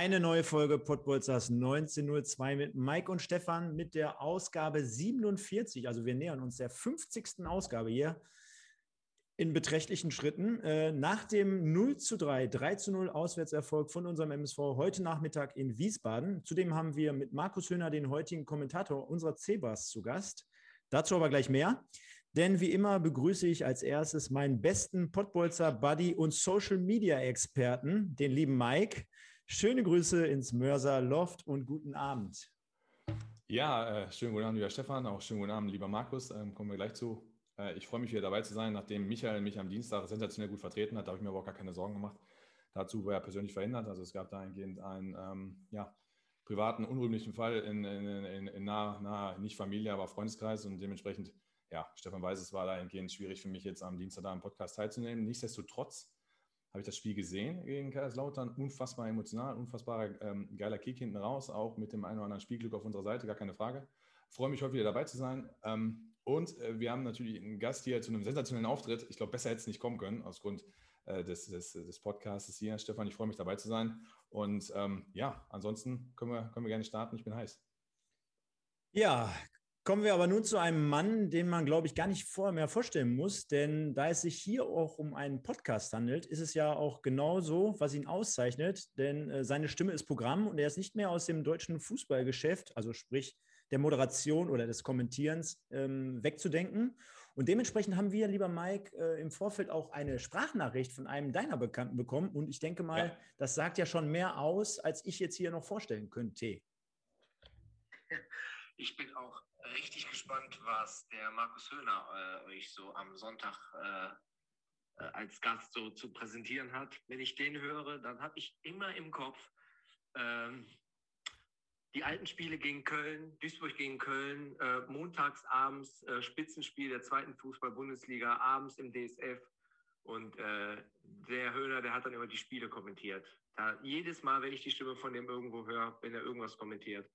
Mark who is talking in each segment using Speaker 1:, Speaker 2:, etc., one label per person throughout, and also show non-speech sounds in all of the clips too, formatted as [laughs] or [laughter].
Speaker 1: Eine neue Folge Podbolzers 1902 mit Mike und Stefan mit der Ausgabe 47. Also wir nähern uns der 50. Ausgabe hier in beträchtlichen Schritten. Äh, nach dem 0 zu 3, 3 zu 0 Auswärtserfolg von unserem MSV heute Nachmittag in Wiesbaden. Zudem haben wir mit Markus Höhner den heutigen Kommentator unserer Cebas zu Gast. Dazu aber gleich mehr. Denn wie immer begrüße ich als erstes meinen besten Pottbolzer Buddy und Social Media Experten, den lieben Mike. Schöne Grüße ins Mörser Loft und guten Abend.
Speaker 2: Ja, äh, schönen guten Abend, lieber Stefan, auch schönen guten Abend, lieber Markus. Ähm, kommen wir gleich zu. Äh, ich freue mich wieder dabei zu sein, nachdem Michael mich am Dienstag sensationell gut vertreten hat. Da habe ich mir aber auch gar keine Sorgen gemacht. Dazu war er persönlich verhindert. Also es gab dahingehend einen ähm, ja, privaten, unrühmlichen Fall in, in, in, in nahe, nah, nicht Familie, aber Freundeskreis und dementsprechend, ja, Stefan weiß, es war dahingehend schwierig für mich jetzt am Dienstag da im Podcast teilzunehmen. Nichtsdestotrotz habe ich das Spiel gesehen gegen Kaiserslautern. Unfassbar emotional, unfassbar ähm, geiler Kick hinten raus, auch mit dem einen oder anderen Spielglück auf unserer Seite, gar keine Frage. Freue mich heute wieder dabei zu sein. Ähm, und äh, wir haben natürlich einen Gast hier zu einem sensationellen Auftritt. Ich glaube, besser hätte es nicht kommen können, aus Grund äh, des, des, des Podcasts hier. Stefan, ich freue mich dabei zu sein. Und ähm, ja, ansonsten können wir, können wir gerne starten. Ich bin heiß.
Speaker 1: Ja, Kommen wir aber nun zu einem Mann, den man, glaube ich, gar nicht vorher mehr vorstellen muss, denn da es sich hier auch um einen Podcast handelt, ist es ja auch genau so, was ihn auszeichnet, denn äh, seine Stimme ist Programm und er ist nicht mehr aus dem deutschen Fußballgeschäft, also sprich der Moderation oder des Kommentierens, ähm, wegzudenken. Und dementsprechend haben wir, lieber Mike, äh, im Vorfeld auch eine Sprachnachricht von einem deiner Bekannten bekommen und ich denke mal, ja. das sagt ja schon mehr aus, als ich jetzt hier noch vorstellen könnte.
Speaker 3: Ich bin auch richtig gespannt, was der Markus Höhner äh, euch so am Sonntag äh, äh, als Gast so zu präsentieren hat. Wenn ich den höre, dann habe ich immer im Kopf ähm, die alten Spiele gegen Köln, Duisburg gegen Köln, äh, montags abends äh, Spitzenspiel der zweiten Fußball-Bundesliga, abends im DSF. Und äh, der Höhner, der hat dann immer die Spiele kommentiert. Da, jedes Mal, wenn ich die Stimme von dem irgendwo höre, wenn er irgendwas kommentiert,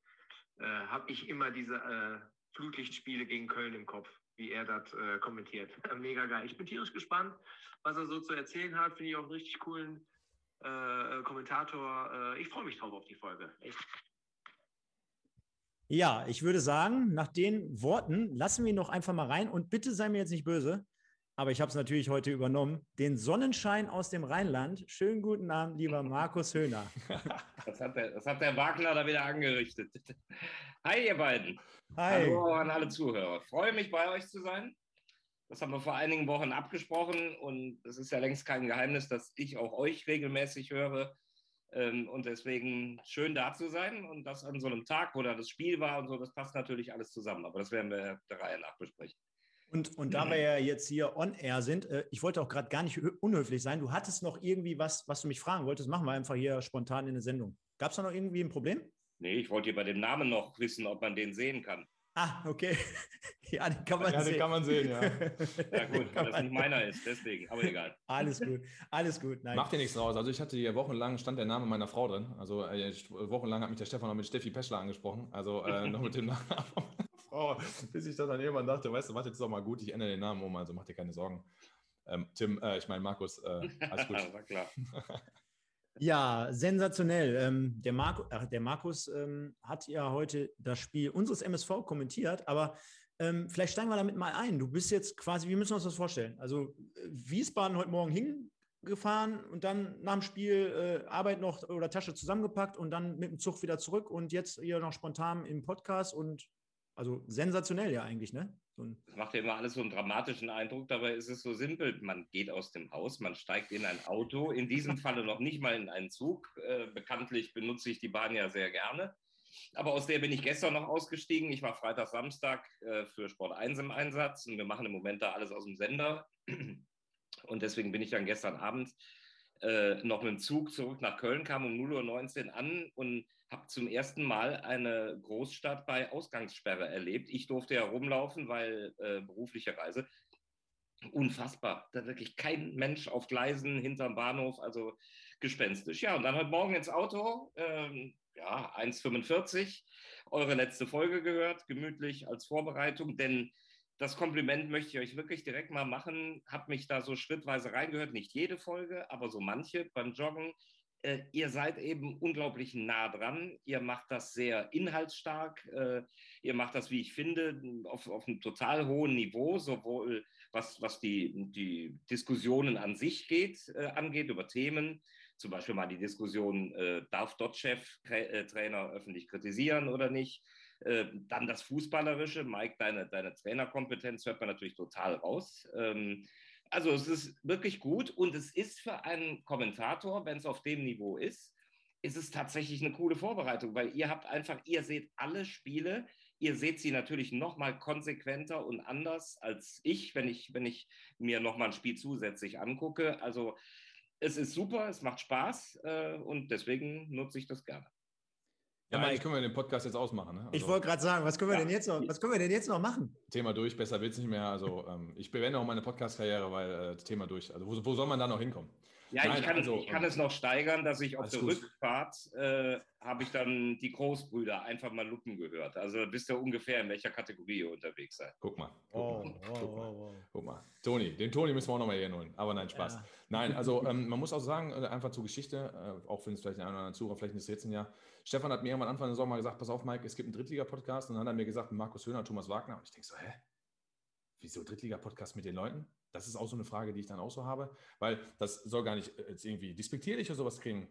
Speaker 3: äh, habe ich immer diese äh, Flutlichtspiele gegen Köln im Kopf, wie er das äh, kommentiert. Mega geil. Ich bin tierisch gespannt, was er so zu erzählen hat. Finde ich auch einen richtig coolen äh, Kommentator. Äh, ich freue mich drauf auf die Folge. Echt.
Speaker 1: Ja, ich würde sagen, nach den Worten lassen wir ihn noch einfach mal rein und bitte sei mir jetzt nicht böse aber ich habe es natürlich heute übernommen. Den Sonnenschein aus dem Rheinland. Schönen guten Abend, lieber Markus Höhner. [laughs]
Speaker 4: Das hat der, das hat der Wagner da wieder angerichtet. Hi, ihr beiden.
Speaker 1: Hi.
Speaker 4: Hallo an alle Zuhörer. Freue mich, bei euch zu sein. Das haben wir vor einigen Wochen abgesprochen und es ist ja längst kein Geheimnis, dass ich auch euch regelmäßig höre. Ähm, und deswegen schön da zu sein und das an so einem Tag, wo da das Spiel war und so, das passt natürlich alles zusammen. Aber das werden wir der Reihe nach besprechen.
Speaker 1: Und, und da wir ja jetzt hier on air sind, äh, ich wollte auch gerade gar nicht unhöflich sein. Du hattest noch irgendwie was, was du mich fragen wolltest. Machen wir einfach hier spontan in der Sendung. Gab es da noch irgendwie ein Problem?
Speaker 4: Nee, ich wollte hier bei dem Namen noch wissen, ob man den sehen kann.
Speaker 1: Ah, okay. [laughs] ja, den kann man
Speaker 2: ja,
Speaker 1: sehen.
Speaker 2: Den kann man sehen, ja. [laughs]
Speaker 4: ja, gut, weil das nicht meiner ist, deswegen, aber egal. [laughs]
Speaker 1: Alles gut, alles gut.
Speaker 2: Nein. Macht dir nichts draus. Also, ich hatte hier wochenlang, stand der Name meiner Frau drin. Also, äh, wochenlang hat mich der Stefan noch mit Steffi Peschler angesprochen. Also, äh, noch mit dem Namen Frau, bis ich dann an irgendwann dachte, weißt du, warte jetzt doch mal gut, ich ändere den Namen um, also mach dir keine Sorgen. Ähm, Tim, äh, ich meine Markus, äh, alles gut. [laughs]
Speaker 4: War klar. [laughs]
Speaker 1: Ja, sensationell. Ähm, der, Marco, äh, der Markus ähm, hat ja heute das Spiel unseres MSV kommentiert, aber ähm, vielleicht steigen wir damit mal ein. Du bist jetzt quasi, wie müssen wir uns das vorstellen? Also Wiesbaden heute Morgen hingefahren und dann nach dem Spiel äh, Arbeit noch oder Tasche zusammengepackt und dann mit dem Zug wieder zurück und jetzt hier noch spontan im Podcast und also sensationell ja eigentlich, ne?
Speaker 4: So das macht ja immer alles so einen dramatischen Eindruck, dabei ist es so simpel. Man geht aus dem Haus, man steigt in ein Auto, in diesem [laughs] Falle noch nicht mal in einen Zug. Äh, bekanntlich benutze ich die Bahn ja sehr gerne. Aber aus der bin ich gestern noch ausgestiegen. Ich war Freitag, Samstag äh, für Sport 1 im Einsatz und wir machen im Moment da alles aus dem Sender. [clears throat] Und deswegen bin ich dann gestern Abend äh, noch mit dem Zug zurück nach Köln, kam um 0.19 Uhr an und habe zum ersten Mal eine Großstadt bei Ausgangssperre erlebt. Ich durfte ja rumlaufen, weil äh, berufliche Reise. Unfassbar. Da wirklich kein Mensch auf Gleisen hinterm Bahnhof, also gespenstisch. Ja, und dann heute Morgen ins Auto, ähm, ja, 1,45, eure letzte Folge gehört, gemütlich als Vorbereitung, denn das Kompliment möchte ich euch wirklich direkt mal machen. Hab mich da so schrittweise reingehört, nicht jede Folge, aber so manche beim Joggen. Äh, ihr seid eben unglaublich nah dran. Ihr macht das sehr inhaltsstark. Äh, ihr macht das, wie ich finde, auf, auf einem total hohen Niveau, sowohl was, was die, die Diskussionen an sich geht, äh, angeht, über Themen. Zum Beispiel mal die Diskussion, äh, darf Dotchev-Trainer äh, öffentlich kritisieren oder nicht? Äh, dann das Fußballerische. Mike, deine, deine Trainerkompetenz hört man natürlich total raus. Ähm, also es ist wirklich gut und es ist für einen Kommentator, wenn es auf dem Niveau ist, ist es tatsächlich eine coole Vorbereitung, weil ihr habt einfach, ihr seht alle Spiele, ihr seht sie natürlich noch mal konsequenter und anders als ich, wenn ich, wenn ich mir noch mal ein Spiel zusätzlich angucke. Also es ist super, es macht Spaß äh, und deswegen nutze ich das gerne.
Speaker 2: Ja, eigentlich können wir den Podcast jetzt ausmachen. Ne?
Speaker 1: Also, ich wollte gerade sagen, was können, wir ja. denn jetzt noch, was können wir denn jetzt noch machen?
Speaker 2: Thema durch, besser wird es nicht mehr. Also ähm, ich beende auch meine Podcast-Karriere, weil äh, Thema durch. Also wo, wo soll man da noch hinkommen?
Speaker 4: Ja, Nein, ich, kann, also, ich kann es noch steigern, dass ich auf der gut. Rückfahrt äh, habe ich dann die Großbrüder einfach mal Lupen gehört. Also bist du ungefähr in welcher Kategorie ihr unterwegs seid.
Speaker 2: Guck mal. Guck, oh, mal, oh, guck, mal oh, guck mal. Toni, den Toni müssen wir auch nochmal hier holen. Aber nein, Spaß. Ja. Nein, also [laughs] ähm, man muss auch sagen, äh, einfach zur Geschichte, äh, auch wenn es vielleicht ein oder andere Zuhörer vielleicht nicht jetzt ein Jahr. Stefan hat mir irgendwann Anfang der Sommer mal gesagt, pass auf, Mike, es gibt einen Drittliga-Podcast. Und dann hat er mir gesagt, Markus Höhner, Thomas Wagner. Und ich denke so, hä? Wieso Drittliga-Podcast mit den Leuten? Das ist auch so eine Frage, die ich dann auch so habe, weil das soll gar nicht äh, jetzt irgendwie despektierlich oder sowas kriegen.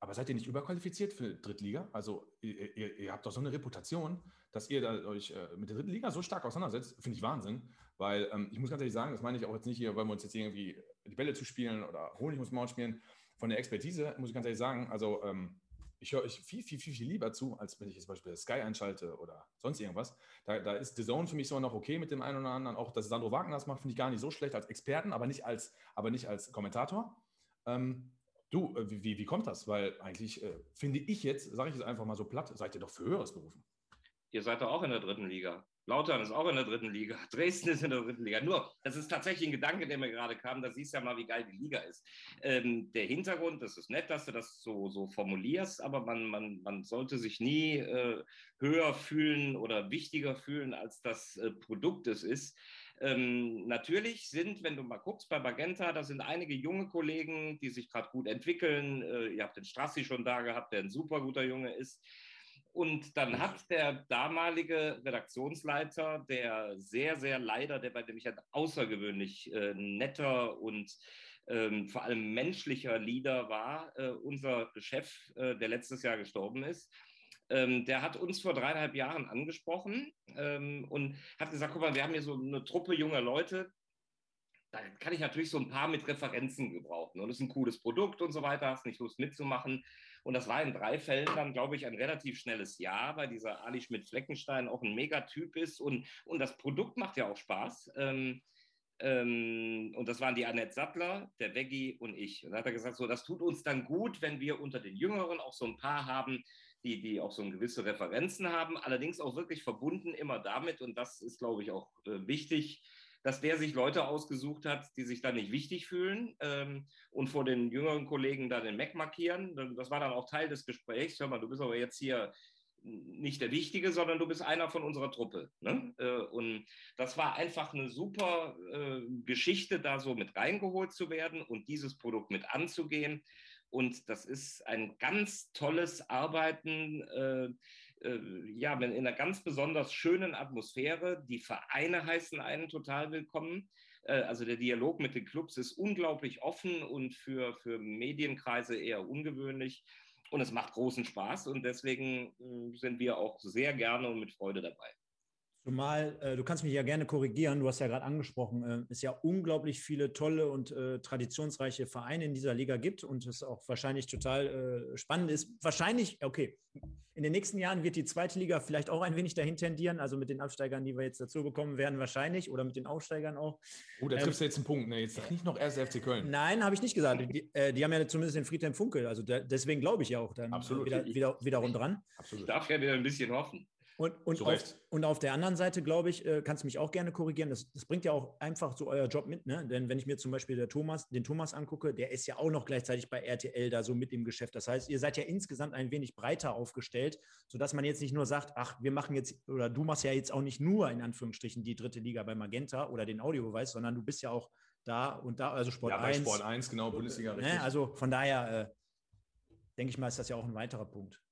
Speaker 2: Aber seid ihr nicht überqualifiziert für Drittliga? Also ihr, ihr, habt doch so eine Reputation, dass ihr euch äh, mit der dritten Liga so stark auseinandersetzt, finde ich Wahnsinn. Weil ähm, ich muss ganz ehrlich sagen, das meine ich auch jetzt nicht hier, weil wir uns jetzt irgendwie die Bälle zu spielen oder Honig muss Maul spielen. Von der Expertise muss ich ganz ehrlich sagen, also ähm, ich höre euch viel, viel, viel, viel lieber zu, als wenn ich jetzt zum Beispiel Sky einschalte oder sonst irgendwas. Da, da ist The Zone für mich so noch okay mit dem einen oder anderen. Auch, dass Sandro Wagner das macht, finde ich gar nicht so schlecht als Experten, aber nicht als, aber nicht als Kommentator. Ähm, du, äh, wie, wie kommt das? Weil eigentlich äh, finde ich jetzt, sage ich es einfach mal so platt, seid ihr doch für Höheres berufen.
Speaker 4: Ihr seid doch auch in der dritten Liga. Lautern ist auch in der dritten Liga. [laughs] Dresden ist in der dritten Liga. Nur, das ist tatsächlich ein Gedanke, der mir gerade kam. Da siehst du ja mal, wie geil die Liga ist. Ähm, der Hintergrund, das ist nett, dass du das so, so formulierst, aber man, man, man sollte sich nie äh, höher fühlen oder wichtiger fühlen, als das äh, Produkt es ist. Ähm, natürlich sind, wenn du mal guckst bei Magenta, da sind einige junge Kollegen, die sich gerade gut entwickeln. Äh, ihr habt den Strassi schon da gehabt, der ein super guter Junge ist. Und dann hat der damalige Redaktionsleiter, der sehr, sehr leider, der bei dem ich ein außergewöhnlich äh, netter und ähm, vor allem menschlicher Leader war, äh, unser Chef, äh, der letztes Jahr gestorben ist, ähm, der hat uns vor dreieinhalb Jahren angesprochen ähm, und hat gesagt, guck mal, wir haben hier so eine Truppe junger Leute, da kann ich natürlich so ein paar mit Referenzen gebrauchen. Und das ist ein cooles Produkt und so weiter, hast nicht Lust mitzumachen. Und das war in drei Fällen dann, glaube ich, ein relativ schnelles Ja, weil dieser Ali Schmidt-Fleckenstein auch ein Megatyp ist und, und das Produkt macht ja auch Spaß. Ähm, ähm, und das waren die Annette Sattler, der Veggie und ich. Und da hat er gesagt, so, das tut uns dann gut, wenn wir unter den Jüngeren auch so ein paar haben, die, die auch so gewisse Referenzen haben, allerdings auch wirklich verbunden immer damit, und das ist, glaube ich, auch äh, wichtig, dass der sich Leute ausgesucht hat, die sich dann nicht wichtig fühlen ähm, und vor den jüngeren Kollegen dann den Mac markieren. Das war dann auch Teil des Gesprächs. Hör mal, du bist aber jetzt hier nicht der Wichtige, sondern du bist einer von unserer Truppe. Ne? Äh, und das war einfach eine super äh, Geschichte, da so mit reingeholt zu werden und dieses Produkt mit anzugehen. Und das ist ein ganz tolles Arbeiten. Äh, ja, in einer ganz besonders schönen Atmosphäre. Die Vereine heißen einen total willkommen. Äh, also der Dialog mit den Clubs ist unglaublich offen und für, für Medienkreise eher ungewöhnlich. Und es macht großen Spaß und deswegen äh, sind wir auch sehr gerne und mit Freude dabei.
Speaker 1: Zumal, äh, du kannst mich ja gerne korrigieren, du hast ja gerade angesprochen, äh, es ja unglaublich viele tolle und äh, traditionsreiche Vereine in dieser Liga gibt und es auch wahrscheinlich total äh, spannend ist. Wahrscheinlich, okay, in den nächsten Jahren wird die zweite Liga vielleicht auch ein wenig dahin tendieren, also mit den Absteigern, die wir jetzt dazu bekommen werden, wahrscheinlich oder mit den Aufsteigern auch.
Speaker 2: Oh, da triffst ähm, du jetzt einen Punkt, ne? Jetzt sag nicht noch erst FC Köln.
Speaker 1: Nein, habe ich nicht gesagt. Die, äh, die, haben ja zumindest den Friedhelm Funkel, also da, deswegen glaube ich ja auch dann
Speaker 2: Absolut.
Speaker 1: Wieder, wieder, wiederum dran.
Speaker 4: Absolut. Ich darf ja wieder ein bisschen hoffen.
Speaker 1: Und, und, auf, und auf der anderen Seite, glaube ich, äh, kannst du mich auch gerne korrigieren. Das, das, bringt ja auch einfach so euer Job mit. Ne? Denn wenn ich mir zum Beispiel der Thomas, den Thomas angucke, der ist ja auch noch gleichzeitig bei RTL da so mit im Geschäft. Das heißt, ihr seid ja insgesamt ein wenig breiter aufgestellt, sodass man jetzt nicht nur sagt, ach, wir machen jetzt, oder du machst ja jetzt auch nicht nur in Anführungsstrichen die dritte Liga bei Magenta oder den Audiobeweis, sondern du bist ja auch da und da, also Sport ja, 1.
Speaker 2: Sport 1, genau, Bundesliga.
Speaker 1: Ne? Richtig. Also von daher äh, denke ich mal, ist das ja auch ein weiterer Punkt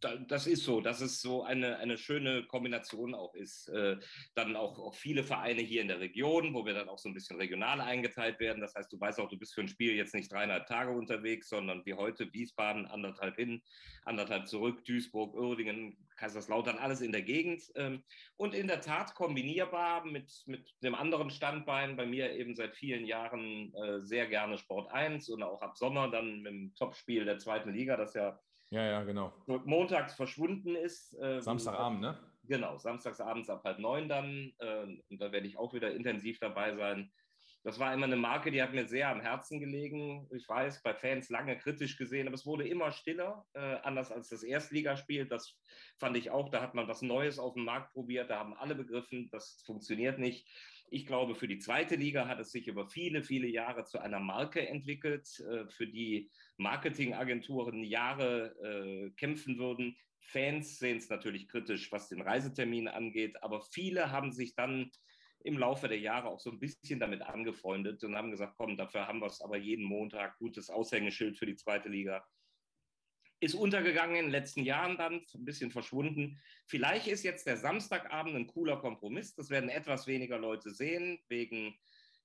Speaker 4: das ist so, dass es so eine, eine schöne Kombination auch ist. Äh, dann auch, auch viele Vereine hier in der Region, wo wir dann auch so ein bisschen regional eingeteilt werden. Das heißt, du weißt auch, du bist für ein Spiel jetzt nicht dreieinhalb Tage unterwegs, sondern wie heute Wiesbaden, anderthalb hin, anderthalb zurück, Duisburg, Uerdingen, Kaiserslautern, alles in der Gegend. Ähm, und in der Tat kombinierbar mit, mit dem anderen Standbein, bei mir eben seit vielen Jahren äh, sehr gerne Sport 1 und auch ab Sommer dann mit dem Topspiel der zweiten Liga, das ja
Speaker 2: ja, ja, genau.
Speaker 4: Montags verschwunden ist.
Speaker 2: Ähm, Samstagabend, ne?
Speaker 4: Genau, samstagsabends ab halb neun dann. Äh, und da werde ich auch wieder intensiv dabei sein. Das war immer eine Marke, die hat mir sehr am Herzen gelegen. Ich weiß, bei Fans lange kritisch gesehen, aber es wurde immer stiller, äh, anders als das Erstligaspiel. Das fand ich auch. Da hat man was Neues auf dem Markt probiert. Da haben alle begriffen, das funktioniert nicht. Ich glaube, für die zweite Liga hat es sich über viele, viele Jahre zu einer Marke entwickelt, äh, für die Marketingagenturen Jahre äh, kämpfen würden. Fans sehen es natürlich kritisch, was den Reisetermin angeht, aber viele haben sich dann im Laufe der Jahre auch so ein bisschen damit angefreundet und haben gesagt, komm, dafür haben wir es aber jeden Montag, gutes Aushängeschild für die zweite Liga ist untergegangen in den letzten Jahren dann, ein bisschen verschwunden. Vielleicht ist jetzt der Samstagabend ein cooler Kompromiss. Das werden etwas weniger Leute sehen, wegen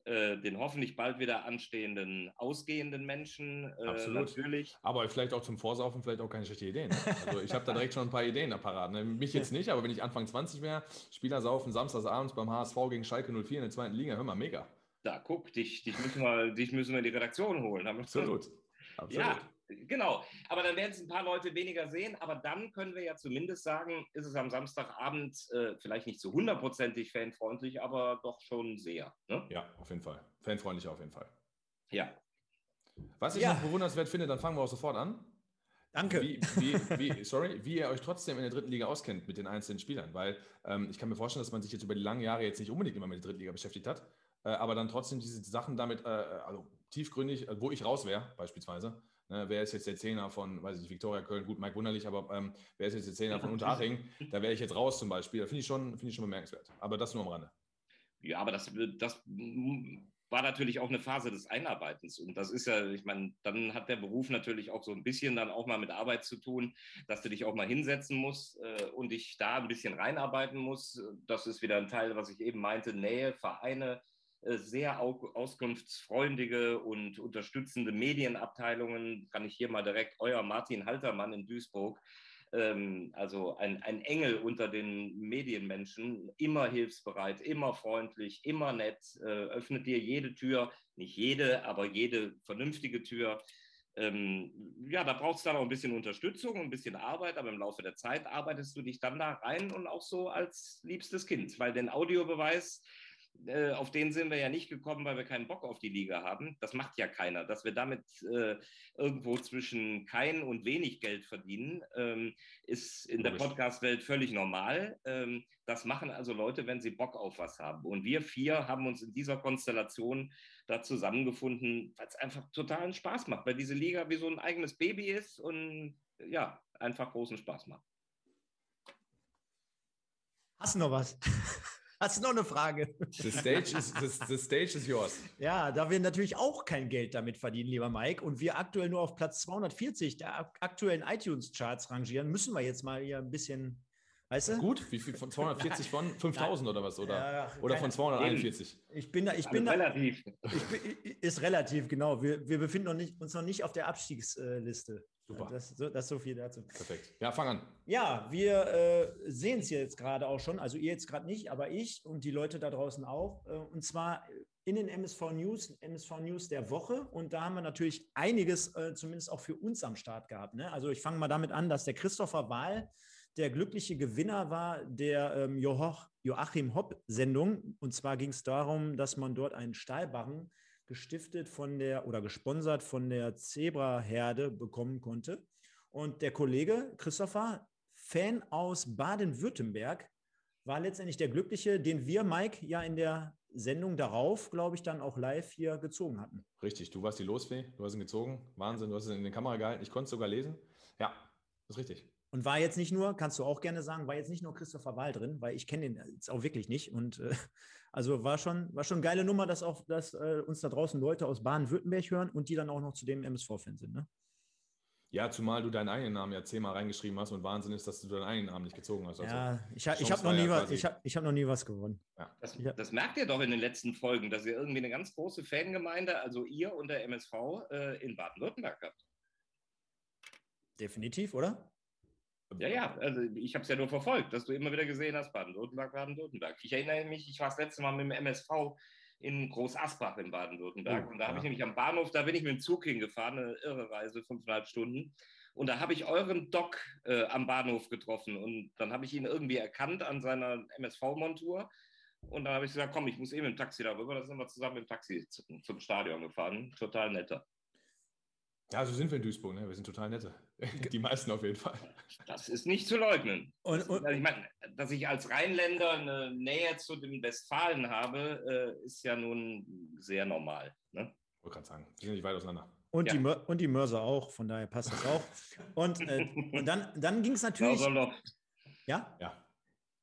Speaker 4: äh, den hoffentlich bald wieder anstehenden ausgehenden Menschen.
Speaker 2: Äh, Absolut. Natürlich. Aber vielleicht auch zum Vorsaufen, vielleicht auch keine schlechte Idee. Ne? Also ich habe da direkt schon ein paar Ideen apparat. Ne? Mich jetzt nicht, aber wenn ich Anfang 20 wäre, Spieler saufen samstagsabends beim HSV gegen Schalke 04 in der zweiten Liga, hör mal, mega.
Speaker 4: Da guck, dich, dich, müssen, wir, dich müssen wir in die Redaktion holen.
Speaker 2: Absolut.
Speaker 4: Absolut. Ja, Genau, aber dann werden es ein paar Leute weniger sehen, aber dann können wir ja zumindest sagen, ist es am Samstagabend äh, vielleicht nicht so hundertprozentig fanfreundlich, aber doch schon sehr. Ne?
Speaker 2: Ja, auf jeden Fall. Fanfreundlich auf jeden Fall.
Speaker 4: Ja.
Speaker 2: Was ich
Speaker 1: ja.
Speaker 2: noch bewundernswert finde, dann fangen wir auch sofort an.
Speaker 1: Danke.
Speaker 2: Wie, wie, [laughs] wie, sorry, wie ihr euch trotzdem in der dritten Liga auskennt mit den einzelnen Spielern, weil ähm, ich kann mir vorstellen, dass man sich jetzt über die langen Jahre jetzt nicht unbedingt immer mit der dritten Liga beschäftigt hat, äh, aber dann trotzdem diese Sachen damit, äh, also tiefgründig, äh, wo ich raus wäre, beispielsweise, Ne, wer ist jetzt der Zehner von, weiß ich nicht, Viktoria Köln, gut, Mike Wunderlich, aber ähm, wer ist jetzt der Zehner von Unterhaching? [laughs] Da wäre ich jetzt raus zum Beispiel. Da finde ich, schon, find ich schon bemerkenswert. Aber das nur am Rande.
Speaker 4: Ja, aber das, das war natürlich auch eine Phase des Einarbeitens. Und das ist ja, ich meine, dann hat der Beruf natürlich auch so ein bisschen dann auch mal mit Arbeit zu tun, dass du dich auch mal hinsetzen musst äh, und dich da ein bisschen reinarbeiten musst. Das ist wieder ein Teil, was ich eben meinte, Nähe, Vereine, sehr auskunftsfreundliche und unterstützende Medienabteilungen. Kann ich hier mal direkt euer Martin Haltermann in Duisburg, ähm, also ein, ein Engel unter den Medienmenschen, immer hilfsbereit, immer freundlich, immer nett, äh, öffnet dir jede Tür, nicht jede, aber jede vernünftige Tür. Ähm, ja, da braucht es dann auch ein bisschen Unterstützung, ein bisschen Arbeit, aber im Laufe der Zeit arbeitest du dich dann da rein und auch so als liebstes Kind, weil den Audiobeweis, äh, auf den sind wir ja nicht gekommen, weil wir keinen Bock auf die Liga haben. Das macht ja keiner. Dass wir damit äh, irgendwo zwischen kein und wenig Geld verdienen, ähm, ist in der Podcast-Welt völlig normal. Ähm, das machen also Leute, wenn sie Bock auf was haben. Und wir vier haben uns in dieser Konstellation da zusammengefunden, weil es einfach totalen Spaß macht, weil diese Liga wie so ein eigenes Baby ist und ja, einfach großen Spaß macht.
Speaker 1: Hast du noch was? [laughs] Hast du noch eine Frage?
Speaker 2: The stage, is, the, the stage is yours.
Speaker 1: Ja, da wir natürlich auch kein Geld damit verdienen, lieber Mike, und wir aktuell nur auf Platz 240 der aktuellen iTunes-Charts rangieren, müssen wir jetzt mal hier ein bisschen, weißt du?
Speaker 2: Gut, wie viel von 240 von [laughs] 5000 oder was? Oder, ja, oder von 241?
Speaker 1: Ich bin da, ich bin da, relativ. Ich bin, ist relativ, genau. Wir, wir befinden noch nicht, uns noch nicht auf der Abstiegsliste.
Speaker 2: Super.
Speaker 1: Das, so, das so viel dazu.
Speaker 2: Perfekt. Ja, fang an.
Speaker 1: Ja, wir äh, sehen es jetzt gerade auch schon, also ihr jetzt gerade nicht, aber ich und die Leute da draußen auch. Äh, und zwar in den MSV News, MSV News der Woche. Und da haben wir natürlich einiges, äh, zumindest auch für uns am Start gehabt. Ne? Also ich fange mal damit an, dass der Christopher Wahl der glückliche Gewinner war der ähm, Joachim Hopp-Sendung. Und zwar ging es darum, dass man dort einen Stahlbarren gestiftet von der oder gesponsert von der Zebra-Herde bekommen konnte. Und der Kollege Christopher, Fan aus Baden-Württemberg, war letztendlich der Glückliche, den wir, Mike, ja in der Sendung darauf, glaube ich, dann auch live hier gezogen hatten.
Speaker 2: Richtig, du warst die Losfee, du hast ihn gezogen. Wahnsinn, du hast ihn in die Kamera gehalten. Ich konnte es sogar lesen. Ja, ist richtig.
Speaker 1: Und war jetzt nicht nur, kannst du auch gerne sagen, war jetzt nicht nur Christopher Wahl drin, weil ich kenne den jetzt auch wirklich nicht. Und äh, [laughs] also war schon, war schon eine geile Nummer, dass auch, dass äh, uns da draußen Leute aus Baden-Württemberg hören und die dann auch noch zu dem MSV-Fan sind, ne?
Speaker 2: Ja, zumal du deinen eigenen Namen ja zehnmal reingeschrieben hast und Wahnsinn ist, dass du deinen eigenen Namen nicht gezogen hast.
Speaker 1: Also ja, ich, ich habe noch, nie was, ich hab, ich hab noch nie was gewonnen.
Speaker 4: Ja. Das, das, merkt ihr doch in den letzten Folgen, dass ihr irgendwie eine ganz große Fangemeinde, also ihr und der MSV, äh, in Baden-Württemberg habt.
Speaker 1: Definitiv, oder?
Speaker 4: Ja, ja, also ich habe es ja nur verfolgt, dass du immer wieder gesehen hast, Baden-Württemberg, Baden-Württemberg. Ich erinnere mich, ich war das letzte Mal mit dem MSV in Groß Asbach in Baden-Württemberg. Oh, und da habe ich nämlich am Bahnhof, da bin ich mit dem Zug hingefahren, eine irre Reise, fünfeinhalb Stunden. Und da habe ich euren Doc äh, am Bahnhof getroffen. Und dann habe ich ihn irgendwie erkannt an seiner MSV-Montur. Und dann habe ich gesagt, komm, ich muss eben im Taxi darüber. Da sind wir zusammen im Taxi zum, zum Stadion gefahren. Total netter.
Speaker 2: Ja, so sind wir in Duisburg. Ne? Wir sind total nette. Die meisten auf jeden Fall.
Speaker 4: Das ist nicht zu leugnen. Und, und ich meine, dass ich als Rheinländer eine Nähe zu den Westfalen habe, äh, ist ja nun sehr normal. Ne?
Speaker 2: Ich wollte gerade sagen, wir sind nicht weit auseinander.
Speaker 1: Und, ja. die, und die Mörser auch, von daher passt das auch. und, äh, und dann, dann ging es natürlich. Ja? Ja.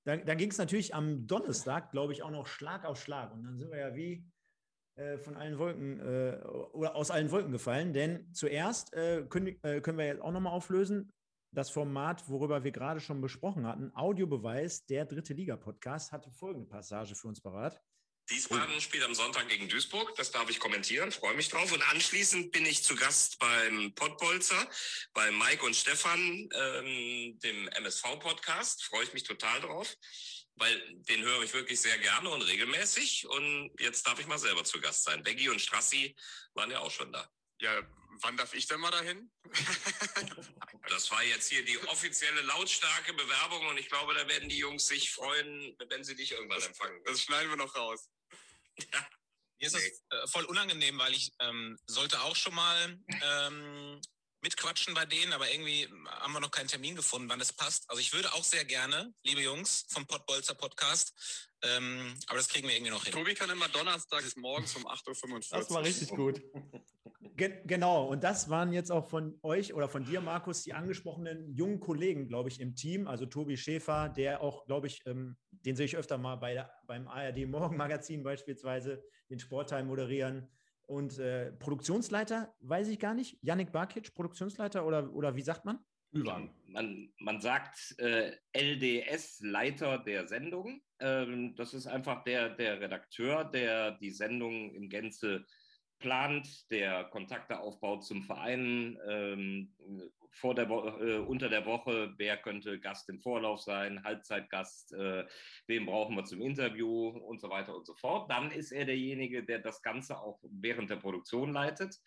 Speaker 1: Dann, dann ging es natürlich am Donnerstag, glaube ich, auch noch Schlag auf Schlag. Und dann sind wir ja wie äh, von allen Wolken äh, oder aus allen Wolken gefallen. Denn zuerst äh, können, äh, können wir jetzt auch nochmal auflösen, das Format, worüber wir gerade schon besprochen hatten, Audiobeweis, der dritte Liga-Podcast, hatte folgende Passage für uns parat.
Speaker 5: Wiesbaden spielt am Sonntag gegen Duisburg. Das darf ich kommentieren. Freue mich drauf. Und anschließend bin ich zu Gast beim Pottbolzer, bei Mike und Stefan, ähm, dem MSV-Podcast. Freue ich mich total drauf weil den höre ich wirklich sehr gerne und regelmäßig. Und jetzt darf ich mal selber zu Gast sein. Beggy und Strassi waren ja auch schon da.
Speaker 6: Ja, wann darf ich denn mal dahin? [laughs] [laughs]
Speaker 5: das war jetzt hier die offizielle lautstarke Bewerbung und ich glaube, da werden die Jungs sich freuen, wenn sie dich irgendwann empfangen.
Speaker 6: Das schneiden wir noch raus.
Speaker 5: Ja. Mir ist das äh, voll unangenehm, weil ich ähm, sollte auch schon mal [laughs] ähm, mitquatschen bei denen, aber irgendwie haben wir noch keinen Termin gefunden, wann es passt. Also ich würde auch sehr gerne, liebe Jungs vom Pottbolzer Podcast, ähm, aber das kriegen wir irgendwie noch hin.
Speaker 6: Tobi kann immer donnerstags morgens um 8.45 Uhr.
Speaker 1: Das war richtig gut. Ge genau, und das waren jetzt auch von euch oder von dir, Markus, die angesprochenen jungen Kollegen, glaube ich, im Team. Also Tobi Schäfer, der auch, glaube ich, ähm, den sehe ich öfter mal bei der, beim ARD Morgenmagazin beispielsweise, den Sportteil moderieren. Und äh, Produktionsleiter, weiß ich gar nicht. Yannick Barkic, Produktionsleiter oder, oder wie sagt man?
Speaker 4: Man, man sagt äh, LDS-Leiter der Sendung. Ähm, das ist einfach der, der Redakteur, der die Sendung in Gänze plant, der Kontakte aufbaut zum Verein, ähm, vor der äh, unter der Woche, wer könnte Gast im Vorlauf sein, Halbzeitgast, äh, wen brauchen wir zum Interview und so weiter und so fort. Dann ist er derjenige, der das Ganze auch während der Produktion leitet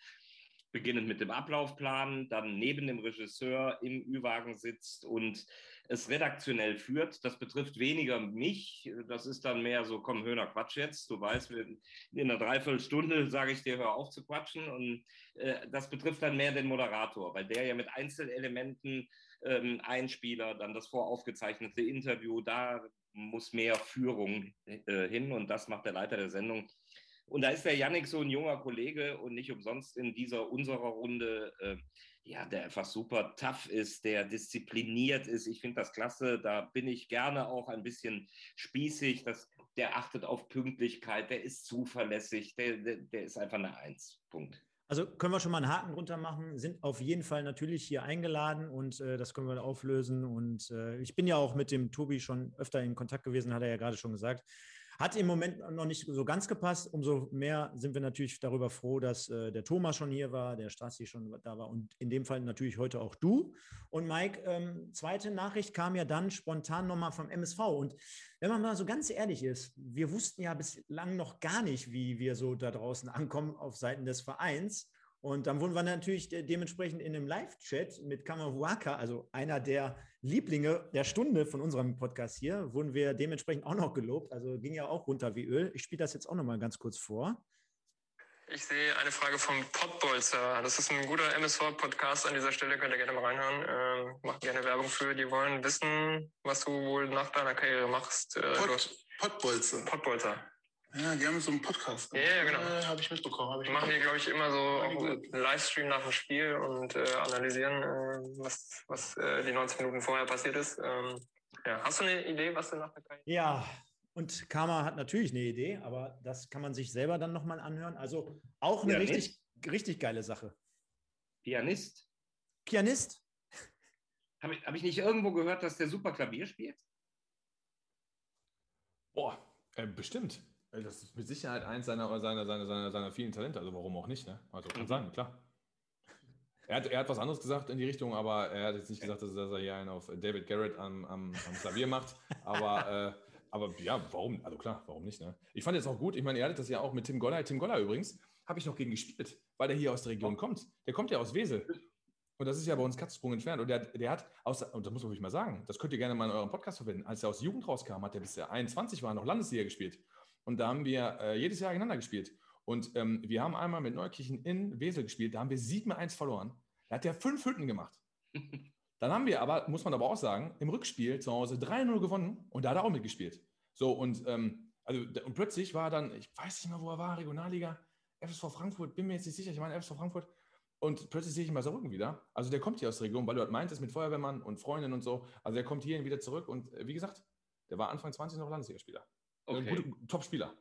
Speaker 4: beginnend mit dem Ablaufplan, dann neben dem Regisseur im Ü-Wagen sitzt und es redaktionell führt. Das betrifft weniger mich. Das ist dann mehr so, komm, Höhner, Quatsch jetzt. Du weißt, in einer Dreiviertelstunde sage ich dir, hör auf zu quatschen. Und äh, das betrifft dann mehr den Moderator, weil der ja mit Einzelelementen ähm, Einspieler, dann das voraufgezeichnete Interview, da muss mehr Führung äh, hin und das macht der Leiter der Sendung und da ist der Yannick so ein junger Kollege und nicht umsonst in dieser unserer Runde, äh, ja, der einfach super tough ist, der diszipliniert ist. Ich finde das klasse. Da bin ich gerne auch ein bisschen spießig. Das, der achtet auf Pünktlichkeit, der ist zuverlässig, der, der, der ist einfach eine Eins. Punkt.
Speaker 1: Also können wir schon mal einen Haken drunter machen, sind auf jeden Fall natürlich hier eingeladen und äh, das können wir auflösen. Und äh, ich bin ja auch mit dem Tobi schon öfter in Kontakt gewesen, hat er ja gerade schon gesagt. Hat im Moment noch nicht so ganz gepasst. Umso mehr sind wir natürlich darüber froh, dass äh, der Thomas schon hier war, der Strassi schon da war und in dem Fall natürlich heute auch du. Und Mike, ähm, zweite Nachricht kam ja dann spontan nochmal vom MSV. Und wenn man mal so ganz ehrlich ist, wir wussten ja bislang noch gar nicht, wie wir so da draußen ankommen auf Seiten des Vereins. Und dann wurden wir natürlich dementsprechend in einem Live-Chat mit Kamahuaka, also einer der Lieblinge der Stunde von unserem Podcast hier, wurden wir dementsprechend auch noch gelobt. Also ging ja auch runter wie Öl. Ich spiele das jetzt auch noch mal ganz kurz vor.
Speaker 7: Ich sehe eine Frage vom Podbolzer. Das ist ein guter MSV-Podcast. An dieser Stelle könnt ihr gerne mal reinhören. Ähm, macht gerne Werbung für. Die wollen wissen, was du wohl nach deiner Karriere machst. Äh,
Speaker 8: Pod, Podbolzer.
Speaker 7: Podbolzer.
Speaker 8: Ja, die haben so einen Podcast.
Speaker 7: Ja, ja genau.
Speaker 8: Äh, habe ich mitbekommen. Hab ich
Speaker 7: Machen die, glaube ich, immer so einen Livestream nach dem Spiel und äh, analysieren, äh, was, was äh, die 90 Minuten vorher passiert ist. Ähm, ja. Hast du eine Idee, was du nach der Karriere
Speaker 1: Ja, und Karma hat natürlich eine Idee, aber das kann man sich selber dann nochmal anhören. Also auch eine
Speaker 4: Ja,
Speaker 1: richtig, richtig geile Sache.
Speaker 4: Pianist.
Speaker 1: Pianist?
Speaker 4: Habe ich, hab ich nicht irgendwo gehört, dass der super Klavier spielt?
Speaker 2: Boah, äh, bestimmt. Das ist mit Sicherheit eins seiner, seiner, seiner, seiner, seiner vielen Talente. Also warum auch nicht, ne? Also kann
Speaker 4: Mhm.
Speaker 2: sein, klar. Er hat, er hat was anderes gesagt in die Richtung, aber er hat jetzt nicht gesagt, dass, er hier einen auf David Garrett am, am, am Klavier macht. Aber, [laughs] äh, aber ja, warum? Also klar, warum nicht, ne? Ich fand jetzt auch gut, ich meine, ihr hattet das ja auch mit Tim Goller. Tim Goller übrigens habe ich noch gegen gespielt, weil der hier aus der Region kommt. Der kommt ja aus Wesel. Und das ist ja bei uns Katzensprung entfernt. Und der, hat- der hat, aus, und das muss man wirklich mal sagen, das könnt ihr gerne mal in eurem Podcast verwenden. Als er aus Jugend rauskam, hat er bis er 21 war, noch Landesliga gespielt. Und da haben wir äh, jedes Jahr gegeneinander gespielt. Und ähm, wir haben einmal mit Neukirchen in Wesel gespielt, da haben wir 7-1 verloren. Da hat er fünf Hütten gemacht. [laughs] Dann haben wir aber, muss man aber auch sagen, im Rückspiel zu Hause 3-0 gewonnen und da hat er auch mitgespielt. So, und, ähm, also, und plötzlich war er dann, ich weiß nicht mehr, wo er war, Regionalliga, FSV Frankfurt, bin mir jetzt nicht sicher, ich meine FSV Frankfurt. Und plötzlich sehe ich ihn bei Saarbrücken wieder. Also der kommt hier aus der Region, weil du halt meintest mit Feuerwehrmann und Freundin und so. Also der kommt hierhin wieder zurück und äh, wie gesagt, der war Anfang 20 noch Landesligaspieler. Äh,
Speaker 4: Okay.
Speaker 2: Top-Spieler.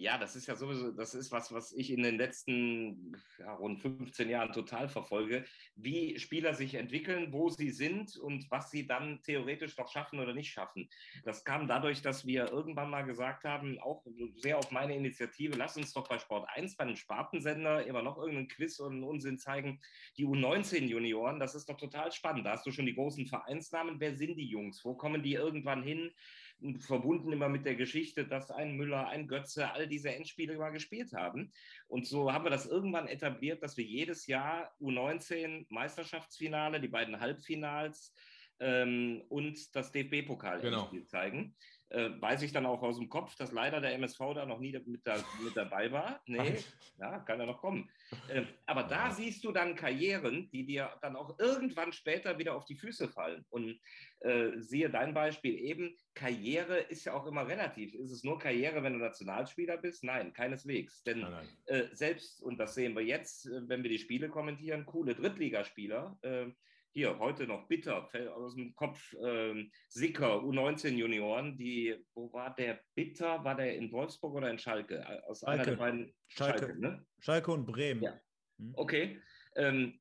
Speaker 4: Ja, das ist ja sowieso, das ist was, was ich in den letzten ja, rund 15 Jahren total verfolge, wie Spieler sich entwickeln, wo sie sind und was sie dann theoretisch noch schaffen oder nicht schaffen. Das kam dadurch, dass wir irgendwann mal gesagt haben, auch sehr auf meine Initiative, lass uns doch bei Sport 1, bei einem Spartensender, immer noch irgendeinen Quiz und einen Unsinn zeigen. Die U19-Junioren, das ist doch total spannend. Da hast du schon die großen Vereinsnamen. Wer sind die Jungs? Wo kommen die irgendwann hin? Und verbunden immer mit der Geschichte, dass ein Müller, ein Götze, all diese Endspiele mal gespielt haben. Und so haben wir das irgendwann etabliert, dass wir jedes Jahr U19 Meisterschaftsfinale, die beiden Halbfinals ähm, und das DFB-Pokal
Speaker 2: Genau.
Speaker 4: zeigen. Äh, weiß ich dann auch aus dem Kopf, dass leider der MSV da noch nie mit, da, mit dabei war. [laughs] Nee, ja, kann ja noch kommen. Ähm, aber da
Speaker 2: Ja.
Speaker 4: siehst du dann Karrieren, die dir dann auch irgendwann später wieder auf die Füße fallen. Und äh, siehe dein Beispiel eben, Karriere ist ja auch immer relativ. Ist es nur Karriere, wenn du Nationalspieler bist? Nein, keineswegs. Denn
Speaker 2: Nein, nein.
Speaker 4: äh, selbst, und das sehen wir jetzt, äh, wenn wir die Spiele kommentieren, coole Drittligaspieler. Äh, hier, heute noch bitter, fällt aus dem Kopf, ähm, Sicker, U19-Junioren, die, wo war der bitter? War der in Wolfsburg oder in Schalke? Äh, Aus einer
Speaker 1: Schalke.
Speaker 4: der beiden
Speaker 1: Schalke.
Speaker 4: ne?
Speaker 1: Schalke und Bremen.
Speaker 4: Ja. Okay. Ähm,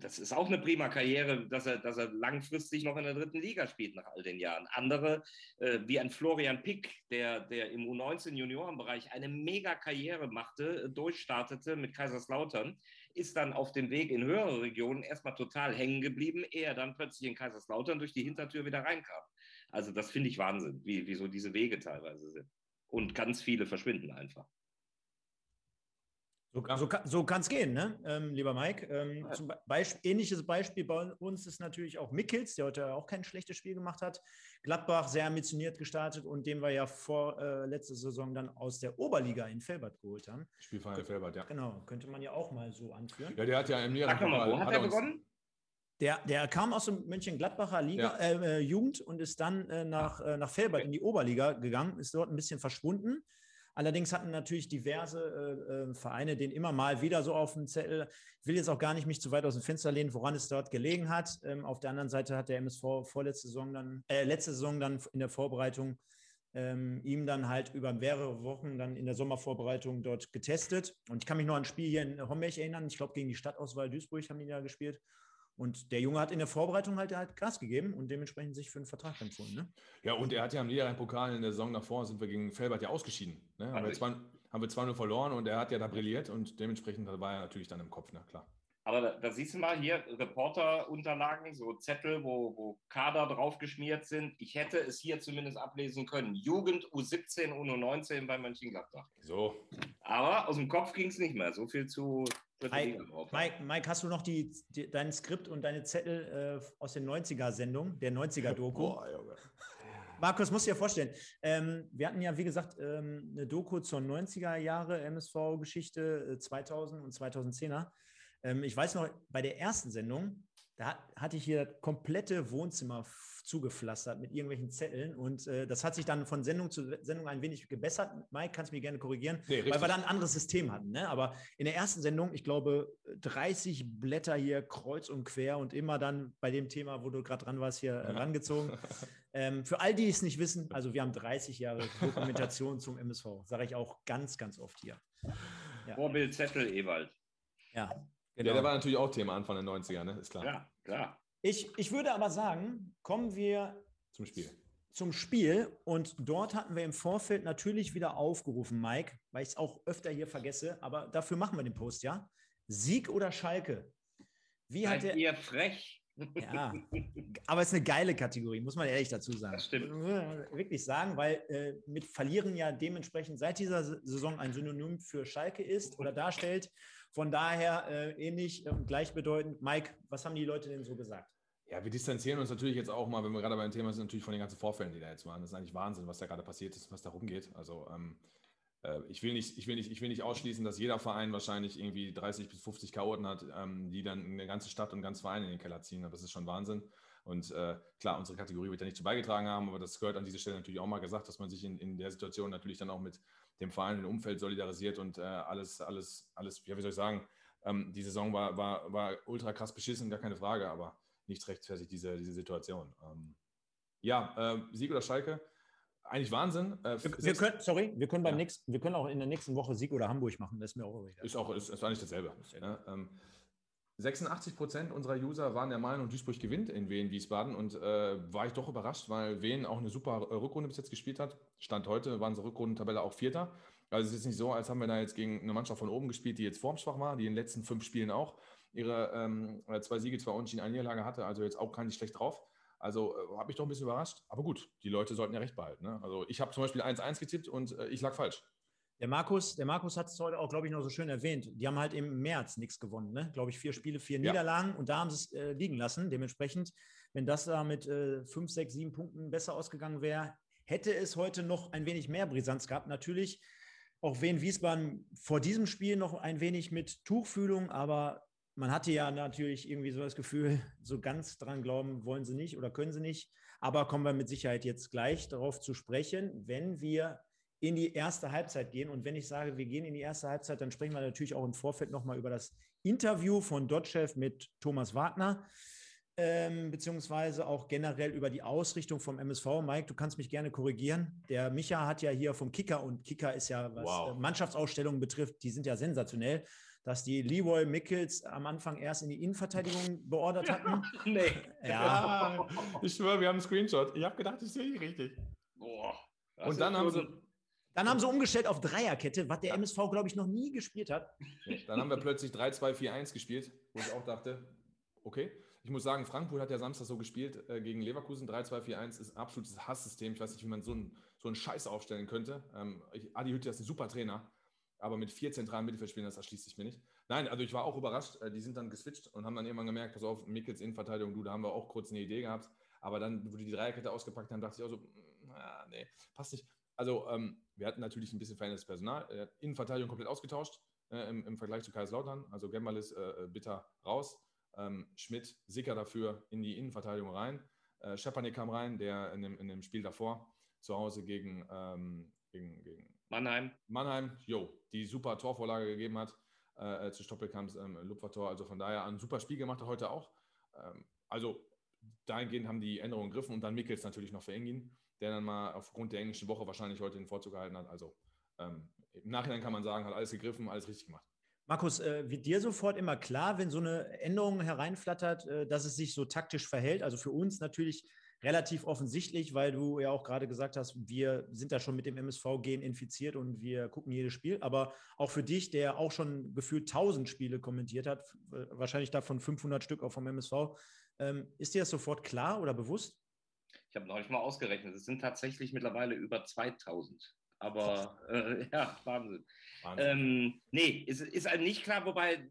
Speaker 4: das ist auch eine prima Karriere, dass er, dass er langfristig noch in der dritten Liga spielt nach all den Jahren. Andere, äh, wie ein Florian Pick, der, der im U19-Juniorenbereich eine mega Karriere machte, äh, durchstartete mit Kaiserslautern, ist dann auf dem Weg in höhere Regionen erstmal total hängen geblieben, ehe er dann plötzlich in Kaiserslautern durch die Hintertür wieder reinkam. Also das finde ich Wahnsinn, wie, wie so diese Wege teilweise sind. Und ganz viele verschwinden einfach.
Speaker 1: So,
Speaker 2: Ja.
Speaker 1: so, kann- so kann es gehen, ne? ähm, lieber Mike. Ähm,
Speaker 4: Ja.
Speaker 1: zum Beisp ähnliches Beispiel bei uns ist natürlich auch Mickels, der heute auch kein schlechtes Spiel gemacht hat. Gladbach sehr ambitioniert gestartet und den wir ja vor äh, letzter Saison dann aus der Oberliga in Felbert geholt haben.
Speaker 2: Spielverein Felbert, ja.
Speaker 1: Genau, könnte man ja auch mal so anführen.
Speaker 2: Ja, der hat ja im
Speaker 4: Sag doch mal, wo hat er
Speaker 2: uns-
Speaker 4: begonnen?
Speaker 1: Der, der kam aus dem Mönchengladbacher Liga, äh, äh, Jugend und ist dann äh, nach, äh, nach Felbert in die Oberliga gegangen, ist dort ein bisschen verschwunden. Allerdings hatten natürlich diverse äh, äh, Vereine den immer mal wieder so auf dem Zettel. Ich will jetzt auch gar nicht mich zu weit aus dem Fenster lehnen, woran es dort gelegen hat. Ähm, auf der anderen Seite hat der MSV vorletzte Saison dann, äh, letzte Saison dann in der Vorbereitung ähm, ihm dann halt über mehrere Wochen dann in der Sommervorbereitung dort getestet. Und ich kann mich noch an ein Spiel hier in Homberg erinnern. Ich glaube, gegen die Stadtauswahl Duisburg haben die da gespielt. Und der Junge hat in der Vorbereitung halt, halt Gas gegeben und dementsprechend sich für einen Vertrag empfohlen. Ne?
Speaker 2: Ja, und er hat ja am Niederrhein-Pokal in der Saison davor, sind wir gegen Felbert ja ausgeschieden. Ne? Haben, wir zwei, haben wir 2-0 verloren und er hat ja da brilliert und dementsprechend war er natürlich dann im Kopf, na klar.
Speaker 4: Aber da, da siehst du mal hier Reporterunterlagen, so Zettel, wo, wo Kader drauf geschmiert sind. Ich hätte es hier zumindest ablesen können. Jugend U17, U19 bei Mönchengladbach.
Speaker 2: So,
Speaker 4: Aber aus dem Kopf ging es nicht mehr. So viel zu drauf.
Speaker 1: Mike, Mike, hast du noch die, die, dein Skript und deine Zettel äh, aus den 90er-Sendung, der 90er-Doku?
Speaker 2: Boah, Junge.
Speaker 1: Markus, musst dir ja vorstellen, ähm, wir hatten ja, wie gesagt, ähm, eine Doku zur 90er Jahre MSV-Geschichte äh, 2000 und 2010er. Ähm, ich weiß noch, bei der ersten Sendung, da hat, hatte ich hier das komplette Wohnzimmer zugepflastert mit irgendwelchenZetteln und äh, das hat sich dann von Sendung zu Sendung ein wenig gebessert. Mike, kannst du mich gerne korrigieren,
Speaker 2: Nee,
Speaker 1: weil wir dann ein anderes System hatten. Ne? Aber in der ersten Sendung, ich glaube, 30 Blätter hier kreuz und quer und immer dann bei dem Thema, wo du gerade dran warst, hier äh, rangezogen. [laughs] Ähm, für all die, die es nicht wissen, also wir haben 30 Jahre Dokumentation zum MSV, sage ich auch ganz, ganz oft hier. Ja,
Speaker 4: Vorbild Zettel Ewald.
Speaker 1: ja
Speaker 2: Ja,
Speaker 1: genau.
Speaker 2: der war natürlich auch Thema Anfang der 90er, ne? Ist klar.
Speaker 4: Ja, klar.
Speaker 1: ich, ich würde aber sagen, kommen wir
Speaker 2: Zum Spiel.
Speaker 1: zum Spiel und dort hatten wir im Vorfeld natürlich wieder aufgerufen, Mike, weil ich es auch öfter hier vergesse, aber dafür machen wir den Post, ja? Sieg oder Schalke? Wie hat
Speaker 4: Seid
Speaker 1: der,
Speaker 4: ihr frech?
Speaker 1: Ja, aber es ist eine geile Kategorie, muss man ehrlich dazu sagen.
Speaker 4: Das stimmt.
Speaker 1: Muss man Wirklich sagen, weil äh, mit Verlieren ja dementsprechend seit dieser Saison ein Synonym für Schalke ist oder darstellt. Von daher äh, ähnlich und gleichbedeutend. Mike, was haben die Leute denn so gesagt?
Speaker 2: Ja, wir distanzieren uns natürlich jetzt auch mal, wenn wir gerade beim Thema sind, natürlich von den ganzen Vorfällen, die da jetzt waren. Das ist eigentlich Wahnsinn, was da gerade passiert ist, was da rumgeht. Also ähm, äh, ich, will nicht, ich, will nicht, ich will nicht ausschließen, dass jeder Verein wahrscheinlich irgendwie 30 bis 50 Chaoten hat, ähm, die dann eine ganze Stadt und ganzen Verein in den Keller ziehen. Aber das ist schon Wahnsinn. Und äh, klar, unsere Kategorie wird ja nicht zu beigetragen haben, aber das gehört an dieser Stelle natürlich auch mal gesagt, dass man sich in, in der Situation natürlich dann auch mit dem Verein dem Umfeld solidarisiert und äh, alles, alles, alles, ja, wie soll ich sagen, ähm, die Saison war, war, war ultra krass beschissen, gar keine Frage, aber nichts rechtfertigt diese, diese Situation. Ähm, ja, äh, Sieg oder Schalke, eigentlich Wahnsinn. Äh,
Speaker 1: Wir, wir können, sorry, wir können beim
Speaker 2: Ja.
Speaker 1: nächsten, wir können auch in der nächsten Woche Sieg oder Hamburg machen. Das ist mir auch egal.
Speaker 2: Ist auch ist, ist eigentlich dasselbe. Ja, ähm, 86 Prozent unserer User waren der Meinung, Duisburg gewinnt in Wien Wiesbaden und äh, war ich doch überrascht, weil Wien auch eine super äh, Rückrunde bis jetzt gespielt hat. Stand heute waren sie Rückrundentabelle auch Vierter. Also es ist nicht so, als haben wir da jetzt gegen eine Mannschaft von oben gespielt, die jetzt formschwach war, die in den letzten fünf Spielen auch ihre ähm, zwei Siege, zwei Unentschieden, eine Niederlage hatte, also jetzt auch gar nicht schlecht drauf. Also äh, habe ich doch ein bisschen überrascht. Aber gut, die Leute sollten ja recht behalten. Ne? Also ich habe zum Beispiel 1-1 getippt und äh, ich lag falsch.
Speaker 1: Der Markus, der Markus hat es heute auch, glaube ich, noch so schön erwähnt. Die haben halt im März nichts gewonnen, ne? Glaube ich, vier Spiele, vier
Speaker 2: Ja.
Speaker 1: Niederlagen und da haben sie es äh, liegen lassen. Dementsprechend, wenn das da mit äh, fünf, sechs, sieben Punkten besser ausgegangen wäre, hätte es heute noch ein wenig mehr Brisanz gehabt. Natürlich auch Wien Wiesbaden vor diesem Spiel noch ein wenig mit Tuchfühlung, aber man hatte ja natürlich irgendwie so das Gefühl, [laughs] so ganz dran glauben wollen sie nicht oder können sie nicht. Aber kommen wir mit Sicherheit jetzt gleich darauf zu sprechen, wenn wir in die erste Halbzeit gehen. Und wenn ich sage, wir gehen in die erste Halbzeit, dann sprechen wir natürlich auch im Vorfeld nochmal über das Interview von Dotchev mit Thomas Wagner, ähm, beziehungsweise auch generell über die Ausrichtung vom MSV. Mike, du kannst mich gerne korrigieren. Der Micha hat ja hier vom Kicker und Kicker ist ja, was
Speaker 2: Wow.
Speaker 1: äh, Mannschaftsausstellungen betrifft, die sind ja sensationell, dass die Leroy Mickels am Anfang erst in die Innenverteidigung beordert hatten. [laughs]
Speaker 4: Nee.
Speaker 1: Ja,
Speaker 2: ich schwöre, wir haben einen Screenshot. Ich habe gedacht, ich sehe nicht richtig.
Speaker 4: Boah.
Speaker 2: Und dann haben sie,
Speaker 1: dann haben sie umgestellt auf Dreierkette, was der MSV, glaube ich, noch nie gespielt hat.
Speaker 2: Nee, Dann haben wir plötzlich 3-2-4-1 gespielt, wo ich auch dachte, okay. Ich muss sagen, Frankfurt hat ja Samstag so gespielt äh, gegen Leverkusen. 3-2-4-1 ist ein absolutes Hasssystem. Ich weiß nicht, wie man so einen so einen Scheiß aufstellen könnte. Ähm, ich, Adi Hütte ist ein super Trainer, aber mit vier zentralen Mittelfeldspielern, das erschließt sich mir nicht. Nein, also ich war auch überrascht. Äh, die sind dann geswitcht und haben dann irgendwann gemerkt, pass auf, Mickels Innenverteidigung, du, da haben wir auch kurz eine Idee gehabt. Aber dann, wo die die Dreierkette ausgepackt haben, dachte ich auch so, mm, ah, nee, passt nicht. Also ähm, wir hatten natürlich ein bisschen verändertes Personal. Äh, Innenverteidigung komplett ausgetauscht äh, im, im Vergleich zu Kaiserslautern. Also Gembalis äh, bitter raus. Ähm, Schmidt, Sicker dafür in die Innenverteidigung rein. Äh, Schepanik kam rein, der in dem, in dem Spiel davor zu Hause gegen, ähm, gegen, gegen
Speaker 4: Mannheim.
Speaker 2: Mannheim, jo, die super Torvorlage gegeben hat äh, zu Stoppelkamps ähm, Lupfertor. Also von daher ein super Spiel gemacht heute auch. Ähm, also dahingehend haben die Änderungen gegriffen und dann Mickels natürlich noch für Engin, der dann mal aufgrund der englischen Woche wahrscheinlich heute den Vorzug gehalten hat. Also ähm, im Nachhinein kann man sagen, hat alles gegriffen, alles richtig gemacht.
Speaker 1: Markus, äh, wird dir sofort immer klar, wenn so eine Änderung hereinflattert, äh, dass es sich so taktisch verhält? Also für uns natürlich relativ offensichtlich, weil du ja auch gerade gesagt hast, wir sind da schon mit dem MSV-Gen infiziert und wir gucken jedes Spiel. Aber auch für dich, der auch schon gefühlt 1000 Spiele kommentiert hat, wahrscheinlich davon 500 Stück auch vom MSV, ähm, ist dir das sofort klar oder bewusst?
Speaker 4: Ich habe neulich mal ausgerechnet, es sind tatsächlich mittlerweile über 2000. Aber äh, [laughs] ja, Wahnsinn. Wahnsinn. Ähm, nee, ist, ist einem nicht klar, wobei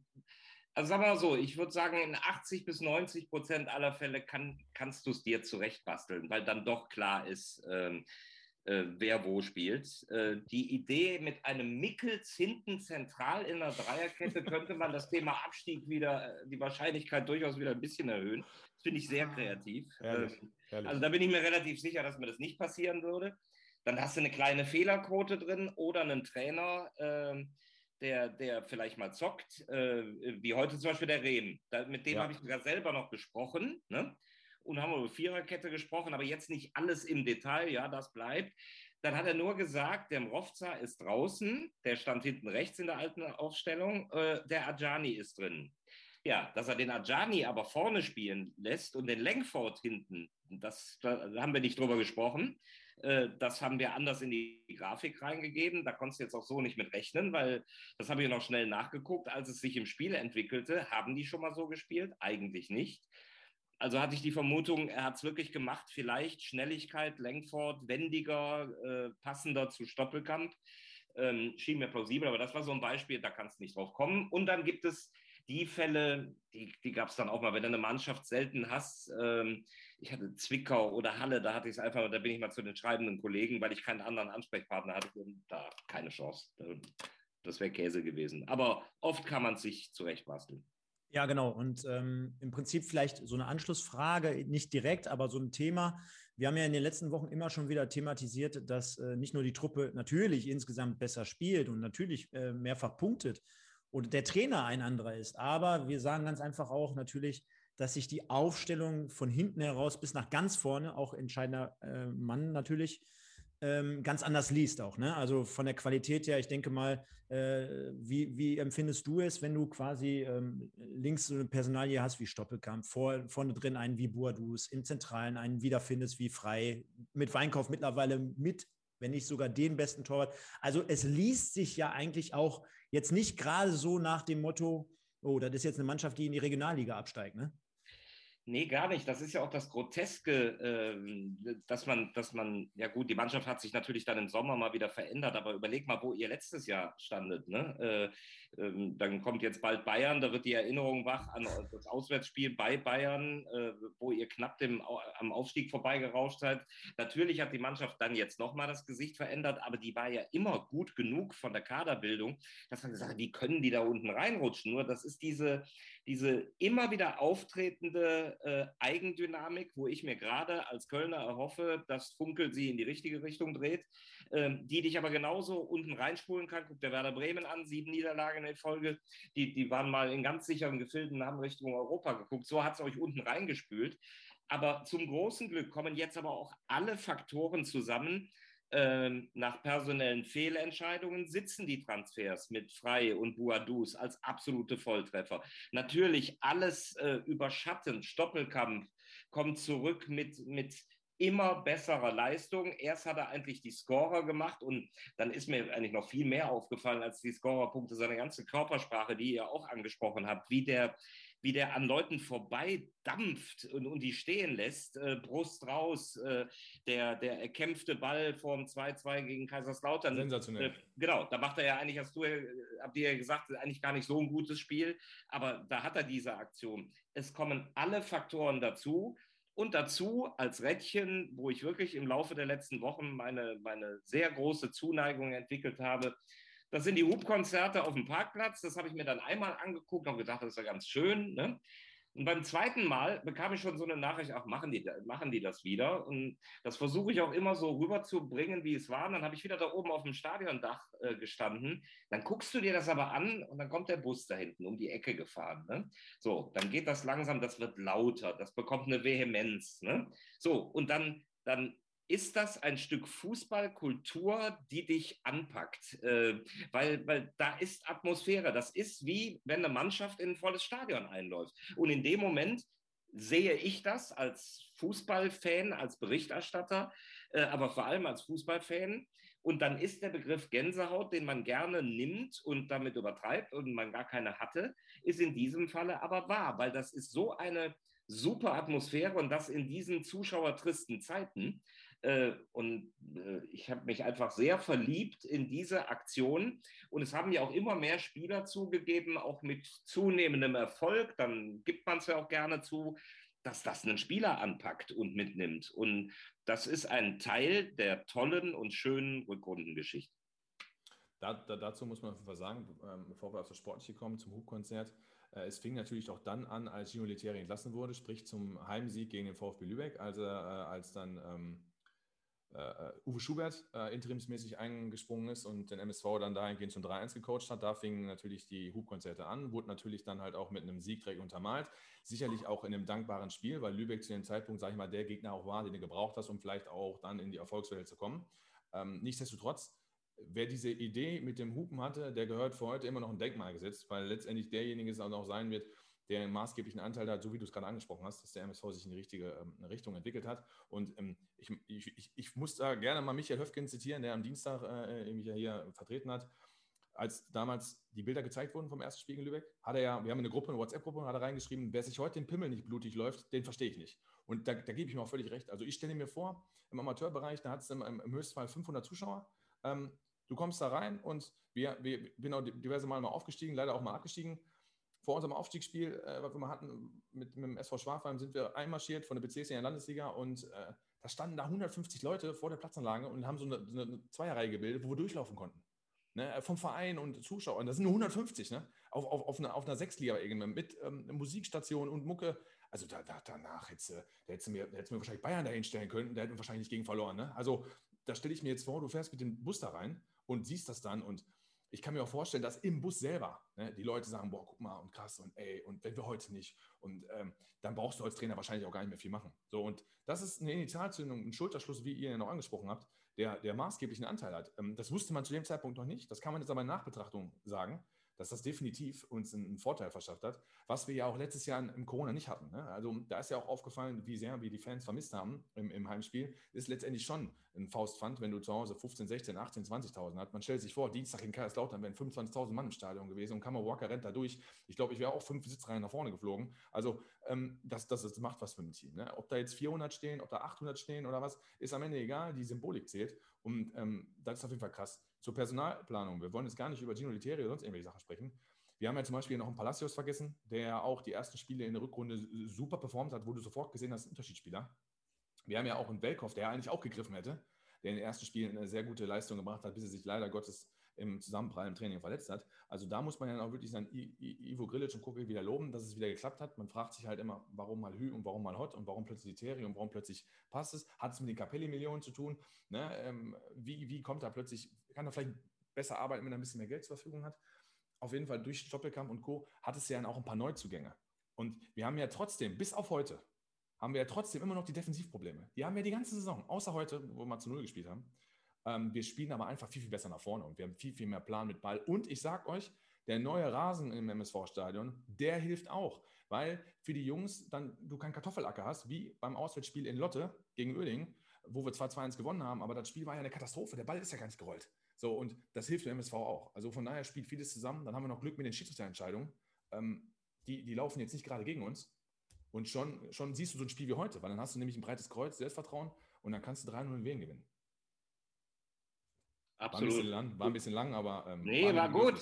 Speaker 4: also sagen wir mal so, ich würde sagen, in 80 bis 90 Prozent aller Fälle kann, kannst du es dir zurechtbasteln, weil dann doch klar ist, ähm, äh, wer wo spielt. Äh, die Idee mit einem Mickels hinten zentral in der Dreierkette könnte man das Thema Abstieg wieder, äh, die Wahrscheinlichkeit durchaus wieder ein bisschen erhöhen. Das finde ich sehr kreativ. Herrlich, ähm, herrlich. Also da bin ich mir relativ sicher, dass mir das nicht passieren würde. Dann hast du eine kleine Fehlerquote drin oder einen Trainer, äh, der, der vielleicht mal zockt, äh, wie heute zum Beispiel der Rehm. Da, mit dem ja. habe ich sogar selber noch gesprochen. Ne? Und haben über Viererkette gesprochen, aber jetzt nicht alles im Detail, ja, das bleibt. Dann hat er nur gesagt, der Mrovza ist draußen, der stand hinten rechts in der alten Aufstellung, äh, der Ajani ist drin. Ja, dass er den Ajani aber vorne spielen lässt und den Lenkford hinten, das, da haben wir nicht drüber gesprochen. Äh, das haben wir anders in die Grafik reingegeben. Da konntest du jetzt auch so nicht mit rechnen, weil das habe ich noch schnell nachgeguckt. Als es sich im Spiel entwickelte, haben die schon mal so gespielt? Eigentlich nicht. Also hatte ich die Vermutung, er hat es wirklich gemacht, vielleicht Schnelligkeit, Lenkford, wendiger, äh, passender zu Stoppelkamp. Ähm, schien mir plausibel, aber das war so ein Beispiel, da kannst du nicht drauf kommen. Und dann gibt es die Fälle, die, die gab es dann auch mal, wenn du eine Mannschaft selten hast. Ähm, ich hatte Zwickau oder Halle, da hatte ich es einfach, da bin ich mal zu den schreibenden Kollegen, weil ich keinen anderen Ansprechpartner hatte und da keine Chance. Das wäre Käse gewesen. Aber oft kann man sich zurechtbasteln.
Speaker 1: Ja, genau. Und ähm, im Prinzip vielleicht so eine Anschlussfrage, nicht direkt, aber so ein Thema. Wir haben ja in den letzten Wochen immer schon wieder thematisiert, dass äh, nicht nur die Truppe natürlich insgesamt besser spielt und natürlich äh, mehrfach punktet, oder der Trainer ein anderer ist. Aber wir sagen ganz einfach auch natürlich, dass sich die Aufstellung von hinten heraus bis nach ganz vorne, auch entscheidender äh, Mann natürlich, ähm, ganz anders liest auch. Ne? Also von der Qualität her, ich denke mal, äh, wie, wie empfindest du es, wenn du quasi ähm, links so eine Personalie hast wie Stoppelkamp, vor, vorne drin einen wie Boadus, im Zentralen einen wiederfindest wie Frei, mit Weinkauf mittlerweile mit, wenn nicht sogar den besten Torwart. Also es liest sich ja eigentlich auch jetzt nicht gerade so nach dem Motto, oh, das ist jetzt eine Mannschaft, die in die Regionalliga absteigt, ne?
Speaker 4: Nee, gar nicht. Das ist ja auch das Groteske, äh, dass man, dass man, ja gut, die Mannschaft hat sich natürlich dann im Sommer mal wieder verändert, aber überleg mal, wo ihr letztes Jahr standet. Ne? Äh, ähm, dann kommt jetzt bald Bayern, da wird die Erinnerung wach an [laughs] das Auswärtsspiel bei Bayern, äh, wo ihr knapp dem, am Aufstieg vorbeigerauscht seid. Natürlich hat die Mannschaft dann jetzt nochmal das Gesicht verändert, aber die war ja immer gut genug von der Kaderbildung, dass man gesagt hat, wie können die da unten reinrutschen? Nur das ist diese, diese immer wieder auftretende äh, Eigendynamik, wo ich mir gerade als Kölner erhoffe, dass Funkel sie in die richtige Richtung dreht, äh, die dich aber genauso unten reinspulen kann. Guck der Werder Bremen an, sieben Niederlagen in Folge. Die, die waren mal in ganz sicheren Gefilden, haben Richtung Europa geguckt. So hat es euch unten reingespült. Aber zum großen Glück kommen jetzt aber auch alle Faktoren zusammen, ähm, nach personellen Fehlentscheidungen sitzen die Transfers mit Frei und Buadus als absolute Volltreffer. Natürlich alles äh, überschattend. Stoppelkampf kommt zurück mit, mit immer besserer Leistung. Erst hat er eigentlich die Scorer gemacht und dann ist mir eigentlich noch viel mehr aufgefallen als die Scorerpunkte, seine ganze Körpersprache, die ihr auch angesprochen habt, wie der wie der an Leuten vorbeidampft und, und die stehen lässt, äh, Brust raus, äh, der, der erkämpfte Ball vorm 2-2 gegen Kaiserslautern.
Speaker 2: Sensationell. Äh,
Speaker 4: genau, da macht er ja eigentlich, hast du habt ihr ja gesagt, eigentlich gar nicht so ein gutes Spiel, aber da hat er diese Aktion. Es kommen alle Faktoren dazu. Und dazu als Rädchen, wo ich wirklich im Laufe der letzten Wochen meine, meine sehr große Zuneigung entwickelt habe, das sind die Hubkonzerte auf dem Parkplatz. Das habe ich mir dann einmal angeguckt und gedacht, das ist ja ganz schön. Ne? Und beim zweiten Mal bekam ich schon so eine Nachricht, ach, machen die, machen die das wieder? Und das versuche ich auch immer so rüberzubringen, wie es war. Und dann habe ich wieder da oben auf dem Stadiondach äh, gestanden. Dann guckst du dir das aber an und dann kommt der Bus da hinten um die Ecke gefahren. Ne? So, dann geht das langsam, das wird lauter, das bekommt eine Vehemenz. Ne? So, und dann, dann ist das ein Stück Fußballkultur, die dich anpackt? Äh, weil, weil da ist Atmosphäre. Das ist wie wenn eine Mannschaft in ein volles Stadion einläuft. Und in dem Moment sehe ich das als Fußballfan, als Berichterstatter, äh, aber vor allem als Fußballfan. Und dann ist der Begriff Gänsehaut, den man gerne nimmt und damit übertreibt und man gar keine hatte, ist in diesem Falle aber wahr, weil das ist so eine super Atmosphäre und das in diesen zuschauertristen Zeiten. Äh, und äh, ich habe mich einfach sehr verliebt in diese Aktion. Und es haben ja auch immer mehr Spieler zugegeben, auch mit zunehmendem Erfolg. Dann gibt man es ja auch gerne zu, dass das einen Spieler anpackt und mitnimmt. Und das ist ein Teil der tollen und schönen Rückrundengeschichte.
Speaker 2: Da, da, dazu muss man sagen, ähm, bevor wir auf das Sportliche kommen, zum Hubkonzert. Äh, es fing natürlich auch dann an, als Gino Lettieri entlassen wurde, sprich zum Heimsieg gegen den VfB Lübeck, also äh, als dann ähm, äh, Uwe Schubert äh, interimsmäßig eingesprungen ist und den MSV dann dahingehend zum 3-1 gecoacht hat. Da fingen natürlich die Hubkonzerte an, wurde natürlich dann halt auch mit einem Sieg direkt untermalt. Sicherlich auch in einem dankbaren Spiel, weil Lübeck zu dem Zeitpunkt, sage ich mal, der Gegner auch war, den du gebraucht hast, um vielleicht auch dann in die Erfolgswelle zu kommen. Ähm, nichtsdestotrotz, wer diese Idee mit dem Hupen hatte, der gehört für heute immer noch ein Denkmal gesetzt, weil letztendlich derjenige es auch noch sein wird, der einen maßgeblichen Anteil hat, so wie du es gerade angesprochen hast, dass der MSV sich in die richtige ähm, Richtung entwickelt hat. Und ähm, ich, ich, ich, muss da gerne mal Michael Höfgen zitieren, der am Dienstag äh, mich ja hier vertreten hat. Als damals die Bilder gezeigt wurden vom ersten Spiel in Lübeck, hat er ja, wir haben eine Gruppe, eine WhatsApp-Gruppe, hat er reingeschrieben, wer sich heute den Pimmel nicht blutig läuft, den verstehe ich nicht. Und da, da gebe ich mir auch völlig recht. Also ich stelle mir vor, im Amateurbereich, da hat es im, im Höchstfall 500 Zuschauer. Ähm, du kommst da rein und wir, wir bin auch diverse Mal mal aufgestiegen, leider auch mal abgestiegen vor unserem Aufstiegsspiel, äh, was wir mal hatten mit, mit dem SV Schwafheim, sind wir einmarschiert von der BCS in der Landesliga und äh, da standen da 150 Leute vor der Platzanlage und haben so eine, so eine Zweierreihe gebildet, wo wir durchlaufen konnten. Ne? Vom Verein und Zuschauern. Das sind nur 150, ne? Auf, auf, auf einer, auf einer Sechsliga-Ebene mit ähm, Musikstation und Mucke. Also da, da, danach hättest du, hättest du mir, hättest mir wahrscheinlich Bayern dahin stellen können, der hätten wahrscheinlich nicht gegen verloren. Ne? Also da stelle ich mir jetzt vor, du fährst mit dem Bus da rein und siehst das dann und ich kann mir auch vorstellen, dass im Bus selber ne, die Leute sagen, boah, guck mal und krass und ey, und wenn wir heute nicht. Und ähm, dann brauchst du als Trainer wahrscheinlich auch gar nicht mehr viel machen. So, und das ist eine Initialzündung, ein Schulterschluss, wie ihr ja noch angesprochen habt, der, der maßgeblichen Anteil hat. Ähm, das wusste man zu dem Zeitpunkt noch nicht. Das kann man jetzt aber in Nachbetrachtung sagen dass das definitiv uns einen Vorteil verschafft hat, was wir ja auch letztes Jahr im Corona nicht hatten. Ne? Also da ist ja auch aufgefallen, wie sehr wir die Fans vermisst haben im, im Heimspiel. Ist letztendlich schon ein Faustpfand, wenn du zu Hause 15, 16, 18, 20.000 hast. Man stellt sich vor, Dienstag in Kaiserslautern wären 25.000 Mann im Stadion gewesen und Kammer Walker rennt da durch. Ich glaube, ich wäre auch fünf Sitzreihen nach vorne geflogen. Also ähm, das, das, das macht was für ein Team. Ne? Ob da jetzt 400 stehen, ob da 800 stehen oder was, ist am Ende egal. Die Symbolik zählt. Und ähm, das ist auf jeden Fall krass. Zur Personalplanung. Wir wollen jetzt gar nicht über Gino Literi oder sonst irgendwelche Sachen sprechen. Wir haben ja zum Beispiel noch einen Palacios vergessen, der auch die ersten Spiele in der Rückrunde super performt hat, wo du sofort gesehen hast, Unterschiedsspieler. Wir haben ja auch einen Welkow, der eigentlich auch gegriffen hätte, der in den ersten Spielen eine sehr gute Leistung gebracht hat, bis er sich leider Gottes im Zusammenprall im Training verletzt hat. Also da muss man ja auch wirklich sagen, Ivo Grilic und Kuckel wieder loben, dass es wieder geklappt hat. Man fragt sich halt immer, warum mal Hü und warum mal Hot und warum plötzlich Terry und warum plötzlich passt es. Hat es mit den Capelli-Millionen zu tun? Ne? Ähm, wie, wie kommt er plötzlich, kann er vielleicht besser arbeiten, wenn er ein bisschen mehr Geld zur Verfügung hat? auf jeden Fall durch Stoppelkamp und Co. hat es ja dann auch ein paar Neuzugänge. Und wir haben ja trotzdem, bis auf heute, haben wir ja trotzdem immer noch die Defensivprobleme. Die haben wir die ganze Saison, außer heute, wo wir mal zu Null gespielt haben. Ähm, wir spielen aber einfach viel, viel besser nach vorne und wir haben viel, viel mehr Plan mit Ball. Und ich sag euch, der neue Rasen im MSV-Stadion, der hilft auch, weil für die Jungs dann du keinen Kartoffelacker hast, wie beim Auswärtsspiel in Lotte gegen Oeding, wo wir zwar 2-1 gewonnen haben, aber das Spiel war ja eine Katastrophe. Der Ball ist ja gar nicht gerollt. So, und das hilft dem MSV auch. Also von daher spielt vieles zusammen. Dann haben wir noch Glück mit den Schiedsrichterentscheidungen. Ähm, die, die laufen jetzt nicht gerade gegen uns. Und schon, schon siehst du so ein Spiel wie heute, weil dann hast du nämlich ein breites Kreuz, Selbstvertrauen und dann kannst du 3-0 in Wien gewinnen.
Speaker 4: Absolut.
Speaker 2: War ein bisschen lang, war ein bisschen lang aber.
Speaker 4: Ähm, nee, war, war gut.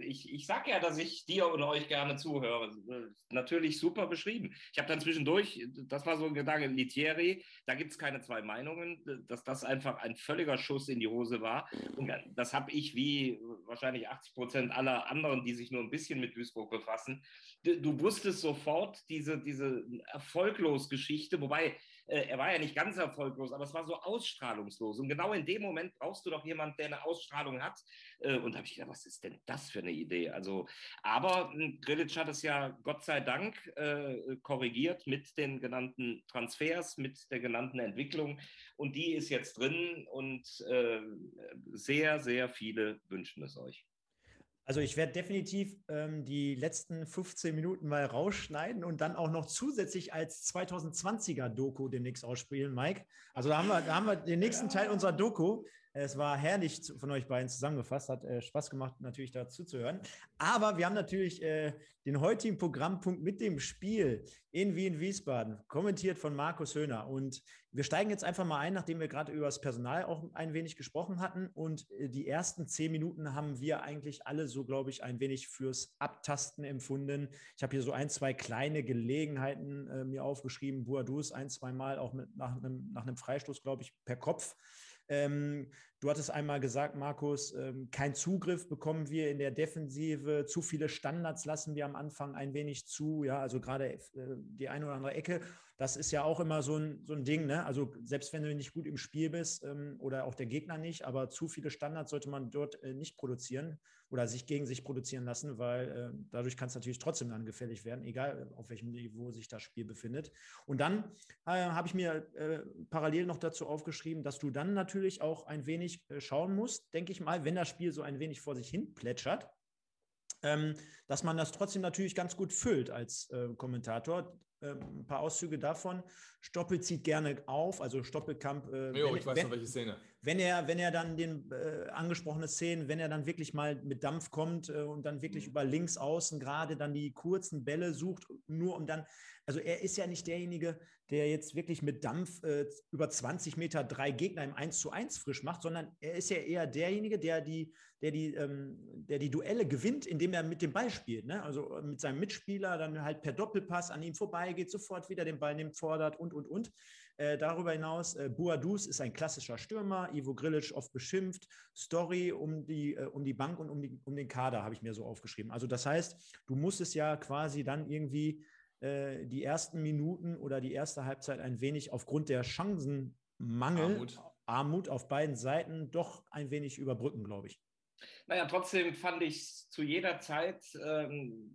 Speaker 4: Ich, ich sag ja, dass ich dir und euch gerne zuhöre. Natürlich super beschrieben. Ich habe dann zwischendurch, das war so ein Gedanke, Litieri, da gibt es keine zwei Meinungen, dass das einfach ein völliger Schuss in die Hose war. Und das habe ich wie wahrscheinlich 80 Prozent aller anderen, die sich nur ein bisschen mit Duisburg befassen. Du, wusstest sofort diese, diese erfolglos Geschichte, wobei er war ja nicht ganz erfolglos, aber es war so ausstrahlungslos. Und genau in dem Moment brauchst du doch jemanden, der eine Ausstrahlung hat. Äh, und da habe ich gedacht, was ist denn das für eine Idee? Also, aber hm, Grilic hat es ja Gott sei Dank äh, korrigiert mit den genannten Transfers, mit der genannten Entwicklung. Und die ist jetzt drin und äh, sehr, sehr viele wünschen es euch.
Speaker 1: Also ich werde definitiv ähm, die letzten 15 Minuten mal rausschneiden und dann auch noch zusätzlich als 2020er Doku demnächst ausspielen, Mike. Also da haben wir, da haben wir den nächsten Teil unserer Doku. Es war herrlich von euch beiden zusammengefasst, hat äh, Spaß gemacht, natürlich dazu zu hören. Aber wir haben natürlich äh, den heutigen Programmpunkt mit dem Spiel in Wien, Wiesbaden, kommentiert von Markus Höhner. Und wir steigen jetzt einfach mal ein, nachdem wir gerade über das Personal auch ein wenig gesprochen hatten. Und äh, die ersten zehn Minuten haben wir eigentlich alle so, glaube ich, ein wenig fürs Abtasten empfunden. Ich habe hier so ein, zwei kleine Gelegenheiten äh, mir aufgeschrieben. Buadus ein, zwei Mal auch mit, nach, einem, nach einem Freistoß, glaube ich, per Kopf. Ähm, du hattest einmal gesagt, Markus, ähm, kein Zugriff bekommen wir in der Defensive, zu viele Standards lassen wir am Anfang ein wenig zu, ja, also gerade äh, die eine oder andere Ecke. Das ist ja auch immer so ein, so ein Ding, ne? Also selbst wenn du nicht gut im Spiel bist ähm, oder auch der Gegner nicht, aber zu viele Standards sollte man dort äh, nicht produzieren oder sich gegen sich produzieren lassen, weil äh, dadurch kann es natürlich trotzdem dann gefährlich werden, egal auf welchem Niveau sich das Spiel befindet. Und dann äh, habe ich mir äh, parallel noch dazu aufgeschrieben, dass du dann natürlich auch ein wenig äh, schauen musst, denke ich mal, wenn das Spiel so ein wenig vor sich hin plätschert, ähm, dass man das trotzdem natürlich ganz gut füllt als äh, Kommentator. Ähm, ein paar Auszüge davon. Stoppel zieht gerne auf, also Stoppelkamp.
Speaker 2: Äh, jo, wenn, ich weiß wenn, noch welche Szene.
Speaker 1: Wenn er, wenn er dann den äh, angesprochene Szenen, wenn er dann wirklich mal mit Dampf kommt äh, und dann wirklich mhm. über links außen gerade dann die kurzen Bälle sucht, nur um dann, also er ist ja nicht derjenige, der jetzt wirklich mit Dampf äh, über 20 Meter drei Gegner im 1 zu 1 frisch macht, sondern er ist ja eher derjenige, der die, der die, ähm, der die Duelle gewinnt, indem er mit dem Ball spielt. Ne? Also mit seinem Mitspieler dann halt per Doppelpass an ihm vorbeigeht, sofort wieder den Ball nimmt, fordert und, und, und. Äh, darüber hinaus, äh, Boadus ist ein klassischer Stürmer, Ivo Grilic oft beschimpft, Story um die, äh, um die Bank und um, die, um den Kader habe ich mir so aufgeschrieben. Also das heißt, du musst es ja quasi dann irgendwie äh, die ersten Minuten oder die erste Halbzeit ein wenig aufgrund der Chancenmangel, Armut, Armut auf beiden Seiten doch ein wenig überbrücken, glaube ich.
Speaker 4: Naja, trotzdem fand ich es zu jeder Zeit ähm,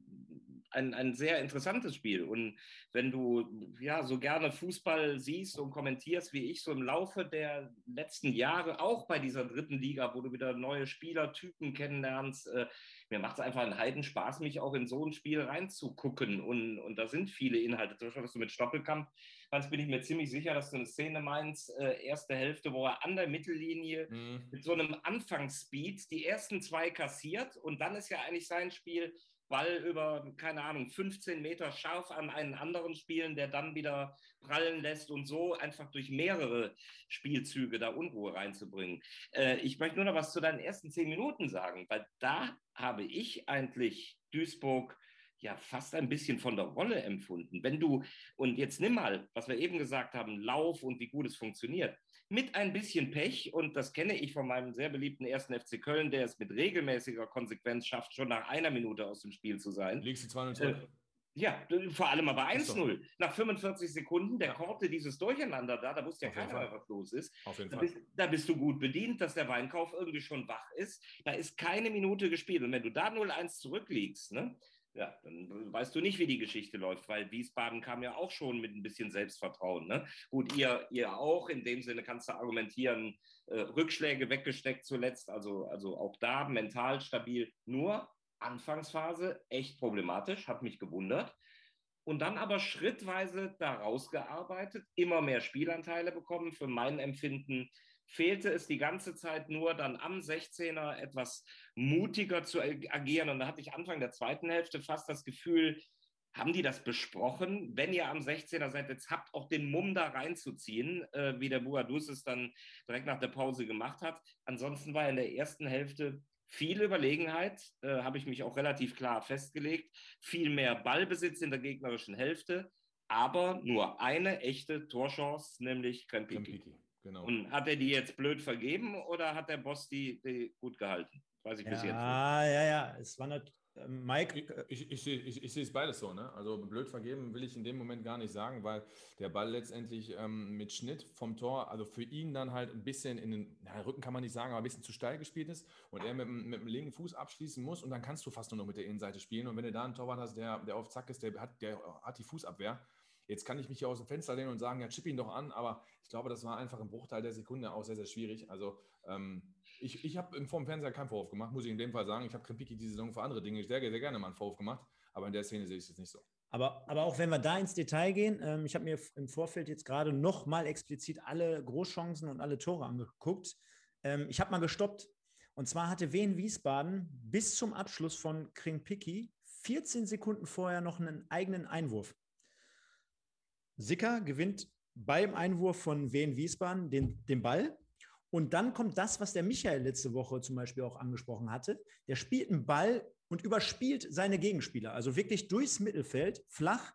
Speaker 4: ein, ein sehr interessantes Spiel. Und wenn du ja so gerne Fußball siehst und kommentierst, wie ich so im Laufe der letzten Jahre, auch bei dieser dritten Liga, wo du wieder neue Spielertypen kennenlernst, äh, mir macht es einfach einen Heidenspaß, mich auch in so ein Spiel reinzugucken. Und, und da sind viele Inhalte. Zum Beispiel, was du mit Stoppelkamp Hans, bin ich mir ziemlich sicher, dass du eine Szene meinst, äh, erste Hälfte, wo er an der Mittellinie mhm. mit so einem Anfangsspeed die ersten zwei kassiert und dann ist ja eigentlich sein Spiel, Ball über, keine Ahnung, 15 Meter scharf an einen anderen spielen, der dann wieder prallen lässt und so einfach durch mehrere Spielzüge da Unruhe reinzubringen. Äh, ich möchte nur noch was zu deinen ersten zehn Minuten sagen, weil da habe ich eigentlich Duisburg ja fast ein bisschen von der Rolle empfunden. Wenn du, und jetzt nimm mal, was wir eben gesagt haben, Lauf und wie gut es funktioniert mit ein bisschen Pech, und das kenne ich von meinem sehr beliebten ersten FC Köln, der es mit regelmäßiger Konsequenz schafft, schon nach einer Minute aus dem Spiel zu sein.
Speaker 2: Liegst du 2 zurück? Äh,
Speaker 4: ja, vor allem aber 1-0. Nach 45 Sekunden, der ja. Korte dieses Durcheinander da, da wusste ja keiner mehr, was los ist.
Speaker 2: Auf jeden da
Speaker 4: Fall. Bist, da bist du gut bedient, dass der Weinkauf irgendwie schon wach ist. Da ist keine Minute gespielt. Und wenn du da 0-1 zurückliegst, ne, ja, dann weißt du nicht, wie die Geschichte läuft, weil Wiesbaden kam ja auch schon mit ein bisschen Selbstvertrauen. Ne? Gut, ihr, ihr auch, in dem Sinne kannst du argumentieren, äh, Rückschläge weggesteckt zuletzt, also, also auch da mental stabil. Nur Anfangsphase echt problematisch, hat mich gewundert. Und dann aber schrittweise daraus gearbeitet, immer mehr Spielanteile bekommen, für mein Empfinden fehlte es die ganze Zeit nur, dann am 16er etwas mutiger zu agieren. Und da hatte ich Anfang der zweiten Hälfte fast das Gefühl, haben die das besprochen? Wenn ihr am 16er seid, jetzt habt auch den Mumm da reinzuziehen, äh, wie der Buadus es dann direkt nach der Pause gemacht hat. Ansonsten war in der ersten Hälfte viel Überlegenheit, äh, habe ich mich auch relativ klar festgelegt, viel mehr Ballbesitz in der gegnerischen Hälfte, aber nur eine echte Torchance, nämlich Krempiki. Genau. Und hat er die jetzt blöd vergeben oder hat der Boss die, die gut gehalten? Weiß ich bis jetzt nicht.
Speaker 1: Ja, ja, ja. Es war nicht, äh, Mike,
Speaker 2: Ich, ich, ich, sehe- ich, ich sehe es beides so, ne? Also blöd vergeben will ich in dem Moment gar nicht sagen, weil der Ball letztendlich ähm, mit Schnitt vom Tor, also für ihn dann halt ein bisschen in den na, Rücken kann man nicht sagen, aber ein bisschen zu steil gespielt ist und er mit, dem- mit dem linken Fuß abschließen muss und dann kannst du fast nur noch mit der Innenseite spielen. Und wenn du da einen Torwart hast, der, der auf Zack ist, der hat, der hat die Fußabwehr. Jetzt kann ich mich hier aus dem Fenster lehnen und sagen, ja, chip ihn doch an, aber ich glaube, das war einfach im Bruchteil der Sekunde auch sehr, sehr schwierig. Also ähm, ich, ich habe vor dem Fernseher keinen Vorwurf gemacht, muss ich in dem Fall sagen. Ich habe Krempiki die Saison für andere Dinge sehr, sehr gerne mal einen Vorwurf gemacht, aber in der Szene sehe ich es jetzt nicht so.
Speaker 1: Aber, aber auch wenn wir da ins Detail gehen, ähm, ich habe mir im Vorfeld jetzt gerade nochmal explizit alle Großchancen und alle Tore angeguckt. Ähm, ich habe mal gestoppt. Und zwar hatte Wien Wiesbaden bis zum Abschluss von Krimpicki 14 Sekunden vorher noch einen eigenen Einwurf. Sicker gewinnt beim Einwurf von Wien Wiesbaden den, den Ball. Und dann kommt das, was der Michael letzte Woche zum Beispiel auch angesprochen hatte. Der spielt einen Ball und überspielt seine Gegenspieler. Also wirklich durchs Mittelfeld, flach,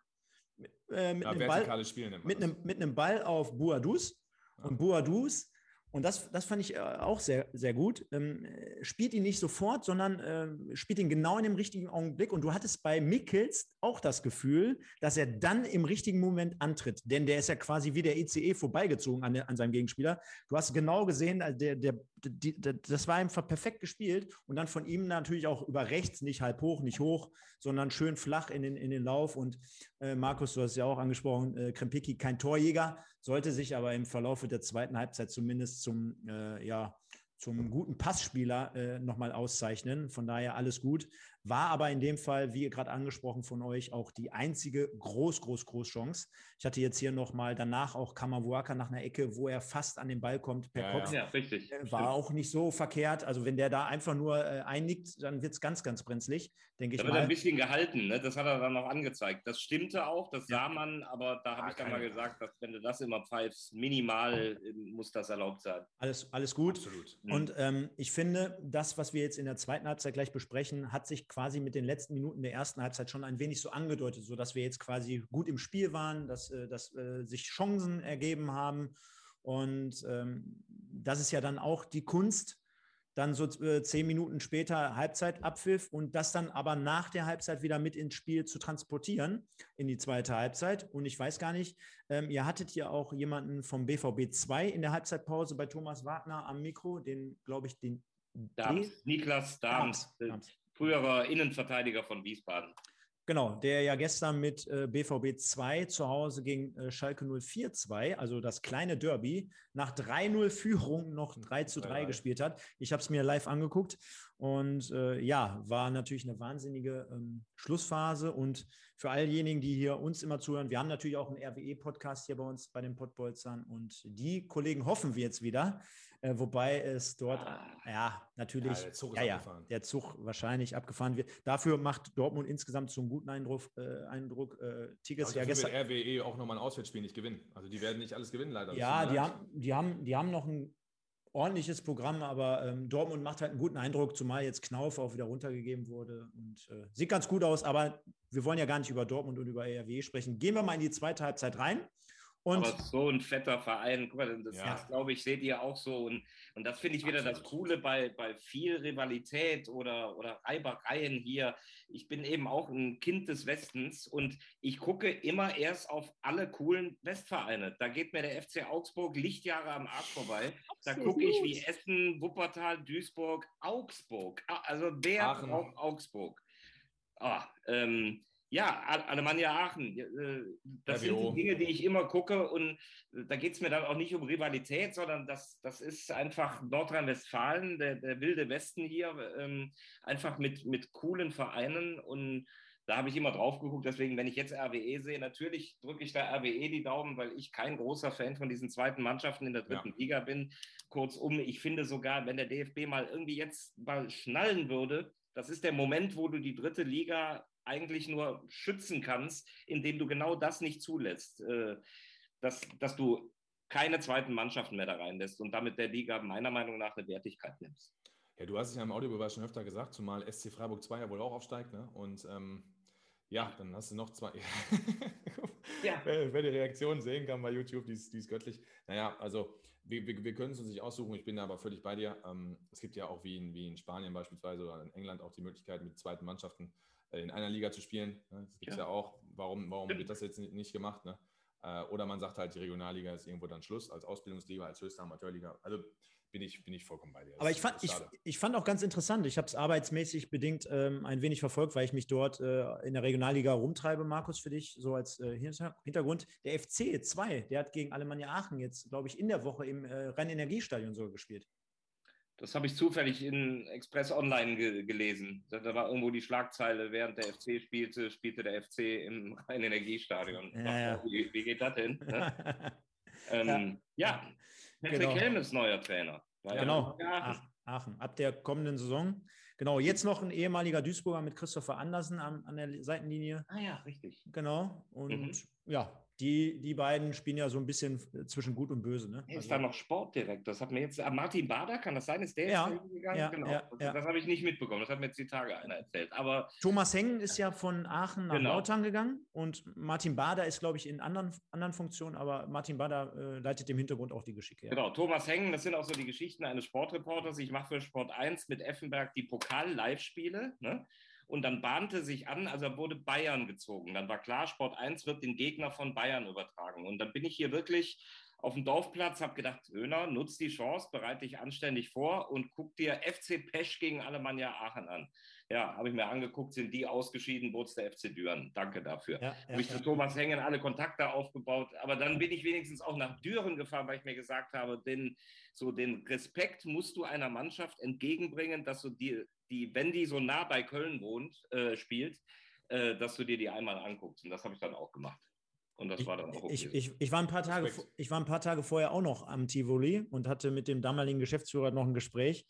Speaker 1: äh, mit,
Speaker 2: Ja,
Speaker 1: einem Ball, mit, einem, mit einem Ball auf Boadus. Und Boadus, und das, das fand ich äh, auch sehr, sehr gut, ähm, äh, spielt ihn nicht sofort, sondern ähm, spielt ihn genau in dem richtigen Augenblick. Und du hattest bei Mickels auch das Gefühl, dass er dann im richtigen Moment antritt. Denn der ist ja quasi wie der ECE vorbeigezogen an, an seinem Gegenspieler. Du hast genau gesehen, also der, der, die, der, das war einfach perfekt gespielt. Und dann von ihm natürlich auch über rechts, nicht halb hoch, nicht hoch, sondern schön flach in den, in den Lauf. Und äh, Markus, du hast es ja auch angesprochen, äh, Krempicki kein Torjäger, sollte sich aber im Verlauf der zweiten Halbzeit zumindest zum, äh, ja, zum guten Passspieler äh, nochmal auszeichnen. Von daher alles gut. War aber in dem Fall, wie gerade angesprochen von euch, auch die einzige groß, groß, groß Chance. Ich hatte jetzt hier nochmal danach auch Kamavuaka nach einer Ecke, wo er fast an den Ball kommt per
Speaker 2: Ja,
Speaker 1: Kopf.
Speaker 4: Ja, richtig.
Speaker 1: Äh, War auch nicht so verkehrt. Also wenn der da einfach nur äh, einnickt, dann wird es ganz, ganz brenzlig, denke ich
Speaker 4: Da wird ein
Speaker 1: mal.
Speaker 4: bisschen gehalten, ne? das hat er dann noch angezeigt. Das stimmte auch, das sah man, aber da habe
Speaker 2: Ah,
Speaker 4: ich dann mal gesagt, dass wenn du das immer pfeifst, minimal äh, muss das erlaubt sein.
Speaker 1: Alles, alles gut.
Speaker 2: Absolut.
Speaker 1: Und ähm, ich finde, das, was wir jetzt in der zweiten Halbzeit gleich besprechen, hat sich quasi mit den letzten Minuten der ersten Halbzeit schon ein wenig so angedeutet, sodass wir jetzt quasi gut im Spiel waren, dass, äh, dass äh, sich Chancen ergeben haben. Und ähm, das ist ja dann auch die Kunst, dann so äh, zehn Minuten später Halbzeitabpfiff und das dann aber nach der Halbzeit wieder mit ins Spiel zu transportieren in die zweite Halbzeit. Und ich weiß gar nicht, ähm, ihr hattet ja auch jemanden vom BVB 2 in der Halbzeitpause bei Thomas Wagner am Mikro, den, glaube ich, den
Speaker 4: Dahms, Niklas äh,
Speaker 1: Dahms.
Speaker 4: Früherer Innenverteidiger von Wiesbaden.
Speaker 1: Genau, der ja gestern mit äh, BVB 2 zu Hause gegen äh, Schalke 04-2, also das kleine Derby, nach 3-0 Führung noch 3 zu 3
Speaker 2: 3-3.
Speaker 1: gespielt hat. Ich habe es mir live angeguckt und äh, ja, war natürlich eine wahnsinnige ähm, Schlussphase und für all diejenigen, die hier uns immer zuhören, wir haben natürlich auch einen RWE-Podcast hier bei uns bei den Pottbolzern und die Kollegen hoffen wir jetzt wieder, äh, wobei es dort, ja, natürlich,
Speaker 2: Ja, der Zug ist
Speaker 1: ja, ja, der Zug wahrscheinlich abgefahren wird. Dafür macht Dortmund insgesamt so einen guten Eindruck. Äh, Eindruck. Äh, Tigges ja gestern.
Speaker 2: RWE auch nochmal ein Auswärtsspiel nicht gewinnen. Also die werden nicht alles gewinnen, leider.
Speaker 1: Ja, die haben, die, haben, die haben noch ein ordentliches Programm, aber ähm, Dortmund macht halt einen guten Eindruck, zumal jetzt Knauf auch wieder runtergegeben wurde und äh, sieht ganz gut aus, aber wir wollen ja gar nicht über Dortmund und über RWE sprechen. Gehen wir mal in die zweite Halbzeit rein. Und
Speaker 4: aber so ein fetter Verein, guck mal, das,
Speaker 2: Ja.
Speaker 4: das glaube ich, seht ihr auch so. Und, und das finde ich wieder das
Speaker 2: Absolut.
Speaker 4: Coole bei, bei viel Rivalität oder, oder Reibereien hier. Ich bin eben auch ein Kind des Westens und ich gucke immer erst auf alle coolen Westvereine. Da geht mir der FC Augsburg Lichtjahre am Arsch vorbei. Da gucke ich wie Essen, Wuppertal, Duisburg, Augsburg. Also wer braucht Augsburg? Ah, ähm, ja, Alemannia Aachen. äh, Das sind
Speaker 2: RWO.
Speaker 4: die Dinge, die ich immer gucke. Und äh, da geht es mir dann auch nicht um Rivalität, sondern das, das ist einfach Nordrhein-Westfalen, der, der wilde Westen hier, ähm, einfach mit, mit coolen Vereinen. Und da habe ich immer drauf geguckt. Deswegen, wenn ich jetzt RWE sehe, natürlich drücke ich da RWE die Daumen, weil ich kein großer Fan von diesen zweiten Mannschaften in der dritten
Speaker 2: Ja.
Speaker 4: Liga bin. Kurzum, ich finde sogar, wenn der DFB mal irgendwie jetzt mal schnallen würde, das ist der Moment, wo du die dritte Liga eigentlich nur schützen kannst, indem du genau das nicht zulässt, äh, dass, dass du keine zweiten Mannschaften mehr da reinlässt und damit der Liga meiner Meinung nach eine Wertigkeit nimmst.
Speaker 2: Ja, du hast es ja im Audiobeweis schon öfter gesagt, zumal SC Freiburg 2 ja wohl auch aufsteigt. Ne? Und ähm, Ja, dann hast du noch zwei. [laughs]
Speaker 4: Ja.
Speaker 2: wer, wer die Reaktion sehen kann bei YouTube, die ist, die ist göttlich. Naja, also wir, wir, wir können es uns nicht aussuchen. Ich bin da aber völlig bei dir. Ähm, es gibt ja auch wie in, wie in Spanien beispielsweise oder in England auch die Möglichkeit, mit zweiten Mannschaften in einer Liga zu spielen. Ne? Das gibt es
Speaker 4: Ja.
Speaker 2: ja. auch. Warum, warum wird das jetzt nicht- gemacht? Ne? Äh, Oder man sagt halt, die Regionalliga ist irgendwo dann Schluss als Ausbildungsliga, als höchste Amateurliga. Also bin ich, bin ich vollkommen bei dir.
Speaker 1: Aber ich fand, ich, ich fand auch ganz interessant, ich habe es arbeitsmäßig bedingt ähm, ein wenig verfolgt, weil ich mich dort äh, in der Regionalliga rumtreibe, Markus, für dich, so als äh, Hinter- Hintergrund. Der FC 2, der hat gegen Alemannia Aachen jetzt, glaube ich, in der Woche im äh, Rhein-Energiestadion sogar gespielt.
Speaker 4: Das habe ich zufällig in Express Online ge gelesen. Da, war irgendwo die Schlagzeile, während der FC spielte, spielte der FC im [laughs] Rhein-Energiestadion.
Speaker 1: Ja, ja.
Speaker 4: Wie, wie geht das denn? Ne? [laughs] ähm, ja, Patrick
Speaker 1: Genau.
Speaker 4: Helm ist neuer Trainer. War ja-
Speaker 1: Genau,
Speaker 4: Ja,
Speaker 1: Aachen, Aachen, ab der kommenden Saison. Genau, jetzt noch ein ehemaliger Duisburger mit Christopher Andersen an, an der Seitenlinie.
Speaker 4: ah ja, richtig.
Speaker 1: Genau. Und
Speaker 4: Mhm.
Speaker 1: ja, die, die beiden spielen ja so ein bisschen zwischen Gut und Böse. Ne?
Speaker 4: Ist da noch Sportdirektor. Das hat mir jetzt. Ah, Martin Bader, kann das sein? Ist der
Speaker 1: Ja,
Speaker 4: jetzt dahin gegangen?
Speaker 1: ja,
Speaker 4: genau.
Speaker 1: ja,
Speaker 4: das
Speaker 1: ja.
Speaker 4: das habe ich nicht mitbekommen. Das hat mir jetzt die Tage einer erzählt. Aber
Speaker 1: Thomas Hengen ist ja von Aachen nach
Speaker 4: Genau.
Speaker 1: Lautern gegangen und Martin Bader ist, glaube ich, in anderen, anderen Funktionen, aber Martin Bader äh, leitet im Hintergrund auch die Geschicke. Ja.
Speaker 4: Genau, Thomas Hengen, das sind auch so die Geschichten eines Sportreporters. Ich mache für Sport 1 mit Effenberg die Pokal-Live-Spiele. Ne? Und dann bahnte sich an, also wurde Bayern gezogen. Dann war klar, Sport 1 wird den Gegner von Bayern übertragen. Und dann bin ich hier wirklich auf dem Dorfplatz, habe gedacht, Höhner, nutz die Chance, bereite dich anständig vor und guck dir FC Pesch gegen Alemannia Aachen an. Ja, habe ich mir angeguckt, sind die ausgeschieden, es der FC Düren. Danke dafür
Speaker 1: Ja, ja,
Speaker 4: habe ich zu Thomas Hengen alle Kontakte aufgebaut. Aber dann bin ich wenigstens auch nach Düren gefahren, weil ich mir gesagt habe, den, so den Respekt musst du einer Mannschaft entgegenbringen, dass du die, die wenn die so nah bei Köln wohnt, äh, spielt, äh, dass du dir die einmal anguckst. Und das habe ich dann auch gemacht. Und das
Speaker 1: Ich,
Speaker 4: war dann auch okay.
Speaker 1: ich, ich, ich, war ein paar Tage, ich war ein paar Tage vorher auch noch am Tivoli und hatte mit dem damaligen Geschäftsführer noch ein Gespräch.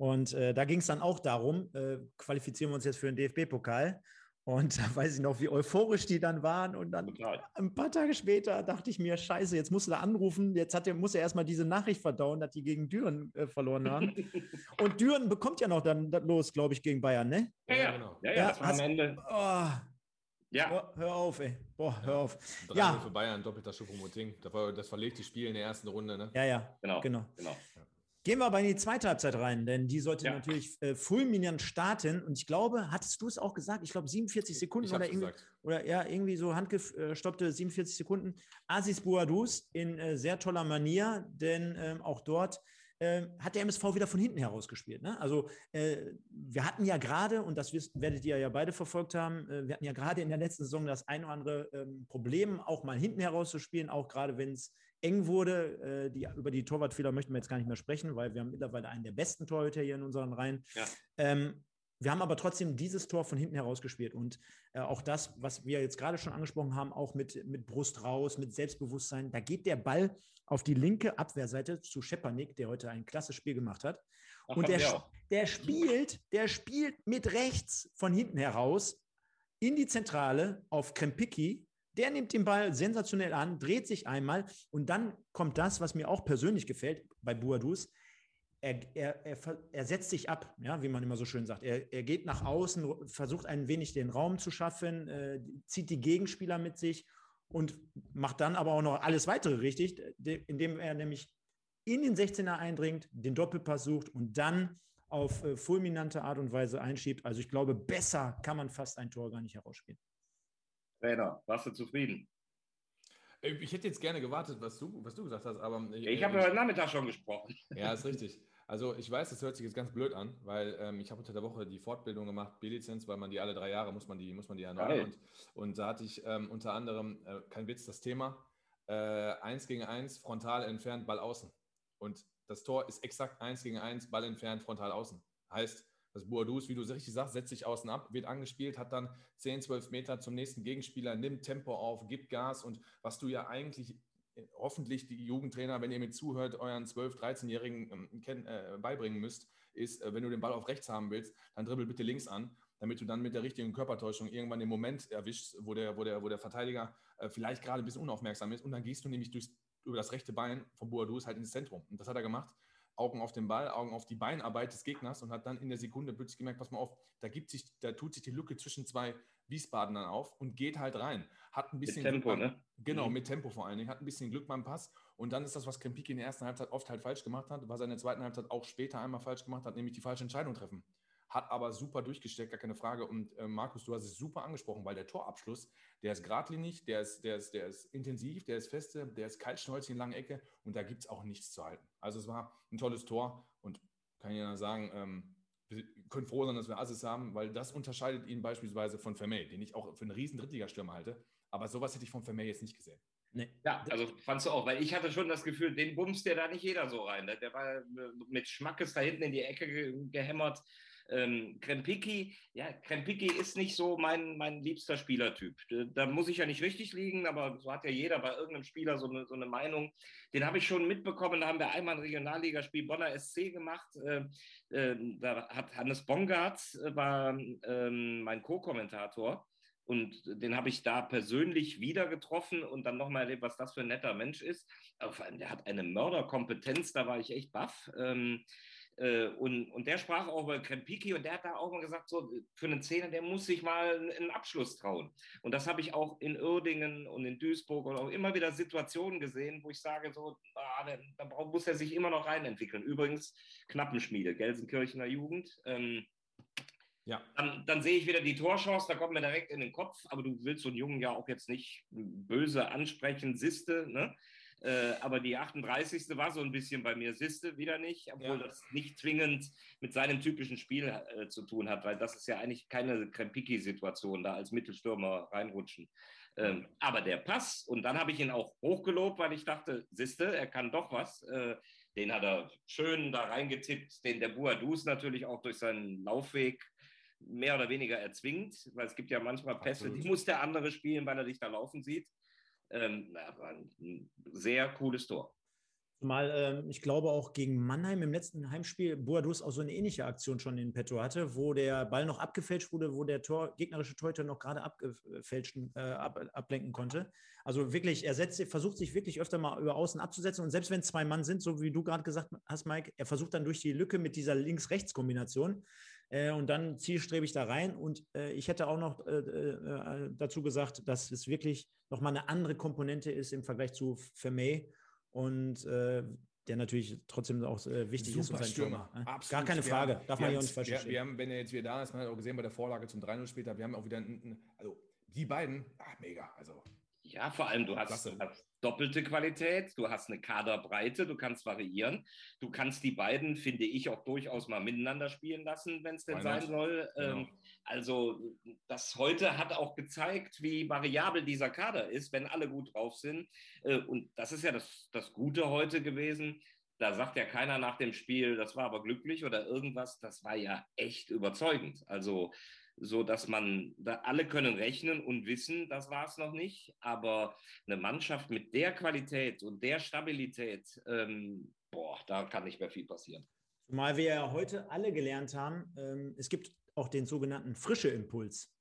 Speaker 1: Und äh, da ging es dann auch darum, äh, qualifizieren wir uns jetzt für den DFB-Pokal. Und da weiß ich noch, wie euphorisch die dann waren. Und dann
Speaker 4: Total.
Speaker 1: ein paar Tage später dachte ich mir, scheiße, jetzt musst du da anrufen. Jetzt hat er, muss er erstmal diese Nachricht verdauen, dass die gegen Düren äh, verloren haben. [laughs] Und Düren bekommt ja noch dann das los, glaube ich, gegen Bayern, ne?
Speaker 4: Ja,
Speaker 2: Ja,
Speaker 4: ja,
Speaker 2: genau.
Speaker 4: ja, ja,
Speaker 1: Ja,
Speaker 4: das war am Ende.
Speaker 1: Oh,
Speaker 4: Ja,
Speaker 1: hör, hör auf, ey. Boah, hör auf.
Speaker 2: 3
Speaker 1: Ja.
Speaker 2: für Bayern, doppelter Schuppomoting. Das, war- das verlegt die Spiele in der ersten Runde. Ne?
Speaker 1: Ja, ja,
Speaker 4: genau.
Speaker 1: genau.
Speaker 4: genau.
Speaker 1: Gehen wir aber in die zweite Halbzeit rein, denn die sollte
Speaker 4: Ja.
Speaker 1: natürlich äh, fulminant starten. Und ich glaube, hattest du es auch gesagt? Ich glaube, 47 Sekunden oder irgendwie, oder ja, irgendwie so handgestoppte 47 Sekunden. Asis Boadus in äh, sehr toller Manier, denn ähm, auch dort äh, hat der MSV wieder von hinten heraus gespielt. Ne? Also äh, wir hatten ja gerade, und das wisst, werdet ihr ja beide verfolgt haben, äh, wir hatten ja gerade in der letzten Saison das ein oder andere ähm, Problem, auch mal hinten heraus zu spielen, auch gerade wenn es eng wurde. Äh, die, über die Torwartfehler möchten wir jetzt gar nicht mehr sprechen, weil wir haben mittlerweile einen der besten Torhüter hier in unseren Reihen.
Speaker 4: Ja.
Speaker 1: Ähm, wir haben aber trotzdem dieses Tor von hinten heraus gespielt und äh, auch das, was wir jetzt gerade schon angesprochen haben, auch mit, mit Brust raus, mit Selbstbewusstsein, da geht der Ball auf die linke Abwehrseite zu Schepanik, der heute ein klasse Spiel gemacht hat.
Speaker 4: Ach,
Speaker 1: Und der, der spielt, der spielt mit rechts von hinten heraus in die Zentrale auf Krempicki. Der nimmt den Ball sensationell an, dreht sich einmal und dann kommt das, was mir auch persönlich gefällt bei Buadus. Er, er, er, er setzt sich ab, ja, wie man immer so schön sagt. Er, er geht nach außen, versucht ein wenig den Raum zu schaffen, äh, zieht die Gegenspieler mit sich und macht dann aber auch noch alles weitere richtig, de- indem er nämlich in den 16er eindringt, den Doppelpass sucht und dann auf äh, fulminante Art und Weise einschiebt. Also ich glaube, besser kann man fast ein Tor gar nicht herausspielen.
Speaker 4: Trainer, warst du zufrieden?
Speaker 2: Äh, Ich hätte jetzt gerne gewartet, was du, was du gesagt hast, aber. äh,
Speaker 4: Ich habe ja heute Nachmittag schon gesprochen.
Speaker 2: Ja, ist [laughs] richtig. Also ich weiß, das hört sich jetzt ganz blöd an, weil ähm, ich habe unter der Woche die Fortbildung gemacht, B-Lizenz, weil man die alle drei Jahre muss man die, muss man die erneuern. Und, und da hatte ich ähm, unter anderem, äh, kein Witz, das Thema äh, 1 gegen 1, frontal entfernt, Ball außen. Und das Tor ist exakt 1 gegen 1, Ball entfernt, frontal außen. Heißt, das Boadus, wie du richtig sagst, setzt sich außen ab, wird angespielt, hat dann 10, 12 Meter zum nächsten Gegenspieler, nimmt Tempo auf, gibt Gas und was du ja eigentlich äh, hoffentlich die Jugendtrainer, wenn ihr mir zuhört, euren 12-, 13-Jährigen ähm, äh, beibringen müsst, ist, äh, wenn du den Ball auf rechts haben willst, dann dribbel bitte links an, damit du dann mit der richtigen Körpertäuschung irgendwann den Moment erwischst, wo der, wo der, wo der Verteidiger äh, vielleicht gerade ein bisschen unaufmerksam ist und dann gehst du nämlich durchs, über das rechte Bein von Boadus halt ins Zentrum. Und das hat er gemacht. Augen auf den Ball, Augen auf die Beinarbeit des Gegners und hat dann in der Sekunde plötzlich gemerkt, pass mal auf, da gibt sich, da tut sich die Lücke zwischen zwei Wiesbadenern auf und geht halt rein. Hat ein bisschen
Speaker 4: Mit Tempo,
Speaker 2: Glück
Speaker 4: ne?
Speaker 2: Genau,
Speaker 4: Mhm.
Speaker 2: mit Tempo vor allen Dingen. Hat ein bisschen Glück beim Pass. Und dann ist das, was Krempiki in der ersten Halbzeit oft halt falsch gemacht hat, was er in der zweiten Halbzeit auch später einmal falsch gemacht hat, nämlich die falsche Entscheidung treffen. Hat aber super durchgesteckt, gar keine Frage. Und äh, Markus, du hast es super angesprochen, weil der Torabschluss, der ist geradlinig, der ist, der, ist, der ist intensiv, der ist feste, der ist kaltschnäuzig in lange Ecke und da gibt es auch nichts zu halten. Also es war ein tolles Tor und kann ich ja sagen, ähm, wir können froh sein, dass wir Assis haben, weil das unterscheidet ihn beispielsweise von Vermey, den ich auch für einen riesen Drittligastürmer halte. Aber sowas hätte ich von Vermey jetzt nicht gesehen.
Speaker 1: Nee.
Speaker 4: Ja, also fandst du auch, weil ich hatte schon das Gefühl, den bumst der da nicht jeder so rein. Der, war äh, mit Schmackes da hinten in die Ecke ge gehämmert. Ähm, Krempiki, ja, Krempiki ist nicht so mein, mein liebster Spielertyp. Da, muss ich ja nicht richtig liegen, aber so hat ja jeder bei irgendeinem Spieler so eine, so eine Meinung. Den habe ich schon mitbekommen, da haben wir einmal ein Regionalligaspiel Bonner SC gemacht. Äh, äh, da hat Hannes Bongard, äh, war ähm, mein Co-Kommentator. Und den habe ich da persönlich wieder getroffen und dann nochmal erlebt, was das für ein netter Mensch ist. Aber vor allem, der hat eine Mörderkompetenz, da war ich echt baff. Ähm, äh, und, und der sprach auch über Krempiki und der hat da auch mal gesagt, so für einen Zehner, der muss sich mal einen Abschluss trauen. Und das habe ich auch in Uerdingen und in Duisburg und auch immer wieder Situationen gesehen, wo ich sage, so, ah, da, muss er sich immer noch reinentwickeln. Übrigens, Knappenschmiede, Gelsenkirchener Jugend. Ähm,
Speaker 2: Ja.
Speaker 4: dann, dann sehe ich wieder die Torchance, da kommt mir direkt in den Kopf, aber du willst so einen Jungen ja auch jetzt nicht böse ansprechen, Siste, ne? Äh, aber die 38. war so ein bisschen bei mir Siste, wieder nicht, obwohl
Speaker 2: Ja.
Speaker 4: das nicht zwingend mit seinem typischen Spiel äh, zu tun hat, weil das ist ja eigentlich keine Krempiki-Situation, da als Mittelstürmer reinrutschen. Ähm, aber der Pass, und dann habe ich ihn auch hochgelobt, weil ich dachte, Siste, er kann doch was. Äh, den hat er schön da reingetippt, den der Buadus natürlich auch durch seinen Laufweg mehr oder weniger erzwingt, weil es gibt ja manchmal Pässe,
Speaker 2: Absolut.
Speaker 4: die muss der andere spielen, weil er dich da laufen sieht. Ähm, ein sehr cooles Tor.
Speaker 1: Zumal ähm, ich glaube auch gegen Mannheim im letzten Heimspiel Boadus auch so eine ähnliche Aktion schon in petto hatte, wo der Ball noch abgefälscht wurde, wo der Tor, gegnerische Torhüter noch gerade abgefälschten, äh, ab, ablenken konnte. Also wirklich, er setzt, versucht sich wirklich öfter mal über außen abzusetzen und selbst wenn zwei Mann sind, so wie du gerade gesagt hast, Mike, er versucht dann durch die Lücke mit dieser Links-Rechts-Kombination äh, und dann zielstrebig da rein. Und äh, ich hätte auch noch äh, äh, dazu gesagt, dass es wirklich nochmal eine andere Komponente ist im Vergleich zu Vermey und äh, der natürlich trotzdem auch äh, wichtig ist und
Speaker 2: Super Stürmer.
Speaker 1: Tor ne?
Speaker 2: Absolut.
Speaker 1: Gar keine Frage.
Speaker 2: haben-
Speaker 1: Darf man hier nicht falsch
Speaker 2: wir,
Speaker 1: verstehen.
Speaker 2: wir haben, Wenn er jetzt wieder da ist, man hat auch gesehen bei der Vorlage zum 3-0 später, wir haben auch wieder, einen, also die beiden, ah, mega. Also
Speaker 4: Ja, vor allem, du hast, du hast doppelte Qualität, du hast eine Kaderbreite, du kannst variieren. Du kannst die beiden, finde ich, auch durchaus mal miteinander spielen lassen, wenn es denn
Speaker 2: Why
Speaker 4: sein soll.
Speaker 2: Genau.
Speaker 4: Ähm, also, das heute hat auch gezeigt, wie variabel dieser Kader ist, wenn alle gut drauf sind. Äh, und das ist ja das, das Gute heute gewesen. Da sagt ja keiner nach dem Spiel, das war aber glücklich oder irgendwas. Das war ja echt überzeugend. Also, so dass man, da alle können rechnen und wissen, das war es noch nicht. Aber eine Mannschaft mit der Qualität und der Stabilität, ähm, boah, da kann nicht mehr viel passieren.
Speaker 1: Zumal wir ja heute alle gelernt haben, ähm, es gibt auch den sogenannten frische Impuls.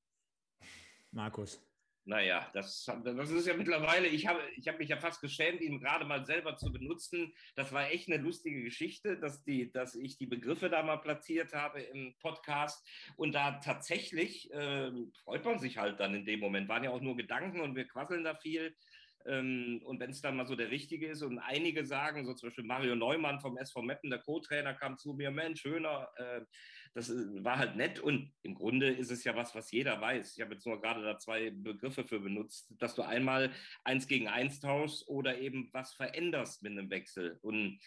Speaker 1: Markus.
Speaker 4: Naja, das, das ist ja mittlerweile, ich habe, ich habe mich ja fast geschämt, ihn gerade mal selber zu benutzen. Das war echt eine lustige Geschichte, dass, die, dass ich die Begriffe da mal platziert habe im Podcast. Und da tatsächlich ähm, freut man sich halt dann in dem Moment. Waren ja auch nur Gedanken und wir quasseln da viel. Ähm, und wenn es dann mal so der Richtige ist und einige sagen, so zum Beispiel Mario Neumann vom SV Meppen, der Co-Trainer, kam zu mir, Mensch, schöner, äh, das äh, war halt nett und im Grunde ist es ja was, was jeder weiß. Ich habe jetzt nur gerade da zwei Begriffe für benutzt, dass du einmal eins gegen eins tauschst oder eben was veränderst mit einem Wechsel. Und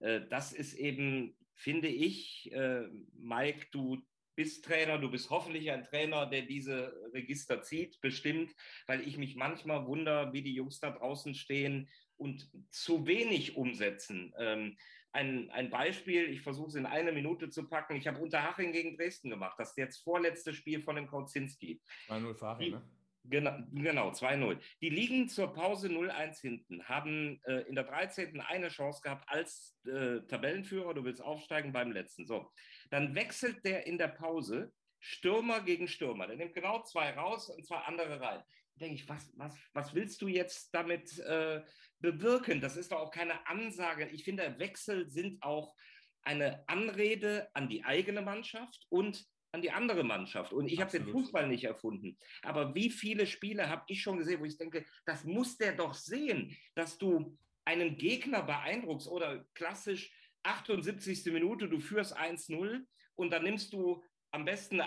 Speaker 4: äh, das ist eben, finde ich, äh, Mike, du bist Trainer, du bist hoffentlich ein Trainer, der diese Register zieht, bestimmt, weil ich mich manchmal wundere, wie die Jungs da draußen stehen und zu wenig umsetzen. Ähm, ein, ein Beispiel, ich versuche es in eine Minute zu packen. Ich habe Unterhaching gegen Dresden gemacht. Das ist jetzt vorletzte Spiel von dem Kautzinski.
Speaker 2: 2-0 Fahrer, ne?
Speaker 4: Genau, genau 2-0. Die liegen zur Pause 0-1 hinten, haben äh, in der 13. eine Chance gehabt als äh, Tabellenführer, du willst aufsteigen beim letzten. So, dann wechselt der in der Pause Stürmer gegen Stürmer. Der nimmt genau zwei raus und zwei andere rein. Da denke ich, was, was, was willst du jetzt damit äh, bewirken? Das ist doch auch keine Ansage. Ich finde, Wechsel sind auch eine Anrede an die eigene Mannschaft und an die andere Mannschaft. Und ich habe den. Fußball nicht erfunden. Aber wie viele Spiele habe ich schon gesehen, wo ich denke, das muss der doch sehen, dass du einen Gegner beeindruckst oder klassisch 78. Minute, du führst 1-0 und dann nimmst du am besten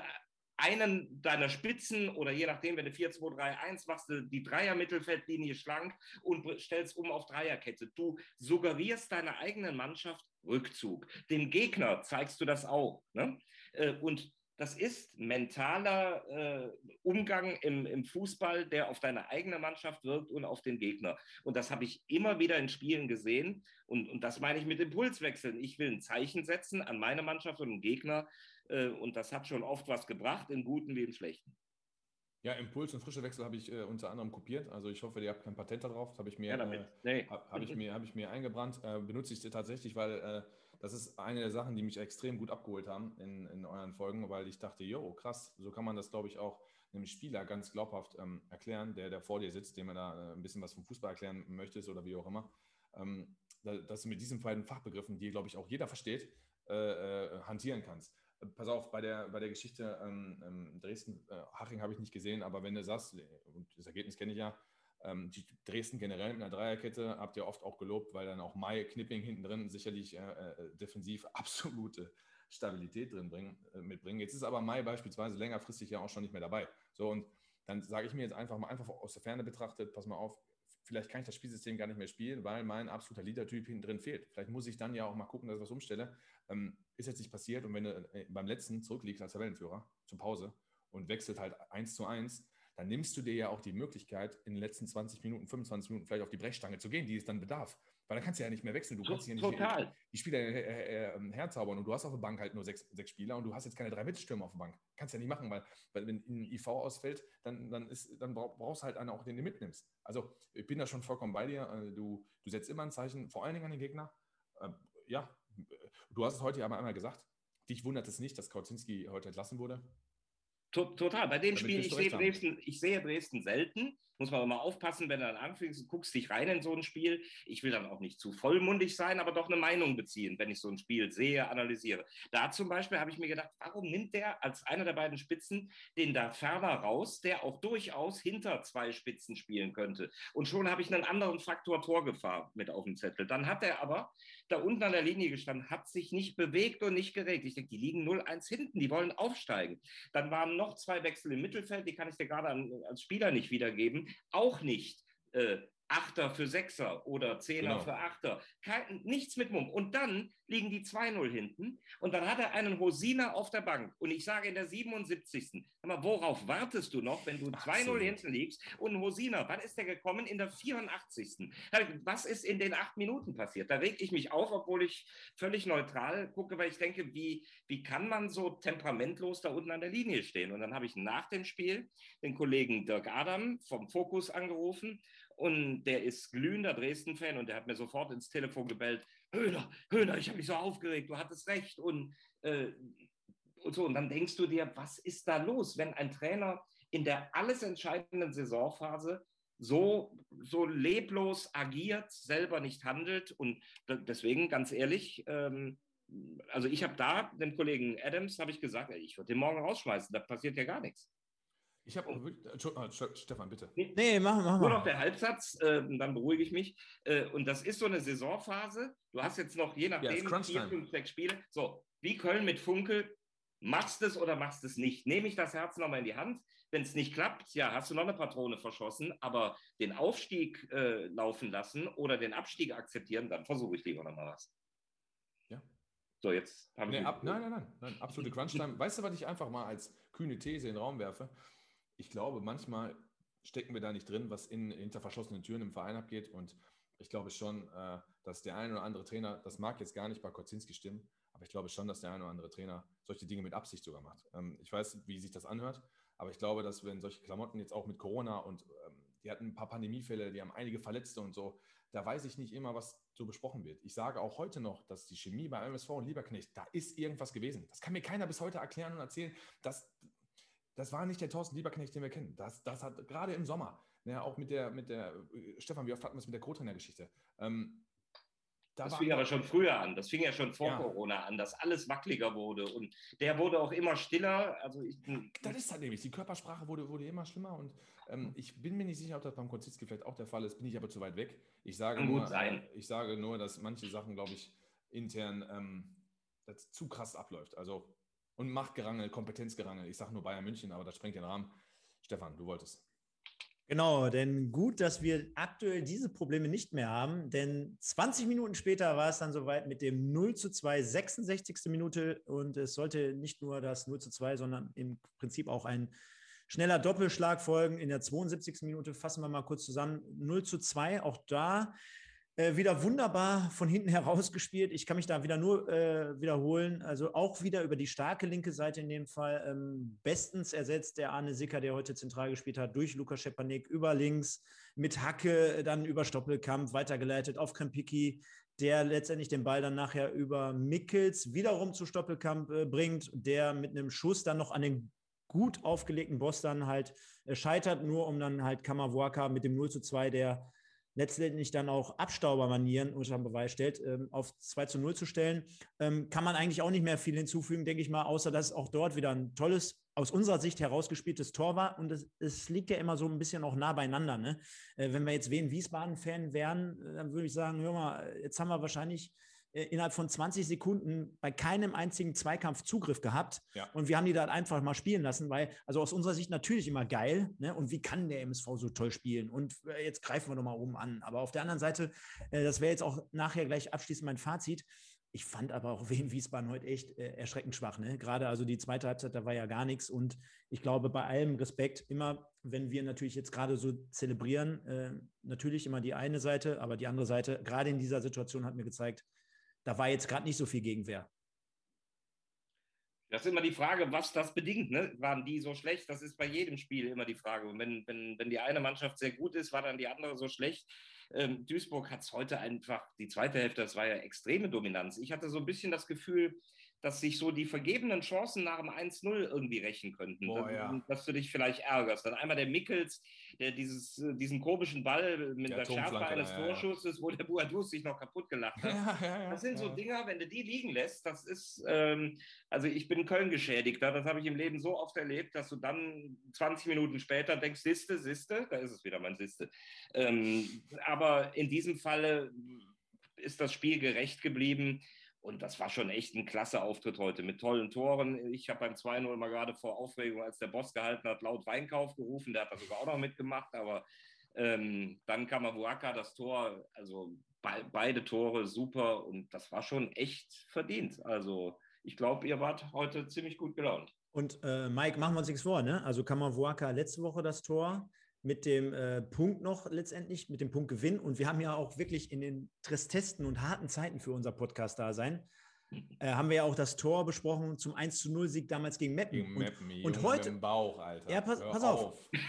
Speaker 4: einen deiner Spitzen oder je nachdem, wenn du 4-2-3-1 machst, du die Dreier-Mittelfeldlinie schlank und stellst um auf Dreierkette. Du suggerierst deiner eigenen Mannschaft Rückzug. Dem Gegner zeigst du das auch. Ne? Äh, Und das ist mentaler äh, Umgang im, im Fußball, der auf deine eigene Mannschaft wirkt und auf den Gegner. Und das habe ich immer wieder in Spielen gesehen. Und, und das meine ich mit Impulswechseln. Ich will ein Zeichen setzen an meine Mannschaft und den Gegner. Äh, und das hat schon oft was gebracht, im Guten wie im Schlechten.
Speaker 2: Ja, Impuls und frische Wechsel habe ich äh, unter anderem kopiert. Also ich hoffe, ihr habt kein Patent darauf. Das habe ich mir,
Speaker 4: Ja,
Speaker 2: äh,
Speaker 4: Nee.
Speaker 2: hab, hab ich mir, habe ich mir eingebrannt. Äh, benutze ich tatsächlich, weil äh, das ist eine der Sachen, die mich extrem gut abgeholt haben in, in euren Folgen, weil ich dachte, jo, krass, so kann man das, glaube ich, auch einem Spieler ganz glaubhaft ähm, erklären, der, der vor dir sitzt, dem man da äh, ein bisschen was vom Fußball erklären möchtest oder wie auch immer. Ähm, da, dass du mit diesen beiden Fachbegriffen, die, glaube ich, auch jeder versteht, äh, äh, hantieren kannst. Äh, Pass auf, bei der, bei der Geschichte ähm, ähm, Dresden, äh, habe ich nicht gesehen, aber wenn du sagst, und das Ergebnis kenne ich ja, ähm, die Dresden generell mit einer Dreierkette habt ihr oft auch gelobt, weil dann auch Mai Knipping hinten drin sicherlich äh, äh, defensiv [laughs] absolute Stabilität drin bringen, äh, mitbringen. Jetzt ist aber Mai beispielsweise längerfristig ja auch schon nicht mehr dabei. So und dann sage ich mir jetzt einfach mal einfach aus der Ferne betrachtet, pass mal auf, vielleicht kann ich das Spielsystem gar nicht mehr spielen, weil mein absoluter Leader-Typ hinten drin fehlt. Vielleicht muss ich dann ja auch mal gucken, dass ich was umstelle. Ähm, ist jetzt nicht passiert und wenn du äh, beim letzten zurückliegst als Tabellenführer zur Pause und wechselt halt 1 zu 1, dann nimmst du dir ja auch die Möglichkeit, in den letzten 20 Minuten, 25 Minuten vielleicht auf die Brechstange zu gehen, die es dann bedarf. Weil dann kannst du ja nicht mehr wechseln. Du kannst ja nicht
Speaker 4: Total.
Speaker 2: die Spieler äh, äh, äh, herzaubern und du hast auf der Bank halt nur sechs, sechs Spieler und du hast jetzt keine drei Mittelstürmer auf der Bank. Kannst ja nicht machen, weil, weil wenn ein IV ausfällt, dann, dann, ist, dann brauch- brauchst du halt einen auch, den du mitnimmst. Also ich bin da schon vollkommen bei dir. Äh, Du, du setzt immer ein Zeichen, vor allen Dingen an den Gegner. Äh, Ja, du hast es heute ja aber einmal gesagt. Dich wundert es nicht, dass Kautzinski heute entlassen wurde.
Speaker 4: To- Total. Bei dem
Speaker 2: Damit
Speaker 4: Spiel, ich sehe. Dresden, ich sehe Dresden selten. Muss man immer aufpassen, wenn du dann anfängst und guckst dich rein in so ein Spiel. Ich will dann auch nicht zu vollmundig sein, aber doch eine Meinung beziehen, wenn ich so ein Spiel sehe, analysiere. Da zum Beispiel habe ich mir gedacht, warum nimmt der als einer der beiden Spitzen den da ferner raus, der auch durchaus hinter zwei Spitzen spielen könnte. Und schon habe ich einen anderen Faktor Torgefahr mit auf dem Zettel. Dann hat er aber da unten an der Linie gestanden, hat sich nicht bewegt und nicht geregt. Ich denke, die liegen 0-1 hinten, die wollen aufsteigen. Dann waren noch zwei Wechsel im Mittelfeld, die kann ich dir gerade als Spieler nicht wiedergeben. Auch nicht äh, Achter für Sechser oder Zehner
Speaker 2: Genau.
Speaker 4: für Achter. Kein, nichts mit Mumm. Und dann liegen die 2-0 hinten und dann hat er einen Hosiner auf der Bank. Und ich sage in der 77. Sag mal, worauf wartest du noch, wenn du 2-0
Speaker 2: Absolut.
Speaker 4: hinten liegst und ein Hosiner, wann ist der gekommen? In der 84. Was ist in den acht Minuten passiert? Da reg ich mich auf, obwohl ich völlig neutral gucke, weil ich denke, wie, wie kann man so temperamentlos da unten an der Linie stehen? Und dann habe ich nach dem Spiel den Kollegen Dirk Adam vom Fokus angerufen und der ist glühender Dresden-Fan und der hat mir sofort ins Telefon gebellt, Höhner, Höhner, ich habe mich so aufgeregt, du hattest recht und, äh, und so. Und dann denkst du dir, was ist da los, wenn ein Trainer in der alles entscheidenden Saisonphase so, so leblos agiert, selber nicht handelt. Und deswegen, ganz ehrlich, ähm, also ich habe da dem Kollegen Adams, habe ich gesagt, ich würde den morgen rausschmeißen, da passiert ja gar nichts.
Speaker 2: Ich habe auch wirklich. Entschuldigung, äh, Stefan, bitte.
Speaker 1: Nee, mach, mach
Speaker 4: Nur
Speaker 1: mal.
Speaker 4: noch der Halbsatz, äh, dann beruhige ich mich. Äh, und das ist so eine Saisonphase. Du hast jetzt noch, je nachdem,
Speaker 2: Crunch
Speaker 4: vier, fünf, sechs Spiele. So, wie Köln mit Funkel, machst es oder machst es nicht? Nehme ich das Herz nochmal in die Hand? Wenn es nicht klappt, ja, hast du noch eine Patrone verschossen, aber den Aufstieg äh, laufen lassen oder den Abstieg akzeptieren, dann versuche ich lieber nochmal was.
Speaker 2: Ja.
Speaker 4: So, jetzt habe ich.
Speaker 2: Nee, ab, nein, nein, nein, nein, absolute Crunch-Time. Weißt du, was ich einfach mal als kühne These in den Raum werfe? Ich glaube, manchmal stecken wir da nicht drin, was in, hinter verschlossenen Türen im Verein abgeht. Und ich glaube schon, äh, dass der ein oder andere Trainer, das mag jetzt gar nicht bei Kocinski stimmen, aber ich glaube schon, dass der ein oder andere Trainer solche Dinge mit Absicht sogar macht. Ähm, ich weiß, wie sich das anhört, aber ich glaube, dass wenn solche Klamotten jetzt auch mit Corona und ähm, die hatten ein paar Pandemiefälle, die haben einige Verletzte und so, da weiß ich nicht immer, was so besprochen wird. Ich sage auch heute noch, dass die Chemie bei MSV und Lieberknecht, da ist irgendwas gewesen. Das kann mir keiner bis heute erklären und erzählen. Das, das war nicht der Thorsten Lieberknecht, den wir kennen. Das, das hat gerade im Sommer, ne, auch mit der, mit der, äh, Stefan, wie oft hatten wir es mit der Co-Trainer-Geschichte? Ähm, da
Speaker 4: Das fing aber schon früher an. Das fing ja schon vor
Speaker 2: Ja.
Speaker 4: Corona an, dass alles wackeliger wurde. Und der wurde auch immer stiller. Also ich,
Speaker 2: Das ist halt nämlich, die Körpersprache wurde, wurde immer schlimmer und ähm, ich bin mir nicht sicher, ob das beim Konzitski vielleicht auch der Fall ist, bin ich aber zu weit weg. Ich sage,
Speaker 4: Kann
Speaker 2: nur, ich sage nur, dass manche Sachen, glaube ich, intern ähm, zu krass abläuft. Also und Machtgerangel, Kompetenzgerangel. Ich sage nur Bayern München, aber das sprengt den Rahmen. Stefan, du wolltest.
Speaker 1: Genau, denn gut, dass wir aktuell diese Probleme nicht mehr haben, denn 20 Minuten später war es dann soweit mit dem 0 zu 2, 66. Minute und es sollte nicht nur das 0 zu 2, sondern im Prinzip auch ein schneller Doppelschlag folgen. In der 72. Minute fassen wir mal kurz zusammen. 0 zu 2, auch da äh, wieder wunderbar von hinten herausgespielt. Ich kann mich da wieder nur äh, wiederholen. Also auch wieder über die starke linke Seite in dem Fall. Ähm, bestens ersetzt der Arne Sicker, der heute zentral gespielt hat, durch Lukas Schepanik über links, mit Hacke, äh, dann über Stoppelkampf, weitergeleitet auf Krempicki, der letztendlich den Ball dann nachher über Mickels wiederum zu Stoppelkamp äh, bringt, der mit einem Schuss dann noch an den gut aufgelegten Boss dann halt äh, scheitert, nur um dann halt Kamavuaka mit dem 0 zu 2, der letztendlich dann auch Abstaubermanieren unter Beweis stellt, ähm, auf 2 zu 0 zu stellen, ähm, kann man eigentlich auch nicht mehr viel hinzufügen, denke ich mal, außer dass auch dort wieder ein tolles, aus unserer Sicht herausgespieltes Tor war. Und es, es liegt ja immer so ein bisschen auch nah beieinander. Ne? Äh, wenn wir jetzt Wien Wiesbaden-Fan wären, äh, dann würde ich sagen, hör mal, jetzt haben wir wahrscheinlich innerhalb von 20 Sekunden bei keinem einzigen Zweikampf Zugriff gehabt.
Speaker 2: Ja.
Speaker 1: Und wir haben die da einfach mal spielen lassen, weil, also aus unserer Sicht natürlich immer geil. Ne? Und wie kann der MSV so toll spielen? Und äh, jetzt greifen wir doch mal oben an. Aber auf der anderen Seite, äh, das wäre jetzt auch nachher gleich abschließend mein Fazit. Ich fand aber auch Wien Wiesbaden heute echt äh, erschreckend schwach. Ne? Gerade also die zweite Halbzeit, da war ja gar nichts. Und ich glaube, bei allem Respekt, immer, wenn wir natürlich jetzt gerade so zelebrieren, äh, natürlich immer die eine Seite, aber die andere Seite, gerade in dieser Situation hat mir gezeigt, da war jetzt gerade nicht so viel Gegenwehr.
Speaker 4: Das ist immer die Frage, was das bedingt. Ne? Waren die so schlecht? Das ist bei jedem Spiel immer die Frage. Und wenn, wenn, wenn die eine Mannschaft sehr gut ist, war dann die andere so schlecht. Ähm, Duisburg hat es heute einfach, die zweite Hälfte, das war ja extreme Dominanz. Ich hatte so ein bisschen das Gefühl, dass sich so die vergebenen Chancen nach dem 1-0 irgendwie rächen könnten.
Speaker 2: Boah,
Speaker 4: dass,
Speaker 2: ja.
Speaker 4: dass du dich vielleicht ärgerst. Dann einmal der Mickels, der dieses, äh, diesen komischen Ball mit
Speaker 2: Der
Speaker 4: der, Schärfe eines
Speaker 2: ja.
Speaker 4: Torschusses, wo der Buadus sich noch kaputt gelacht hat. [laughs]
Speaker 2: Ja,
Speaker 4: Das sind so. Dinger, wenn du die liegen lässt, das ist, ähm, also ich bin Köln-Geschädigter, das habe ich im Leben so oft erlebt, dass du dann 20 Minuten später denkst, Siste, Siste, da ist es wieder mein Siste. Ähm, aber in diesem Falle ist das Spiel gerecht geblieben. Und das war schon echt ein klasse Auftritt heute mit tollen Toren. Ich habe beim 2-0 mal gerade vor Aufregung, als der Boss gehalten hat, laut Weinkauf gerufen. Der hat da sogar auch noch mitgemacht. Aber ähm, dann kam Abuaka das Tor, also be beide Tore super. Und das war schon echt verdient. Also ich glaube, ihr wart heute ziemlich gut gelaunt.
Speaker 1: Und äh, Mike, machen wir uns nichts vor, ne? Also Kamavuaka letzte Woche das Tor mit dem äh, Punkt noch letztendlich, mit dem Punktgewinn. Und wir haben ja auch wirklich in den tristesten und harten Zeiten für unser Podcast da sein, äh, haben wir ja auch das Tor besprochen zum 1 zu 0 Sieg damals gegen Meppen.
Speaker 2: Gegen Meppen,
Speaker 1: und, und heute,
Speaker 2: dem Bauch, Alter.
Speaker 1: Ja, pass- pass auf. [laughs]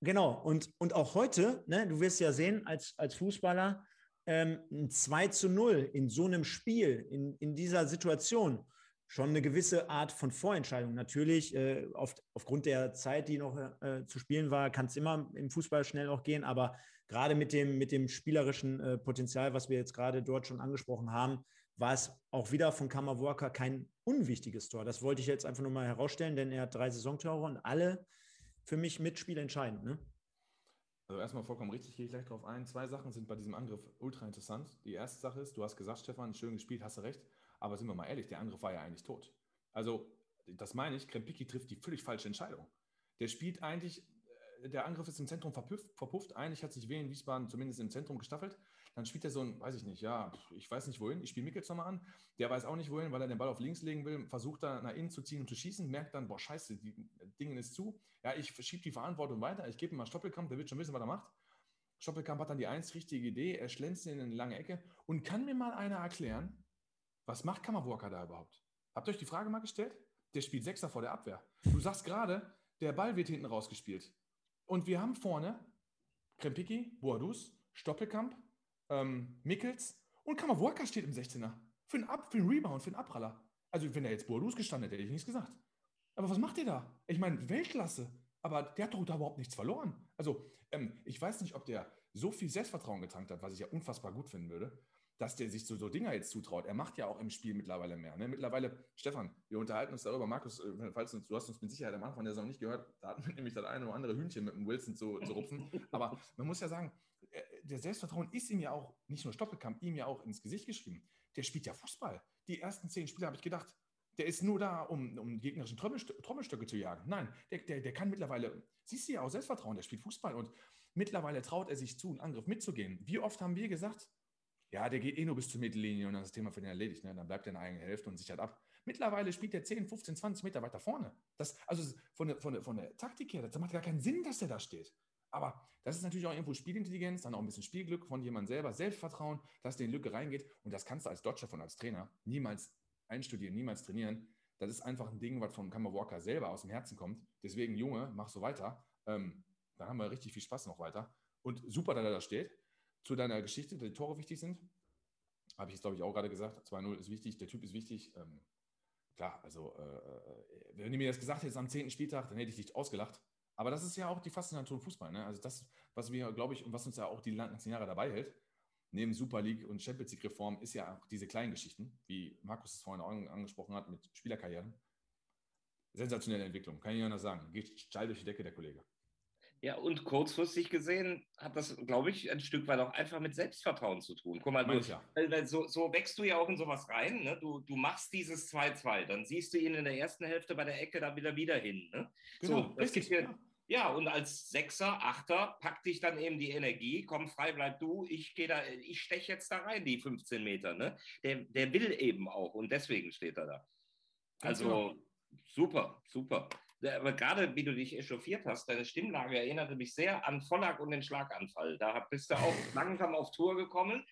Speaker 1: Genau, und, und auch heute, ne, du wirst ja sehen, als, als Fußballer, ähm, ein 2 zu 0 in so einem Spiel, in, in dieser Situation, schon eine gewisse Art von Vorentscheidung. Natürlich, äh, auf, aufgrund der Zeit, die noch äh, zu spielen war, kann es immer im Fußball schnell auch gehen, aber gerade mit dem, mit dem spielerischen äh, Potenzial, was wir jetzt gerade dort schon angesprochen haben, war es auch wieder von Kamavuaka kein unwichtiges Tor. Das wollte ich jetzt einfach nur mal herausstellen, denn er hat drei Saisontore und alle für mich Mitspiel entscheidend. Ne?
Speaker 2: Also erstmal vollkommen richtig, gehe ich gleich drauf ein. Zwei Sachen sind bei diesem Angriff ultra interessant. Die erste Sache ist, du hast gesagt, Stefan, schön gespielt, hast du recht. Aber sind wir mal ehrlich, der Angriff war ja eigentlich tot. Also, das meine ich, Krempicki trifft die völlig falsche Entscheidung. Der spielt eigentlich, äh, der Angriff ist im Zentrum verpufft, verpufft. Eigentlich hat sich Wien Wiesbaden zumindest im Zentrum gestaffelt. Dann spielt er so ein, weiß ich nicht, ja, ich weiß nicht wohin. Ich spiele Mickels nochmal an. Der weiß auch nicht wohin, weil er den Ball auf links legen will. Versucht da nach innen zu ziehen und zu schießen. Merkt dann, boah, scheiße, die Dinge ist zu. Ja, ich schiebe die Verantwortung weiter. Ich gebe ihm mal Stoppelkamp, der wird schon wissen, was er macht. Stoppelkamp hat dann die eins richtige Idee. Er schlänzt in eine lange Ecke. Und kann mir mal einer erklären, was macht Kammerwalker da überhaupt? Habt ihr euch die Frage mal gestellt? Der spielt Sechser vor der Abwehr. Du sagst gerade, der Ball wird hinten rausgespielt. Und wir haben vorne Krempicki, Boadus, Stoppelkamp, ähm, Mickels und Kammerwalker steht im 16er. Für einen, Ab, für einen Rebound, für einen Abpraller. Also, wenn er jetzt Boadus gestanden hätte, hätte ich nichts gesagt. Aber was macht der da? Ich meine, Weltklasse. Aber der hat doch da überhaupt nichts verloren. Also, ähm, ich weiß nicht, ob der so viel Selbstvertrauen getankt hat, was ich ja unfassbar gut finden würde. Dass der sich so, so Dinger jetzt zutraut. Er macht ja auch im Spiel mittlerweile mehr. Ne? Mittlerweile, Stefan, wir unterhalten uns darüber. Markus, äh, falls du, du hast uns mit Sicherheit am Anfang der Saison nicht gehört, da hatten wir [laughs] nämlich das eine oder andere Hühnchen mit dem Wilson zu, zu rupfen. Aber man muss ja sagen, äh, der Selbstvertrauen ist ihm ja auch, nicht nur Stoppelkamp, ihm ja auch ins Gesicht geschrieben. Der spielt ja Fußball. Die ersten zehn Spiele habe ich gedacht, der ist nur da, um, um gegnerischen Trommelstöcke, Trommelstöcke zu jagen. Nein, der, der, der kann mittlerweile, siehst du ja auch Selbstvertrauen, der spielt Fußball und mittlerweile traut er sich zu, einen Angriff mitzugehen. Wie oft haben wir gesagt, ja, der geht eh nur bis zur Mittellinie und dann ist das Thema für den erledigt. Ne? Dann bleibt er in der eigenen Hälfte und sichert ab. Mittlerweile spielt er 10, 15, 20 Meter weiter vorne. Das, also von der, von, der, von der Taktik her, das macht gar keinen Sinn, dass er da steht. Aber das ist natürlich auch irgendwo Spielintelligenz, dann auch ein bisschen Spielglück von jemand selber, Selbstvertrauen, dass der in Lücke reingeht. Und das kannst du als Dodger von als Trainer niemals einstudieren, niemals trainieren. Das ist einfach ein Ding, was von Kammer Walker selber aus dem Herzen kommt. Deswegen, Junge, mach so weiter. Ähm, dann haben wir richtig viel Spaß noch weiter. Und super, dass er da steht. Zu deiner Geschichte, dass die Tore wichtig sind, habe ich es, glaube ich, auch gerade gesagt. 2-0 ist wichtig, der Typ ist wichtig. Ähm, klar, also, äh, wenn du mir das gesagt hättest am 10. Spieltag, dann hätte ich dich ausgelacht. Aber das ist ja auch die Faszination Fußball. Ne? Also, das, was wir, glaube ich, und was uns ja auch die ganzen Jahre dabei hält, neben Super League und Champions League Reform, ist ja auch diese kleinen Geschichten, wie Markus es vorhin auch angesprochen hat mit Spielerkarrieren. Sensationelle Entwicklung, kann ich nicht anders sagen. Geht steil durch die Decke, der Kollege.
Speaker 4: Ja, und kurzfristig gesehen hat das, glaube ich, ein Stück weit auch einfach mit Selbstvertrauen zu tun. Guck mal, du,
Speaker 2: ja.
Speaker 4: so, so wächst du ja auch in sowas rein. Ne? Du, du machst dieses 2-2, dann siehst du ihn in der ersten Hälfte bei der Ecke da wieder wieder hin. Ne?
Speaker 2: Genau,
Speaker 4: so, das
Speaker 2: richtig,
Speaker 4: dir,
Speaker 2: ja.
Speaker 4: ja, und als Sechser, Achter packt dich dann eben die Energie, komm frei, bleib du, ich gehe da, ich steche jetzt da rein, die 15 Meter. Ne? Der, der will eben auch und deswegen steht er da.
Speaker 2: Ganz
Speaker 4: Also
Speaker 2: genau.
Speaker 4: super, super. Aber gerade wie du dich echauffiert hast, deine Stimmlage erinnerte mich sehr an Vollack und den Schlaganfall. Da bist du auch [laughs] langsam auf Tour gekommen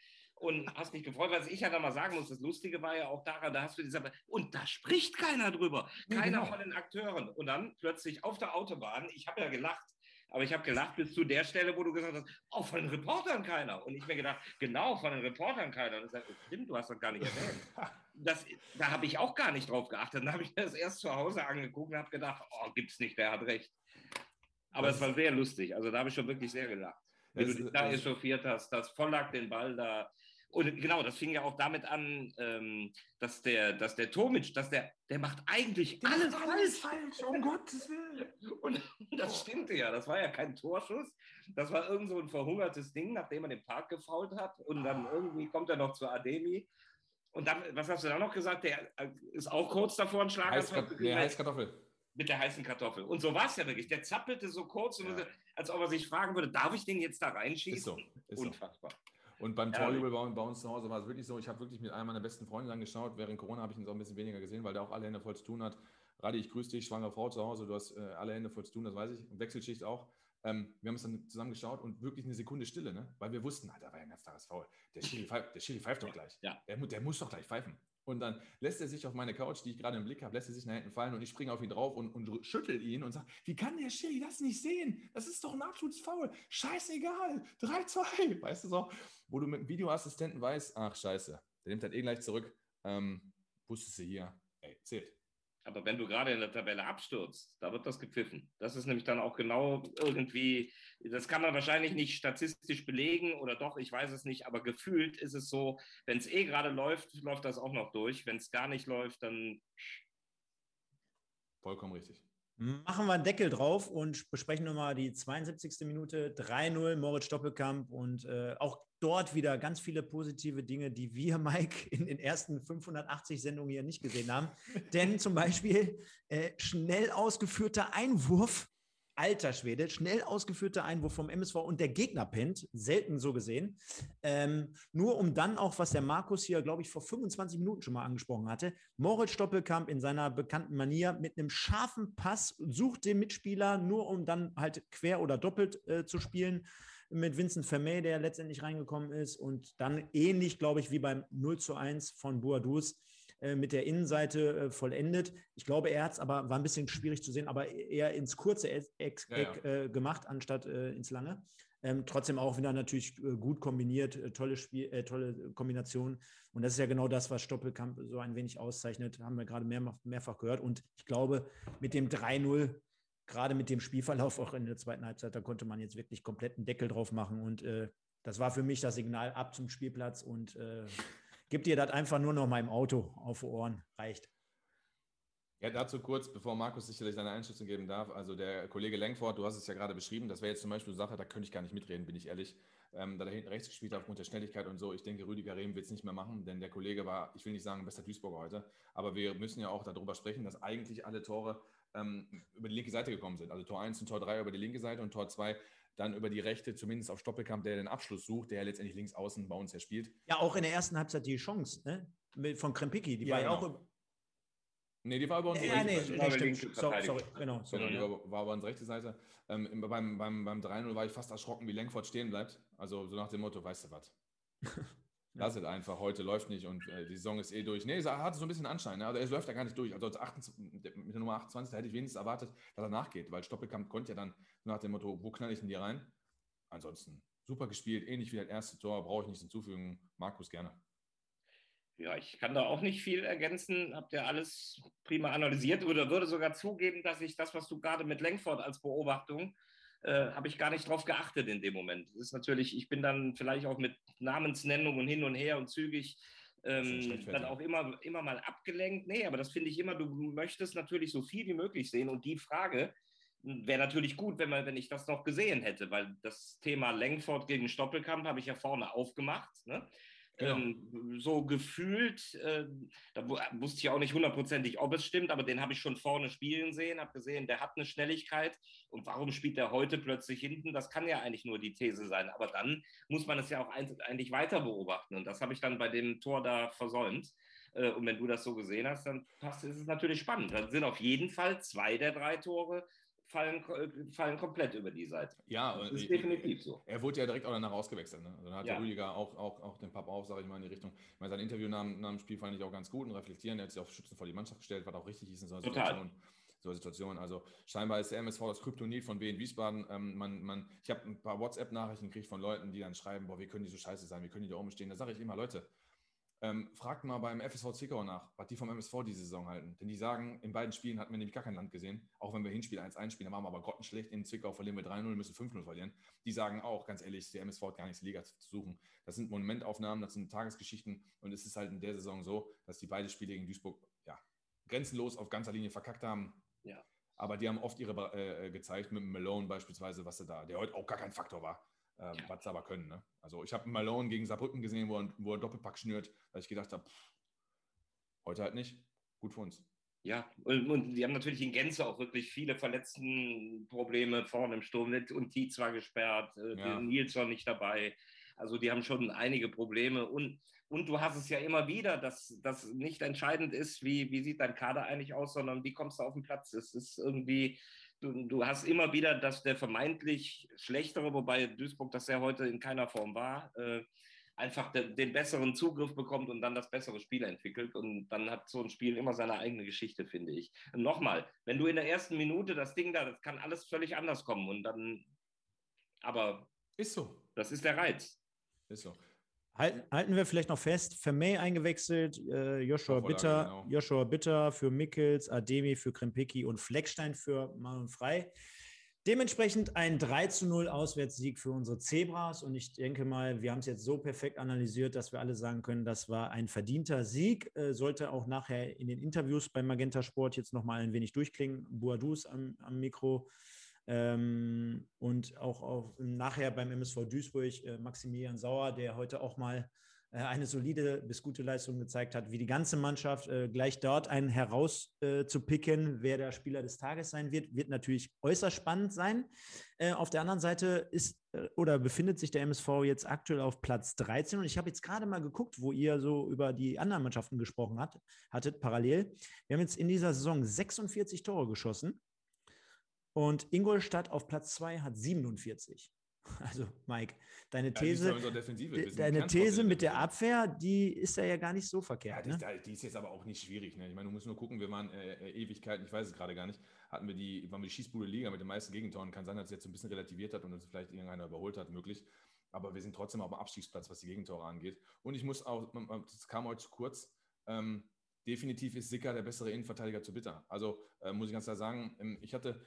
Speaker 4: und hast dich gefreut, was ich ja da mal sagen muss. Das Lustige war ja auch daran, da hast du diese, und da spricht keiner drüber. Keiner
Speaker 2: genau.
Speaker 4: von den Akteuren. Und dann plötzlich auf der Autobahn, ich habe ja gelacht, aber ich habe gelacht bis zu der Stelle, wo du gesagt hast, oh, von den Reportern keiner. Und ich mir gedacht, genau, von den Reportern keiner. Und ich sage, stimmt, du hast das gar nicht erwähnt. [laughs] Das, da habe ich auch gar nicht drauf geachtet. Dann habe ich mir das erst zu Hause angeguckt und habe gedacht, oh, gibt's nicht, der hat recht. Aber
Speaker 2: Das
Speaker 4: es war sehr lustig. Also da habe ich schon wirklich sehr gelacht.
Speaker 2: Das
Speaker 4: du dich da
Speaker 2: das-
Speaker 4: echauffiert hast, dass Vollack den Ball da. Und genau, das fing ja auch damit an, ähm, dass der, dass der Tomic, dass der, der macht eigentlich alles, falsch.
Speaker 2: falsch, um [laughs] Gottes Willen.
Speaker 4: Und das stimmte ja. Das war ja kein Torschuss. Das war irgend so ein verhungertes Ding, nachdem er den Park gefault hat. Und dann irgendwie kommt er noch zu Ademi. Und dann, was hast du da noch gesagt? Der äh, ist auch kurz davor, ein Schlaganfall zu
Speaker 2: Heißkart
Speaker 4: kriegen.
Speaker 2: nee, Heißkartoffel.
Speaker 4: mit der heißen Kartoffel. Und so war es ja wirklich. Der zappelte so kurz,
Speaker 2: Ja.
Speaker 4: so, als ob er sich fragen würde, darf ich den jetzt da reinschießen?
Speaker 2: Ist so. Ist so.
Speaker 4: Unfassbar.
Speaker 2: Und beim
Speaker 4: Ja,
Speaker 2: Torjubel bei, uns zu Hause war es wirklich so, ich habe wirklich mit einem meiner besten Freunde dann geschaut. Während Corona habe ich ihn so ein bisschen weniger gesehen, weil der auch alle Hände voll zu tun hat. Radi, ich grüße dich, schwangere Frau zu Hause, du hast äh, alle Hände voll zu tun, das weiß ich. Wechselschicht auch. Ähm, wir haben uns dann zusammen geschaut und wirklich eine Sekunde Stille, ne? weil wir wussten, ah, da war ja ein ganz klares Foul. Der Schiri, pfeift, der Schiri pfeift doch gleich.
Speaker 4: Ja.
Speaker 2: Der, der muss doch gleich pfeifen. Und dann lässt er sich auf meine Couch, die ich gerade im Blick habe, lässt er sich nach hinten fallen und ich springe auf ihn drauf und, und schüttel ihn und sage, wie kann der Schiri das nicht sehen? Das ist doch ein absolutes Foul. Scheißegal. 3-2. [laughs] Weißt du so? Wo du mit dem Videoassistenten weißt, ach scheiße, der nimmt das eh gleich zurück. Ähm, wusstest du hier, ey, zählt.
Speaker 4: Aber wenn du gerade in der Tabelle abstürzt, da wird das gepfiffen. Das ist nämlich dann auch genau irgendwie, das kann man wahrscheinlich nicht statistisch belegen oder doch, ich weiß es nicht, aber gefühlt ist es so, wenn es eh gerade läuft, läuft das auch noch durch. Wenn es gar nicht läuft, dann
Speaker 2: Vollkommen richtig.
Speaker 1: Machen wir einen Deckel drauf und besprechen nochmal die 72. Minute 3-0 Moritz Doppelkamp und äh, auch dort wieder ganz viele positive Dinge, die wir, [laughs] Mike, in den ersten 580 Sendungen hier nicht gesehen haben. Denn zum Beispiel äh, schnell ausgeführter Einwurf, alter Schwede, schnell ausgeführter Einwurf vom MSV und der Gegner pennt, selten so gesehen. Ähm, nur um dann auch, was der Markus hier, glaube ich, vor 25 Minuten schon mal angesprochen hatte, Moritz Stoppelkamp in seiner bekannten Manier mit einem scharfen Pass sucht den Mitspieler, nur um dann halt quer oder doppelt äh, zu spielen mit Vincent Vermey, der letztendlich reingekommen ist. Und dann ähnlich, glaube ich, wie beim 0 zu 1 von Boadus äh, mit der Innenseite äh, vollendet. Ich glaube, er hat es aber, war ein bisschen schwierig zu sehen, aber eher ins kurze Eck, Eck
Speaker 2: Ja, ja.
Speaker 1: äh, gemacht, anstatt äh, ins lange. Ähm, trotzdem auch wieder natürlich gut kombiniert, tolle, Spiel, tolle Kombination. Und das ist ja genau das, was Stoppelkamp so ein wenig auszeichnet, haben wir gerade mehr, mehrfach gehört. Und ich glaube, mit dem 3-0, gerade mit dem Spielverlauf auch in der zweiten Halbzeit, da konnte man jetzt wirklich komplett einen Deckel drauf machen. Und äh, Das war für mich das Signal ab zum Spielplatz und äh, gib dir das einfach nur noch im Auto auf die Ohren. Reicht.
Speaker 2: Ja, dazu kurz, bevor Markus sicherlich seine Einschätzung geben darf. Also der Kollege Lenkford, du hast es ja gerade beschrieben, das wäre jetzt zum Beispiel eine Sache, da könnte ich gar nicht mitreden, bin ich ehrlich. Ähm, da der hinten rechts gespielt hat aufgrund der Schnelligkeit und so. Ich denke, Rüdiger Rehm wird es nicht mehr machen, denn der Kollege war, ich will nicht sagen, bester Duisburger heute, aber wir müssen ja auch darüber sprechen, dass eigentlich alle Tore ähm, über die linke Seite gekommen sind. Also Tor 1 und Tor 3 über die linke Seite und Tor 2 dann über die rechte, zumindest auf Stoppelkamp, der den Abschluss sucht, der ja letztendlich links außen bei uns ja spielt.
Speaker 1: Ja, auch in der ersten Halbzeit die Chance ne? Mit, von Krempicki, die
Speaker 2: Ja,
Speaker 1: war ja
Speaker 2: genau.
Speaker 1: auch. über-
Speaker 2: Nee, die war über
Speaker 1: Ja, nee,
Speaker 2: rechte
Speaker 1: nee,
Speaker 2: Seite.
Speaker 1: stimmt. So, sorry, genau. Sorry,
Speaker 2: Genau, die war, war über unsere rechte Seite. Ähm, im- beim beim, beim 3-0 war ich fast erschrocken, wie Lenkford stehen bleibt. Also so nach dem Motto, weißt du was? [laughs] Lass es einfach, heute läuft nicht und äh, die Saison ist eh durch. Nee, es hatte so ein bisschen Anschein. Ne? Also es läuft ja gar nicht durch. Also als 28, mit der Nummer 28, da hätte ich wenigstens erwartet, dass er nachgeht, weil Stoppelkamp konnte ja dann nach dem Motto, wo knall ich denn die rein? Ansonsten super gespielt, ähnlich wie das erste Tor, brauche ich nichts hinzufügen. Markus gerne.
Speaker 4: Ja, ich kann da auch nicht viel ergänzen. Habt ihr alles prima analysiert oder würde sogar zugeben, dass ich das, was du gerade mit Lenkford als Beobachtung, äh, habe ich gar nicht drauf geachtet in dem Moment. Das ist natürlich, ich bin dann vielleicht auch mit Namensnennung und hin und her und zügig ähm, dann auch immer, immer mal abgelenkt. Nee, aber das finde ich immer, du möchtest natürlich so viel wie möglich sehen. Und die Frage wäre natürlich gut, wenn, man, wenn ich das noch gesehen hätte, weil das Thema Lenkford gegen Stoppelkamp habe ich ja vorne aufgemacht. Ne?
Speaker 2: Genau.
Speaker 4: Ähm, so gefühlt, äh, da wu- wusste ich auch nicht hundertprozentig, ob es stimmt, aber den habe ich schon vorne spielen sehen, habe gesehen, der hat eine Schnelligkeit und warum spielt er heute plötzlich hinten? Das kann ja eigentlich nur die These sein, aber dann muss man es ja auch eigentlich weiter beobachten und das habe ich dann bei dem Tor da versäumt. Äh, Und wenn du das so gesehen hast, dann passt, ist es natürlich spannend. Dann sind auf jeden Fall zwei der drei Tore fallen, äh, fallen komplett über die Seite.
Speaker 2: Ja,
Speaker 4: Das
Speaker 2: und
Speaker 4: ist
Speaker 2: ich-
Speaker 4: definitiv so.
Speaker 2: Er wurde ja direkt auch danach ausgewechselt. Ne? Also dann hat
Speaker 4: Ja.
Speaker 2: der Rüdiger auch, auch, auch den Papp auf, sage ich mal, in die Richtung. Ich meine, sein Interview nach, dem- nach dem Spiel fand ich auch ganz gut und reflektieren. Er hat sich auf Schützen vor die Mannschaft gestellt, was auch richtig ist in so einer
Speaker 4: Total.
Speaker 2: Situation. So einer Situation. Also scheinbar ist der MSV das Kryptonit von Wien Wiesbaden. Ähm, man, man, ich habe ein paar WhatsApp-Nachrichten gekriegt von Leuten, die dann schreiben, boah, wie können die so scheiße sein, wie können die da oben stehen. Da sage ich immer, Leute, ähm, fragt mal beim FSV Zwickau nach, was die vom MSV diese Saison halten. Denn die sagen, in beiden Spielen hatten wir nämlich gar kein Land gesehen. Auch wenn wir Hinspiel 1-1 spielen, da waren wir aber grottenschlecht. In Zwickau verlieren wir 3-0, müssen 5-0 verlieren. Die sagen auch, ganz ehrlich, der MSV hat gar nichts Liga zu suchen. Das sind Momentaufnahmen, das sind Tagesgeschichten. Und es ist halt in der Saison so, dass die beide Spiele gegen Duisburg ja, grenzenlos auf ganzer Linie verkackt haben.
Speaker 4: Ja.
Speaker 2: Aber die haben oft ihre äh, gezeigt, mit Malone beispielsweise, was sie da, der heute auch gar kein Faktor war, ähm,
Speaker 4: Ja.
Speaker 2: was sie aber können. Ne? Also ich habe Malone gegen Saarbrücken gesehen, wo er, wo er Doppelpack schnürt, da ich gedacht habe, heute halt nicht. Gut für uns.
Speaker 4: Ja, und, und die haben natürlich in Gänze auch wirklich viele Verletztenprobleme vorne im Sturm. Und Tietz war gesperrt, äh,
Speaker 2: Ja.
Speaker 4: Nils war nicht dabei. Also die haben schon einige Probleme. Und, und du hast es ja immer wieder, dass das nicht entscheidend ist, wie, wie sieht dein Kader eigentlich aus, sondern wie kommst du auf den Platz. Es ist irgendwie, du, du hast immer wieder, dass der vermeintlich schlechtere, wobei Duisburg das ja heute in keiner Form war, äh, einfach de, den besseren Zugriff bekommt und dann das bessere Spiel entwickelt. Und dann hat so ein Spiel immer seine eigene Geschichte, finde ich. Und nochmal, wenn du in der ersten Minute das Ding da, das kann alles völlig anders kommen. Und dann, aber
Speaker 2: Ist so.
Speaker 4: das ist der Reiz.
Speaker 2: Ist so.
Speaker 1: Halten, halten wir vielleicht noch fest, Vermey eingewechselt, äh, Joshua
Speaker 2: Vorlage,
Speaker 1: Bitter,
Speaker 2: genau.
Speaker 1: Joshua Bitter für Mickels, Ademi für Krempicki und Fleckstein für Marlon Frei. Dementsprechend ein 3 zu 0 Auswärtssieg für unsere Zebras. Und ich denke mal, wir haben es jetzt so perfekt analysiert, dass wir alle sagen können, das war ein verdienter Sieg. Äh, sollte auch nachher in den Interviews beim Magenta Sport jetzt nochmal ein wenig durchklingen. Buadus am, am Mikro. Ähm, und auch, auch nachher beim MSV Duisburg äh, Maximilian Sauer, der heute auch mal äh, eine solide bis gute Leistung gezeigt hat, wie die ganze Mannschaft äh, gleich dort einen heraus äh, wer der Spieler des Tages sein wird, wird natürlich äußerst spannend sein. Äh, auf der anderen Seite ist äh, oder befindet sich der MSV jetzt aktuell auf Platz 13 und ich habe jetzt gerade mal geguckt, wo ihr so über die anderen Mannschaften gesprochen hat, hattet, parallel. Wir haben jetzt in dieser Saison 46 Tore geschossen. Und Ingolstadt auf Platz 2 hat 47. [laughs] Also, Mike, deine
Speaker 2: Ja,
Speaker 1: These,
Speaker 2: ja
Speaker 1: deine These mit der
Speaker 2: Defensive.
Speaker 1: Abwehr, die ist ja, ja gar nicht so
Speaker 2: Ja,
Speaker 1: verkehrt.
Speaker 2: die,
Speaker 1: Ne?
Speaker 2: ist, die ist jetzt aber auch nicht schwierig. Ne? Ich meine, du musst nur gucken, wir waren äh, äh, Ewigkeiten, ich weiß es gerade gar nicht, hatten wir die, waren wir die Schießbude Liga mit den meisten Gegentoren. Kann sein, dass es jetzt so ein bisschen relativiert hat und uns vielleicht irgendeiner überholt hat, möglich. Aber wir sind trotzdem auf dem Abstiegsplatz, was die Gegentore angeht. Und ich muss auch, man- man- das kam heute zu kurz, ähm, definitiv ist Sicker der bessere Innenverteidiger zu Bitter. Also äh, muss ich ganz klar sagen, ähm, ich hatte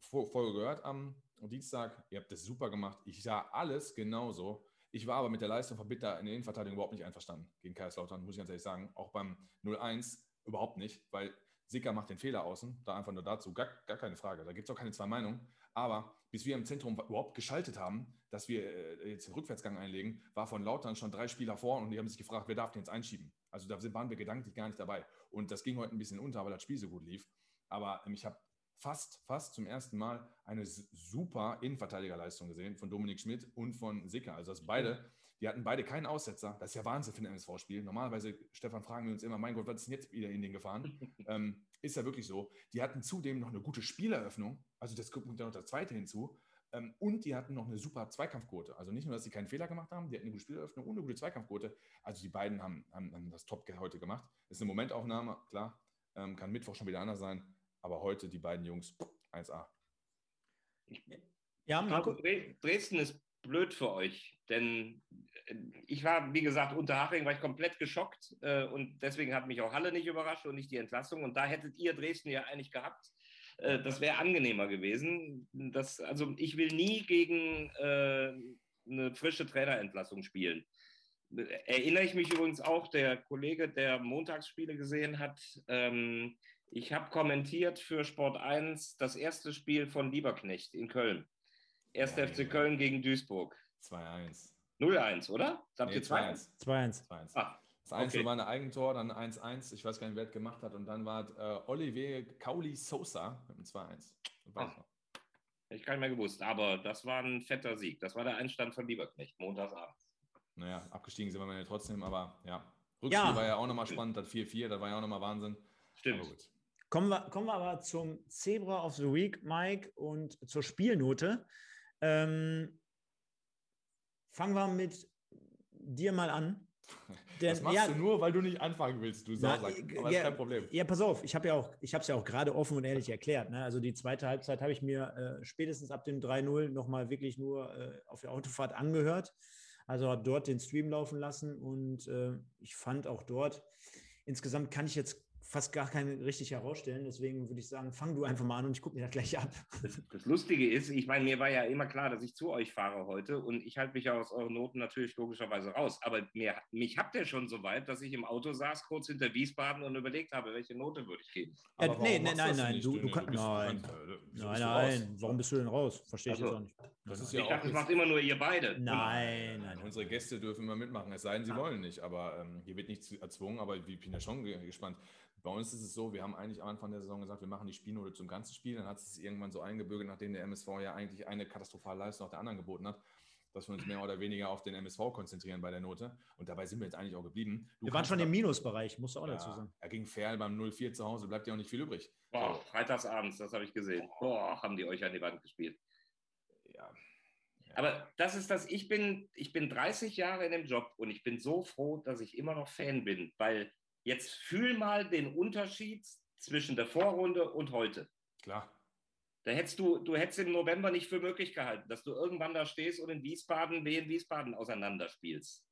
Speaker 2: vorher gehört am Dienstag, ihr habt das super gemacht. Ich sah alles genauso. Ich war aber mit der Leistung von Bitter in der Innenverteidigung überhaupt nicht einverstanden gegen Kaiserslautern, muss ich ganz ehrlich sagen. Auch beim 0-1 überhaupt nicht, weil Sicker macht den Fehler außen, da einfach nur dazu, gar, gar keine Frage. Da gibt es auch keine zwei Meinungen. Aber bis wir im Zentrum überhaupt geschaltet haben, dass wir äh, jetzt den Rückwärtsgang einlegen, war von Lautern schon drei Spieler vor und die haben sich gefragt, wer darf den jetzt einschieben? Also da waren wir gedanklich gar nicht dabei. Und das ging heute ein bisschen unter, weil das Spiel so gut lief. Aber ähm, ich habe fast, fast zum ersten Mal eine super Innenverteidigerleistung gesehen von Dominik Schmidt und von Sicker. Also das beide, die hatten beide keinen Aussetzer. Das ist ja Wahnsinn für ein MSV-Spiel. Normalerweise, Stefan, fragen wir uns immer, mein Gott, was ist denn jetzt wieder in den gefahren? [laughs] ähm, ist ja wirklich so. Die hatten zudem noch eine gute Spieleröffnung. Also das kommt dann noch das zweite hinzu. Ähm, und die hatten noch eine super Zweikampfquote. Also nicht nur, dass sie keinen Fehler gemacht haben, die hatten eine gute Spieleröffnung und eine gute Zweikampfquote. Also die beiden haben, haben, haben das top heute gemacht. Ist eine Momentaufnahme, klar. Ähm, kann Mittwoch schon wieder anders sein. Aber heute die beiden Jungs 1A.
Speaker 1: Ja, Marco?
Speaker 4: Dresden ist blöd für euch, denn äh, ich war, wie gesagt, unter Haching war ich komplett geschockt äh, und deswegen hat mich auch Halle nicht überrascht und nicht die Entlassung. Und da hättet ihr Dresden ja eigentlich gehabt. Äh, das wäre angenehmer gewesen. Das, also ich will nie gegen äh, eine frische Trainerentlassung spielen. Erinnere ich mich übrigens auch, der Kollege, der Montagsspiele gesehen hat, ähm, ich habe kommentiert für Sport 1 das erste Spiel von Lieberknecht in Köln. 1.
Speaker 2: Ja,
Speaker 4: FC
Speaker 2: ja.
Speaker 4: Köln gegen Duisburg.
Speaker 2: 2-1.
Speaker 4: 0-1, oder? Habt
Speaker 2: Nee,
Speaker 4: ihr 2-1?
Speaker 1: 2-1.
Speaker 2: 2-1.
Speaker 4: Ah,
Speaker 2: Das 1
Speaker 4: okay.
Speaker 2: war ein Eigentor, dann 1-1. Ich weiß gar nicht, wer es gemacht hat. Und dann war es äh, Olivier Kauli Sosa mit einem 2-1. Das weiß ich
Speaker 4: Ah. ich gar nicht mehr gewusst. Aber das war ein fetter Sieg. Das war der Einstand von Lieberknecht, montagsabends.
Speaker 2: Naja, abgestiegen sind wir ja trotzdem, aber ja. Rückspiel
Speaker 1: Ja.
Speaker 2: war ja auch nochmal spannend, das 4-4, das war ja auch nochmal Wahnsinn.
Speaker 4: Stimmt.
Speaker 1: Kommen wir, kommen wir aber zum Zebra of the Week, Mike, und zur Spielnote. Ähm, fangen wir mit dir mal an. [laughs] Denn,
Speaker 2: das machst
Speaker 1: ja,
Speaker 2: du nur, weil du nicht anfangen willst, du Sausack.
Speaker 1: äh,
Speaker 2: Aber
Speaker 1: ja,
Speaker 2: ist kein Problem.
Speaker 1: Ja, pass auf, ich habe ja auch, ich habe es ja auch gerade offen und ehrlich erklärt. Ne? Also die zweite Halbzeit habe ich mir äh, spätestens ab dem 3-0 nochmal wirklich nur äh, auf der Autofahrt angehört. Also habe dort den Stream laufen lassen und äh, ich fand auch dort, insgesamt kann ich jetzt fast gar keinen richtig herausstellen. Deswegen würde ich sagen, fang du einfach mal an und ich gucke mir das gleich ab.
Speaker 4: Das, das Lustige ist, ich meine, mir war ja immer klar, dass ich zu euch fahre heute und ich halte mich ja aus euren Noten natürlich logischerweise raus. Aber mir, mich habt ihr schon so weit, dass ich im Auto saß, kurz hinter Wiesbaden und überlegt habe, welche Note würde ich geben.
Speaker 1: Ja,
Speaker 2: Aber
Speaker 1: nee, nee, nein, nein, du- du nein.
Speaker 2: kannst- äh, wieso
Speaker 1: Nein,
Speaker 2: du
Speaker 1: nein,
Speaker 2: raus?
Speaker 1: warum bist du denn raus? Verstehe ich
Speaker 4: Also,
Speaker 1: jetzt auch nicht.
Speaker 2: Das ist
Speaker 4: Ich
Speaker 2: ja auch
Speaker 4: dachte, das macht immer nur ihr beide.
Speaker 1: Nein, nein, nein.
Speaker 2: Unsere Gäste dürfen immer mitmachen, es sei denn, sie
Speaker 4: Ah.
Speaker 2: wollen nicht. Aber ähm, hier wird nichts erzwungen, aber ich bin ja schon ge- gespannt. Bei uns ist es so, wir haben eigentlich am Anfang der Saison gesagt, wir machen die Spielnote zum ganzen Spiel. Dann hat es sich irgendwann so eingebürgert, nachdem der MSV ja eigentlich eine katastrophale Leistung nach der anderen geboten hat, dass wir uns mehr oder weniger auf den MSV konzentrieren bei der Note. Und dabei sind wir jetzt eigentlich auch geblieben. Du
Speaker 1: Wir waren schon im Minusbereich, musst du auch
Speaker 2: ja,
Speaker 1: dazu sagen.
Speaker 2: Er ging Ferl beim 0-4 zu Hause, bleibt ja auch nicht viel übrig.
Speaker 4: Boah, freitagsabends, das habe ich gesehen. Boah, haben die euch an die Wand gespielt.
Speaker 2: Ja.
Speaker 4: Aber das ist das, ich bin, ich bin 30 Jahre in dem Job und ich bin so froh, dass ich immer noch Fan bin, weil jetzt fühl mal den Unterschied zwischen der Vorrunde und heute.
Speaker 2: Klar.
Speaker 4: Da hättest du, du hättest im November nicht für möglich gehalten, dass du irgendwann da stehst und in Wiesbaden, in Wiesbaden auseinanderspielst.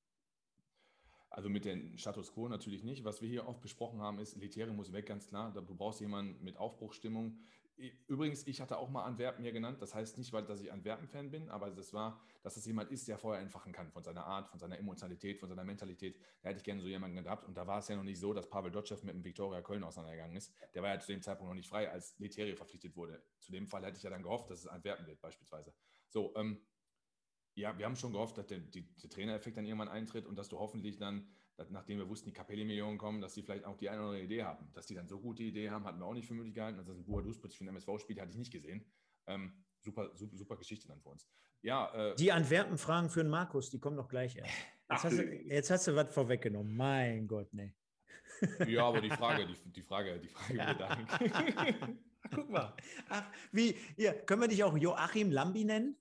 Speaker 2: Also mit dem Status Quo natürlich nicht. Was wir hier oft besprochen haben, ist, Leteri muss weg, ganz klar. Du brauchst jemanden mit Aufbruchstimmung. Übrigens, ich hatte auch mal Antwerpen hier genannt. Das heißt nicht, weil dass ich Antwerpen-Fan bin, aber das war, dass es jemand ist, der vorher entfachen kann von seiner Art, von seiner Emotionalität, von seiner Mentalität. Da hätte ich gerne so jemanden gehabt. Und da war es ja noch nicht so, dass Pavel Dotschew mit dem Viktoria Köln auseinandergegangen ist. Der war ja zu dem Zeitpunkt noch nicht frei, als Leteri verpflichtet wurde. Zu dem Fall hätte ich ja dann gehofft, dass es Antwerpen wird, beispielsweise. So, ähm, ja, wir haben schon gehofft, dass der, die, der Trainereffekt dann irgendwann eintritt und dass du hoffentlich dann, dass, nachdem wir wussten, die Capelli-Millionen kommen, dass die vielleicht auch die eine oder andere Idee haben. Dass die dann so gute Idee haben, hatten wir auch nicht für möglich gehalten. Also, dass ein Buadus plötzlich für den MSV spielt, hatte ich nicht gesehen. Ähm, super, super, super Geschichte dann für uns. Ja, äh,
Speaker 1: Die Antwerpen-Fragen für den Markus, die kommen doch gleich erst. Jetzt
Speaker 4: Ach,
Speaker 1: hast, du, jetzt hast du was vorweggenommen. Mein Gott, nee. [laughs]
Speaker 2: ja, aber die Frage, die, die Frage, die Frage wird [laughs] dahin.
Speaker 1: Guck mal. Ach, wie, hier, können wir dich auch Joachim Lambi nennen?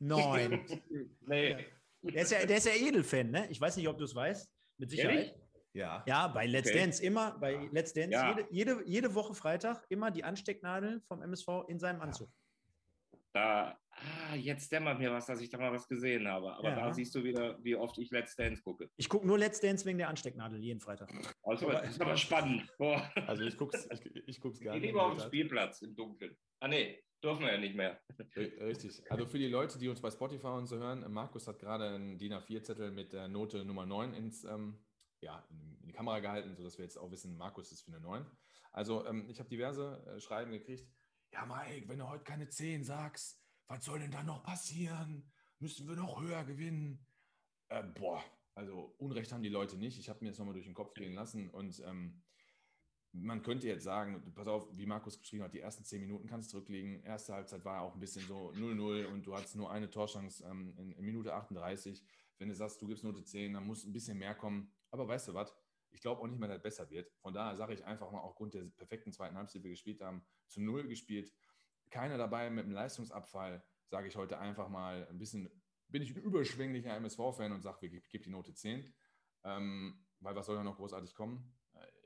Speaker 1: Nein. [laughs]
Speaker 4: nee.
Speaker 1: Der ist ja, der ist ja Edelfan, ne? Ich weiß nicht, ob du es weißt. Mit Sicherheit.
Speaker 4: Ehrlich?
Speaker 2: Ja.
Speaker 1: Ja, bei Let's
Speaker 4: Okay.
Speaker 1: Dance immer, bei Let's Dance,
Speaker 4: Ja.
Speaker 1: jede, jede, jede Woche Freitag immer die Anstecknadel vom MSV in seinem Anzug.
Speaker 4: Da, ah, jetzt dämmert mir was, dass ich da mal was gesehen habe. Aber
Speaker 1: Ja.
Speaker 4: da siehst du wieder, wie oft ich Let's Dance gucke.
Speaker 1: Ich gucke nur Let's Dance wegen der Anstecknadel jeden Freitag.
Speaker 4: Also, das ist aber spannend. Boah.
Speaker 2: Also ich guck's, ich, ich guck's
Speaker 4: Ich
Speaker 2: gerne.
Speaker 4: lieber auf dem Spielplatz im Dunkeln. Ah, nee, dürfen wir ja nicht mehr.
Speaker 2: Richtig. Also für die Leute, die uns bei Spotify und so hören, Markus hat gerade einen DIN A4-Zettel mit der Note Nummer 9 ins, ähm, ja, in in die Kamera gehalten, sodass wir jetzt auch wissen, Markus ist für eine 9. Also ähm, ich habe diverse äh, Schreiben gekriegt. Ja, Mike, wenn du heute keine 10 sagst, was soll denn da noch passieren? Müssen wir noch höher gewinnen? Äh, boah, also Unrecht haben die Leute nicht. Ich habe mir das nochmal durch den Kopf gehen lassen und ähm, man könnte jetzt sagen, pass auf, wie Markus geschrieben hat, die ersten zehn Minuten kannst du zurücklegen. Erste Halbzeit war auch ein bisschen so 0-0 und du hattest nur eine Torchance ähm, in, in Minute 38. Wenn du sagst, du gibst Note 10, dann muss ein bisschen mehr kommen. Aber weißt du was? Ich glaube auch nicht mehr, dass es besser wird. Von daher sage ich einfach mal, aufgrund der perfekten zweiten Halbzeit, die wir gespielt haben, zu Null gespielt. Keiner dabei mit einem Leistungsabfall, sage ich heute einfach mal ein bisschen, bin ich ein überschwänglicher MSV-Fan und sage, ich gebe die Note 10. Ähm, weil was soll ja noch großartig kommen?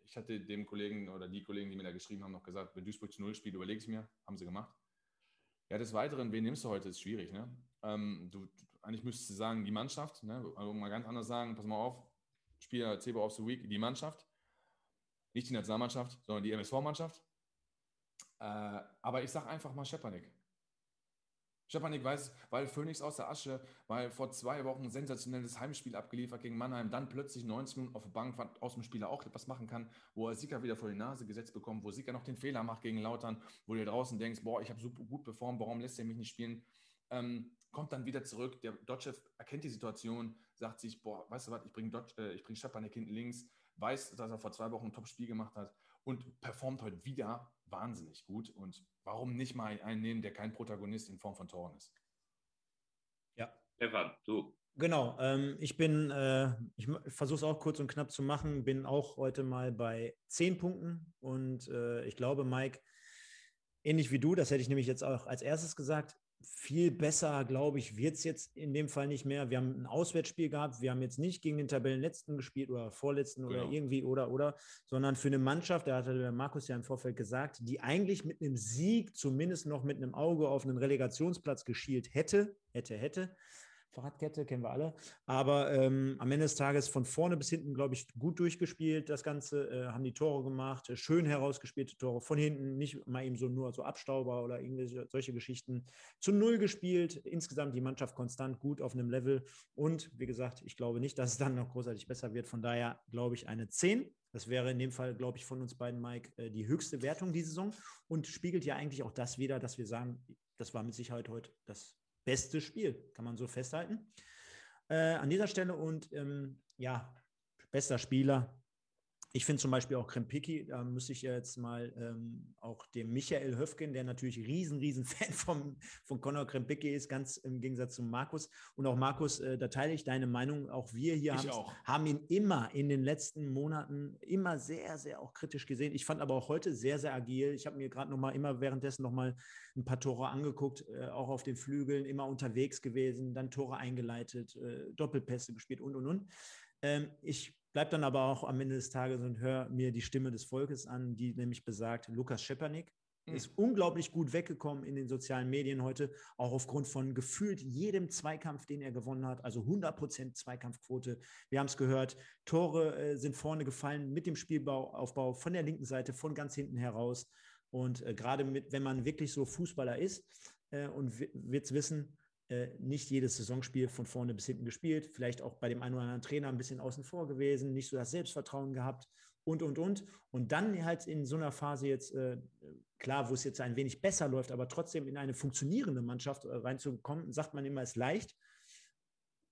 Speaker 2: Ich hatte dem Kollegen oder die Kollegen, die mir da geschrieben haben, noch gesagt, wenn Duisburg zu Null spielt, überlege ich mir. Haben sie gemacht. Ja, des Weiteren, wen nimmst du heute, ist schwierig. Ne? Ähm, du, eigentlich müsstest du sagen, die Mannschaft. Ne? Also mal ganz anders sagen, pass mal auf, Spieler Zebra of the Week, die Mannschaft. Nicht die Nationalmannschaft, sondern die MSV-Mannschaft. Äh, aber ich sage einfach mal Schepanik. Schepanik weiß, weil Phoenix aus der Asche, weil vor zwei Wochen ein sensationelles Heimspiel abgeliefert gegen Mannheim, dann plötzlich 90 Minuten auf der Bank aus dem Spieler auch etwas machen kann, wo er Sieger wieder vor die Nase gesetzt bekommt, wo Sieger noch den Fehler macht gegen Lautern, wo du draußen denkst, boah, ich habe super gut performt, warum lässt er mich nicht spielen? Ähm, kommt dann wieder zurück, der Dotchev erkennt die Situation, sagt sich, boah, weißt du was, ich bringe äh, bring Schepanik hinten links, weiß, dass er vor zwei Wochen ein Top-Spiel gemacht hat und performt heute wieder wahnsinnig gut. Und warum nicht mal einen nehmen, der kein Protagonist in Form von Toren ist?
Speaker 1: Ja.
Speaker 4: Stefan, du.
Speaker 1: Genau, ähm, ich bin, äh, ich versuche es auch kurz und knapp zu machen, bin auch heute mal bei zehn Punkten und äh, ich glaube, Mike, ähnlich wie du, das hätte ich nämlich jetzt auch als erstes gesagt, viel besser, glaube ich, wird es jetzt in dem Fall nicht mehr. Wir haben ein Auswärtsspiel gehabt, wir haben jetzt nicht gegen den Tabellenletzten gespielt oder Vorletzten
Speaker 2: Genau.
Speaker 1: oder irgendwie oder oder, sondern für eine Mannschaft, da hatte der Markus ja im Vorfeld gesagt, die eigentlich mit einem Sieg zumindest noch mit einem Auge auf einen Relegationsplatz geschielt hätte, hätte, hätte. Fahrradkette kennen wir alle. Aber ähm, am Ende des Tages von vorne bis hinten, glaube ich, gut durchgespielt. Das Ganze äh, haben die Tore gemacht, äh, schön herausgespielte Tore von hinten, nicht mal eben so nur so Abstauber oder irgendwelche solche Geschichten. Zu null gespielt. Insgesamt die Mannschaft konstant gut auf einem Level. Und wie gesagt, ich glaube nicht, dass es dann noch großartig besser wird. Von daher glaube ich eine 10. Das wäre in dem Fall, glaube ich, von uns beiden, Mike, äh, die höchste Wertung die Saison und spiegelt ja eigentlich auch das wieder, dass wir sagen, das war mit Sicherheit heute das beste Spiel, kann man so festhalten. Äh, an dieser Stelle und ähm, ja, bester Spieler. Ich finde zum Beispiel auch Krempicki, da müsste ich jetzt mal ähm, auch dem Michael Höfgen, der natürlich riesen, riesen [laughs] Fan vom, von Conor Krempicki ist, ganz im Gegensatz zu Markus. Und auch Markus, äh, da teile ich deine Meinung. Auch wir hier
Speaker 2: auch.
Speaker 1: haben ihn immer in den letzten Monaten immer sehr, sehr auch kritisch gesehen. Ich fand aber auch heute sehr, sehr agil. Ich habe mir gerade noch mal immer währenddessen noch mal ein paar Tore angeguckt, äh, auch auf den Flügeln, immer unterwegs gewesen, dann Tore eingeleitet, äh, Doppelpässe gespielt und, und, und. Ähm, ich bleibe dann aber auch am Ende des Tages und höre mir die Stimme des Volkes an, die nämlich besagt, Lukas Schepernik
Speaker 2: Mhm.
Speaker 1: ist unglaublich gut weggekommen in den sozialen Medien heute, auch aufgrund von gefühlt jedem Zweikampf, den er gewonnen hat, also 100% Zweikampfquote. Wir haben es gehört, Tore äh, sind vorne gefallen mit dem Spielaufbau von der linken Seite, von ganz hinten heraus. Und äh, gerade mit, wenn man wirklich so Fußballer ist äh, und wird es wissen, nicht jedes Saisonspiel von vorne bis hinten gespielt, vielleicht auch bei dem einen oder anderen Trainer ein bisschen außen vor gewesen, nicht so das Selbstvertrauen gehabt und, und, und. Und dann halt in so einer Phase jetzt, äh, klar, wo es jetzt ein wenig besser läuft, aber trotzdem in eine funktionierende Mannschaft äh, reinzukommen, sagt man immer, ist leicht.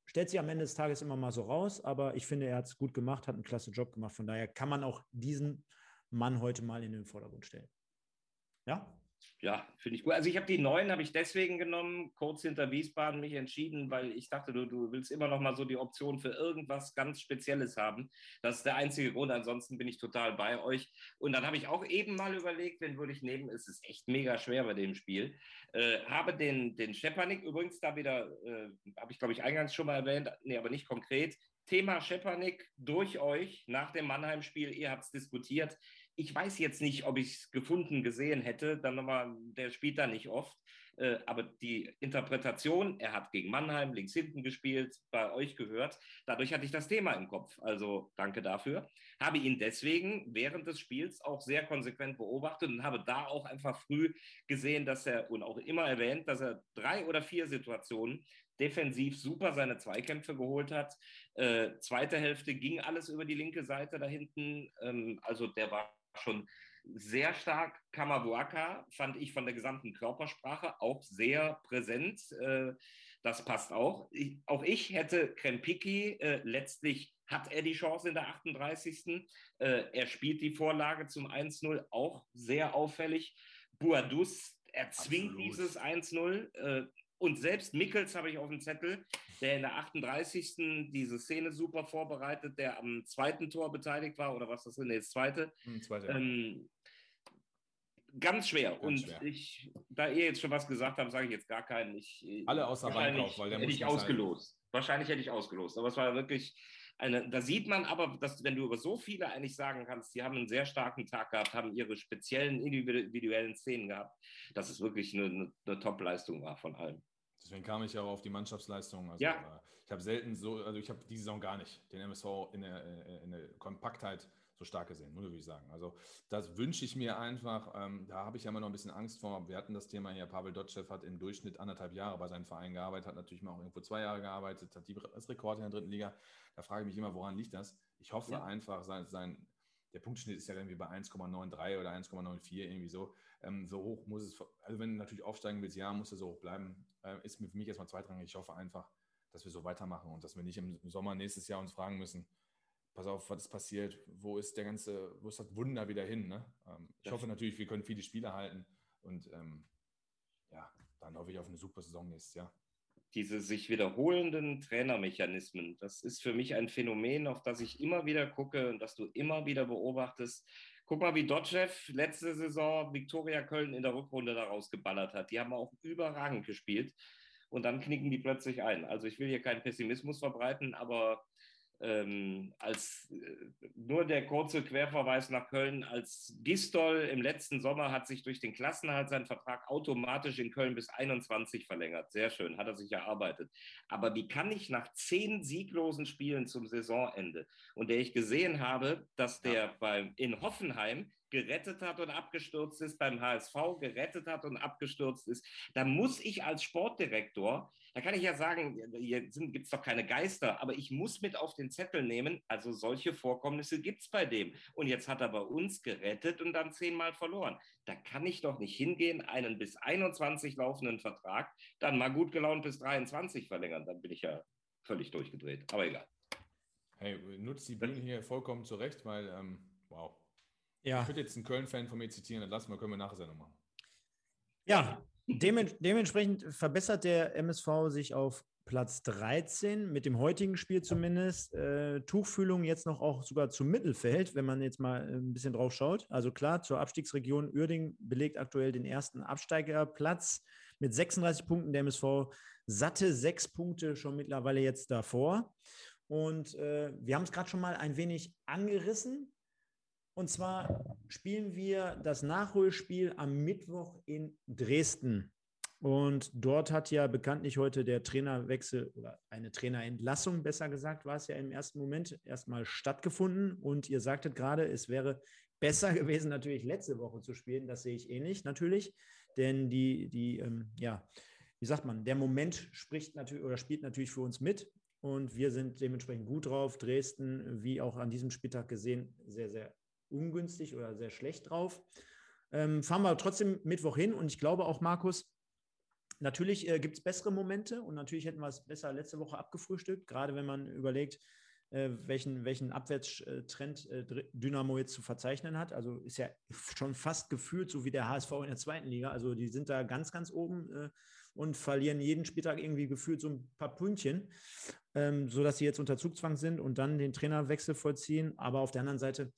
Speaker 1: Stellt sich am Ende des Tages immer mal so raus, aber ich finde, er hat es gut gemacht, hat einen klasse Job gemacht. Von daher kann man auch diesen Mann heute mal in den Vordergrund stellen. Ja?
Speaker 4: Ja, finde ich gut. Also ich habe die neun, habe ich deswegen genommen, kurz hinter Wiesbaden mich entschieden, weil ich dachte, du, du willst immer noch mal so die Option für irgendwas ganz Spezielles haben. Das ist der einzige Grund, ansonsten bin ich total bei euch. Und dann habe ich auch eben mal überlegt, wen würde ich nehmen, es ist echt mega schwer bei dem Spiel. Äh, habe den, den Schepanik übrigens da wieder, äh, habe ich glaube ich eingangs schon mal erwähnt, nee, aber nicht konkret. Thema Schepanik durch euch nach dem Mannheim-Spiel, ihr habt es diskutiert. Ich weiß jetzt nicht, ob ich es gefunden gesehen hätte. Dann nochmal, der spielt da nicht oft. Äh, aber die Interpretation, er hat gegen Mannheim links hinten gespielt, bei euch gehört. Dadurch hatte ich das Thema im Kopf. Also danke dafür. Habe ihn deswegen während des Spiels auch sehr konsequent beobachtet und habe da auch einfach früh gesehen, dass er und auch immer erwähnt, dass er drei oder vier Situationen defensiv super seine Zweikämpfe geholt hat. Äh, zweite Hälfte ging alles über die linke Seite da hinten. Ähm, also der war schon sehr stark. Kamabuaka fand ich von der gesamten Körpersprache auch sehr präsent. Äh, das passt auch. Ich, auch ich hätte Krempiki, äh, letztlich hat er die Chance in der 38. Äh, er spielt die Vorlage zum 1-0 auch sehr auffällig. Buadus erzwingt Absolut. dieses 1-0. Äh, und selbst Mickels habe ich auf dem Zettel, der in der 38. diese Szene super vorbereitet, der am zweiten Tor beteiligt war, oder was das ist, nee, das zweite. Hm, zweite ähm, ganz schwer. Ganz und schwer. ich, da ihr jetzt schon was gesagt habt, sage ich jetzt gar keinen. Ich,
Speaker 2: Alle außer Weinkauf,
Speaker 4: weil der hätte ich ausgelost. Sein. Wahrscheinlich hätte ich ausgelost. Aber es war wirklich eine, da sieht man aber, dass wenn du über so viele eigentlich sagen kannst, die haben einen sehr starken Tag gehabt, haben ihre speziellen individuellen Szenen gehabt, dass es wirklich eine, eine, eine Top-Leistung war von allen.
Speaker 2: Deswegen kam ich auch auf die Mannschaftsleistung. Also,
Speaker 4: ja.
Speaker 2: Äh, ich habe selten so, also ich habe diese Saison gar nicht den MSV in der, äh, in der Kompaktheit so stark gesehen, würde ich sagen. Also das wünsche ich mir einfach. Ähm, da habe ich ja immer noch ein bisschen Angst vor. Wir hatten das Thema hier, Pavel Dotschew hat im Durchschnitt anderthalb Jahre bei seinem Verein gearbeitet, hat natürlich mal auch irgendwo zwei Jahre gearbeitet, hat die, das Rekord in der dritten Liga. Da frage ich mich immer, woran liegt das? Ich hoffe ja. einfach, sein, sein, der Punktschnitt ist ja irgendwie bei 1,93 oder 1,94, irgendwie so. Ähm, so hoch muss es, also wenn du natürlich aufsteigen willst, ja, muss er so hoch bleiben. Äh, ist für mich erstmal zweitrangig. Ich hoffe einfach, dass wir so weitermachen und dass wir nicht im Sommer nächstes Jahr uns fragen müssen, pass auf, was ist passiert, wo ist der ganze, wo ist das Wunder wieder hin? Ne? Ähm, ich hoffe natürlich, wir können viele Spiele halten und ähm, ja, dann hoffe ich auf eine super Saison nächstes Jahr.
Speaker 4: Diese sich wiederholenden Trainermechanismen, das ist für mich ein Phänomen, auf das ich immer wieder gucke und das du immer wieder beobachtest. Guck mal, wie Dotschew letzte Saison Viktoria Köln in der Rückrunde daraus geballert hat. Die haben auch überragend gespielt und dann knicken die plötzlich ein. Also ich will hier keinen Pessimismus verbreiten, aber ähm, als äh, nur der kurze Querverweis nach Köln, als Gistol im letzten Sommer hat sich durch den Klassenhalt sein Vertrag automatisch in Köln bis 21 verlängert. Sehr schön, hat er sich erarbeitet. Aber wie kann ich nach zehn sieglosen Spielen zum Saisonende und der ich gesehen habe, dass der ja. beim, in Hoffenheim gerettet hat und abgestürzt ist, beim HSV gerettet hat und abgestürzt ist, da muss ich als Sportdirektor, da kann ich ja sagen, hier gibt es doch keine Geister, aber ich muss mit auf den Zettel nehmen, also solche Vorkommnisse gibt es bei dem. Und jetzt hat er bei uns gerettet und dann zehnmal verloren. Da kann ich doch nicht hingehen, einen bis 21 laufenden Vertrag, dann mal gut gelaunt bis 23 verlängern. Dann bin ich ja völlig durchgedreht. Aber egal.
Speaker 2: Hey, nutzt die Bühne hier vollkommen zurecht, weil, ähm, wow, ja. Ich würde jetzt einen Köln-Fan von mir zitieren, dann lassen wir, können wir nachher machen.
Speaker 1: Ja, dements dementsprechend verbessert der MSV sich auf Platz 13 mit dem heutigen Spiel zumindest. Äh, Tuchfühlung jetzt noch auch sogar zum Mittelfeld, wenn man jetzt mal ein bisschen drauf schaut. Also klar, zur Abstiegsregion Uerding belegt aktuell den ersten Absteigerplatz mit 36 Punkten. Der MSV satte sechs Punkte schon mittlerweile jetzt davor. Und äh, wir haben es gerade schon mal ein wenig angerissen. Und zwar spielen wir das Nachholspiel am Mittwoch in Dresden. Und dort hat ja bekanntlich heute der Trainerwechsel oder eine Trainerentlassung, besser gesagt, war es ja im ersten Moment erstmal stattgefunden. Und ihr sagtet gerade, es wäre besser [laughs] gewesen, natürlich letzte Woche zu spielen. Das sehe ich ähnlich natürlich. Denn die, die, ähm, ja, wie sagt man, der Moment spricht natürlich oder spielt natürlich für uns mit. Und wir sind dementsprechend gut drauf. Dresden, wie auch an diesem Spieltag gesehen, sehr, sehr ungünstig oder sehr schlecht drauf. Ähm, fahren wir trotzdem Mittwoch hin und ich glaube auch, Markus, natürlich äh, gibt es bessere Momente und natürlich hätten wir es besser letzte Woche abgefrühstückt, gerade wenn man überlegt, äh, welchen, welchen Abwärtstrend äh, Dynamo jetzt zu verzeichnen hat. Also ist ja [laughs] schon fast gefühlt so wie der HSV in der zweiten Liga. Also die sind da ganz, ganz oben äh, und verlieren jeden Spieltag irgendwie gefühlt so ein paar Pünktchen, ähm, sodass sie jetzt unter Zugzwang sind und dann den Trainerwechsel vollziehen. Aber auf der anderen Seite,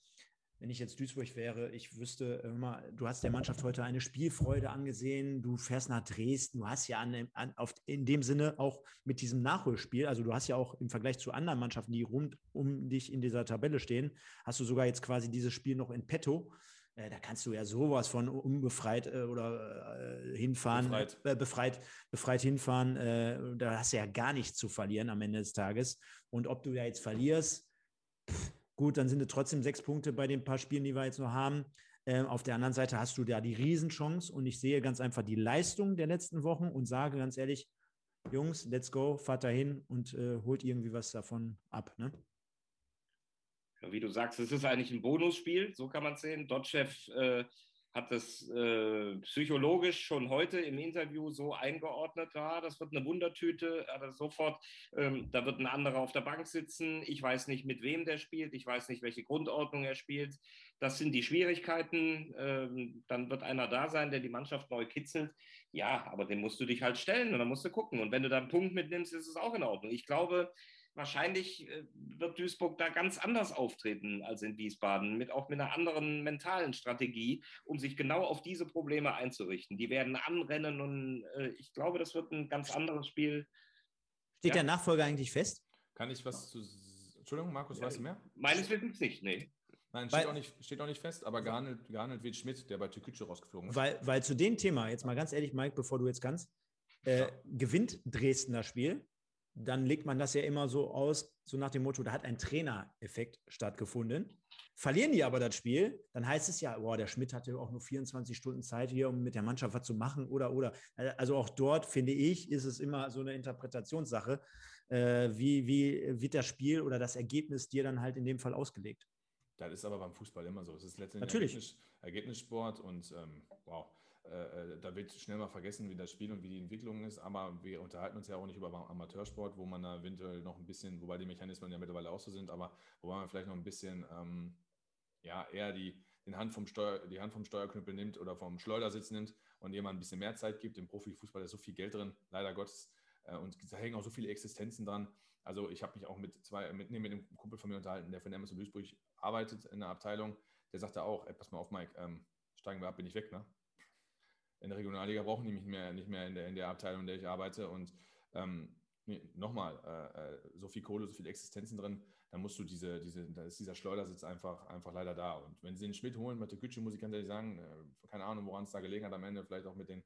Speaker 1: wenn ich jetzt Duisburg wäre, ich wüsste immer, du hast der Mannschaft heute eine Spielfreude angesehen, du fährst nach Dresden, du hast ja an, an, auf, in dem Sinne auch mit diesem Nachholspiel, also du hast ja auch im Vergleich zu anderen Mannschaften, die rund um dich in dieser Tabelle stehen, hast du sogar jetzt quasi dieses Spiel noch in petto. äh, da kannst du ja sowas von unbefreit äh, oder äh, hinfahren,
Speaker 2: Befreit.
Speaker 1: Äh, befreit, befreit hinfahren. Äh, da hast du ja gar nichts zu verlieren am Ende des Tages. Und ob du ja jetzt verlierst, pff, gut, dann sind es trotzdem sechs Punkte bei den paar Spielen, die wir jetzt noch haben. Ähm, auf der anderen Seite hast du da die Riesenchance und ich sehe ganz einfach die Leistung der letzten Wochen und sage ganz ehrlich, Jungs, let's go, fahrt dahin und äh, holt irgendwie was davon ab. Ne?
Speaker 4: Ja, Wie du sagst, es ist eigentlich ein Bonusspiel, so kann man es sehen. Dotschew äh, hat das äh, psychologisch schon heute im Interview so eingeordnet, ja, das wird eine Wundertüte, aber sofort, ähm, da wird ein anderer auf der Bank sitzen, ich weiß nicht, mit wem der spielt, ich weiß nicht, welche Grundordnung er spielt. Das sind die Schwierigkeiten. Ähm, dann wird einer da sein, der die Mannschaft neu kitzelt. Ja, aber den musst du dich halt stellen und dann musst du gucken. Und wenn du da einen Punkt mitnimmst, ist es auch in Ordnung. Ich glaube, wahrscheinlich äh, wird Duisburg da ganz anders auftreten als in Wiesbaden, mit auch mit einer anderen mentalen Strategie, um sich genau auf diese Probleme einzurichten. Die werden anrennen und äh, ich glaube, das wird ein ganz anderes Spiel.
Speaker 1: Steht
Speaker 4: Ja.
Speaker 1: der Nachfolger eigentlich fest?
Speaker 2: Kann ich was zu. Entschuldigung, Markus, weißt du mehr?
Speaker 4: Meines Wissens nicht, nee.
Speaker 2: Nein,
Speaker 1: Weil-
Speaker 2: steht auch, nicht, steht auch nicht fest, aber gehandelt, gehandelt wird Schmidt, der bei Türkütsche rausgeflogen ist.
Speaker 1: Weil, weil zu dem Thema, jetzt mal ganz ehrlich, Mike, bevor du jetzt kannst, äh, gewinnt Dresden das Spiel, dann legt man das ja immer so aus, so nach dem Motto, da hat ein Trainereffekt stattgefunden. Verlieren die aber das Spiel, dann heißt es ja, boah, der Schmidt hatte auch nur 24 Stunden Zeit hier, um mit der Mannschaft was zu machen oder, oder. Also auch dort, finde ich, ist es immer so eine Interpretationssache, äh, wie, wie wird das Spiel oder das Ergebnis dir dann halt in dem Fall ausgelegt.
Speaker 2: Das ist aber beim Fußball immer so. Es ist letztendlich
Speaker 1: Natürlich.
Speaker 2: Ergebnis, Ergebnissport und ähm, wow, äh, äh, da wird schnell mal vergessen, wie das Spiel und wie die Entwicklung ist. Aber wir unterhalten uns ja auch nicht über Am- Amateursport, wo man da eventuell noch ein bisschen, wobei die Mechanismen ja mittlerweile auch so sind, aber wo man vielleicht noch ein bisschen ähm, ja, eher die, den Hand vom Steuer, die Hand vom Steuerknüppel nimmt oder vom Schleudersitz nimmt und jemand ein bisschen mehr Zeit gibt. Im Profifußball ist so viel Geld drin, leider Gottes. Äh, und da hängen auch so viele Existenzen dran. Also ich habe mich auch mit zwei, mit, nee, mit einem Kumpel von mir unterhalten, der für den MSV Duisburg arbeitet in der Abteilung. Der sagte auch, ey, pass mal auf, Mike, ähm, steigen wir ab, bin ich weg, ne? In der Regionalliga brauchen die mich mehr, nicht mehr in der, in der Abteilung, in der ich arbeite. Und ähm, nee, nochmal, äh, äh, so viel Kohle, so viele Existenzen drin, dann musst du diese, diese, da ist dieser Schleudersitz einfach, einfach leider da. Und wenn sie den Schmidt holen, Mathe Gütsche, muss ich ganz ehrlich sagen, äh, keine Ahnung, woran es da gelegen hat am Ende, vielleicht auch mit den